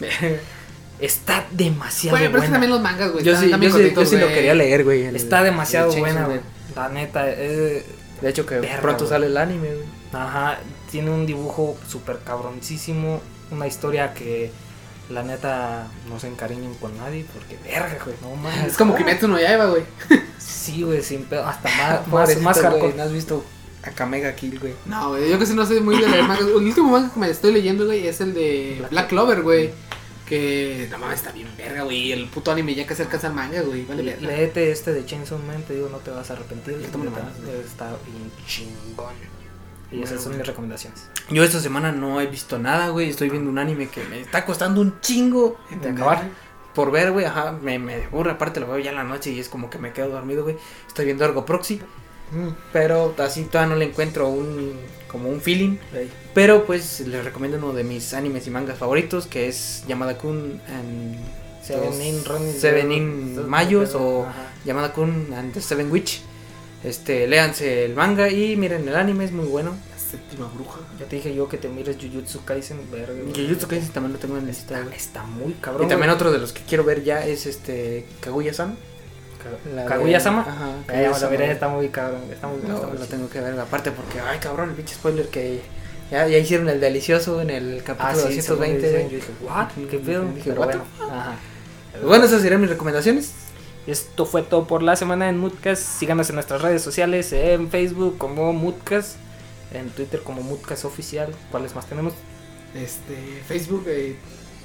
Está demasiado Güey, pero es que buena. también los mangas, güey. Yo sí, yo sí, yo cortitos, sí lo quería leer, güey. el- Está demasiado buena, güey. La neta, eh, De hecho, que pronto güey. sale el anime, güey. Ajá, tiene un dibujo súper cabroncísimo, una historia que la neta no se encariñen con nadie porque verga, güey, no mames. Es como Kimetsu no Yaiba, güey. Sí, güey, sin pedo, hasta más, más, más hardcore. ¿No has visto a Kamega Kill, güey? No, güey, yo casi no soy muy de leer mangas. El último manga que me estoy leyendo, güey, es el de Black Black Clover, güey. Que, no mames, está bien verga, güey. El puto anime ya que se alcanza al manga, güey. Vale. Léete este de Chainsaw Man, te digo, no te vas a arrepentir. Está bien chingón. Y Bueno, esas son mis recomendaciones. Yo esta semana no he visto nada, güey. Estoy viendo un anime que me está costando un chingo de acabar. Por ver, güey, ajá, me, me aburre. Aparte lo veo ya en la noche y es como que me quedo dormido, güey. Estoy viendo algo proxy. Pero así todavía no le encuentro un como un feeling. Pero pues les recomiendo uno de mis animes y mangas favoritos que es Yamada Kun and Seven in Seven in Mayos o. Yamada Kun and the Seven Witch. Este, léanse el manga y miren el anime, es muy bueno. La séptima bruja. Ya te dije yo que te mires Jujutsu Kaisen, verga. Jujutsu Kaisen también lo tengo en lista, está, está muy cabrón. Y también güey. otro de los que quiero ver ya es este Kaguya-san. Kaguya-sama. Ajá, Ya, ya me lo Kaguya-sama. veré, está muy cabrón. Está muy, No, lo tengo que ver. Aparte porque, ay cabrón, el pinche spoiler que ya, ya hicieron el delicioso en el capítulo Ah, sí, 220. según güey. dicen, Yo dije, ¿what? ¿Qué pedo? Dije, Pero "What bueno. Ajá. Bueno, esas serían mis recomendaciones. Esto fue todo por la semana en Moodcast. Síganos en nuestras redes sociales, en Facebook como Moodcast, en Twitter como Moodcast Oficial. ¿Cuáles más tenemos? Este, Facebook. Eh,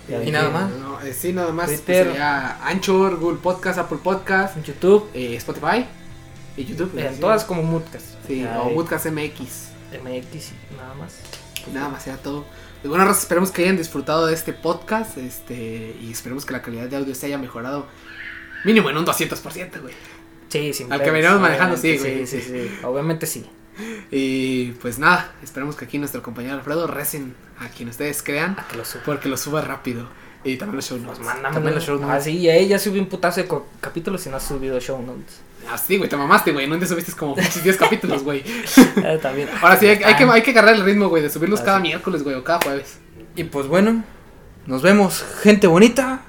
¿Y dije, nada más? No, eh, sí, nada más. Twitter. Pues, sería Anchor, Google Podcast, Apple Podcast, En YouTube, eh, Spotify y YouTube. en sí. todas como Moodcast. Sí, o eh, Podcast MX. MX y nada más. Nada más era todo. De buena raza, esperemos que hayan disfrutado de este podcast. Este, y esperemos que la calidad de audio se haya mejorado. Mínimo en un 200%, güey. Sí, sin Al que veníamos manejando, sí, güey. Sí, sí, sí. Obviamente sí. Y pues nada, esperemos que aquí nuestro compañero Alfredo recen a quien ustedes crean. A que lo suba. Porque lo suba rápido. Y también los show notes. También los show Ah, notes. sí, y ella subió un putazo de capítulos y no ha subido show notes. Ah, sí, güey, te mamaste, güey. No te subiste como pinches 10 capítulos, güey. Eh, también. Ahora sí, hay, hay que, hay que agarrar el ritmo, güey, de subirlos Ah, cada sí. miércoles, güey, o cada jueves. Y pues bueno, nos vemos, gente bonita.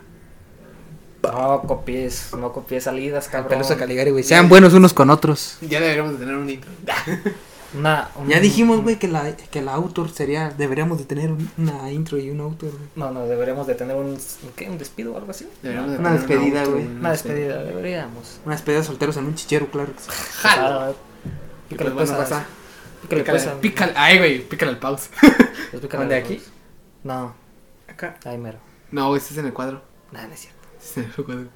No copies, no copies salidas, cabrón. Pelusa Caligari, güey. Sean buenos unos con otros. Ya deberíamos de tener un intro. Una, un- Ya dijimos, güey, que la, que la autor sería. Deberíamos de tener un- una intro y un autor, güey. No, no, deberíamos de tener un, ¿qué? ¿Un despido o algo así? Deberíamos de Una despedida, güey. Una despedida, deberíamos. Una despedida de solteros en un chichero, claro. que sí. Jalo. Y Pícale pues, bueno. Pícale Pícale, ay, güey, pícale al pause. pues pícale ¿Dónde, a- aquí? No, Acá. ahí mero. No, este es en el cuadro. Nada, no es cierto. Este es en el cuadro.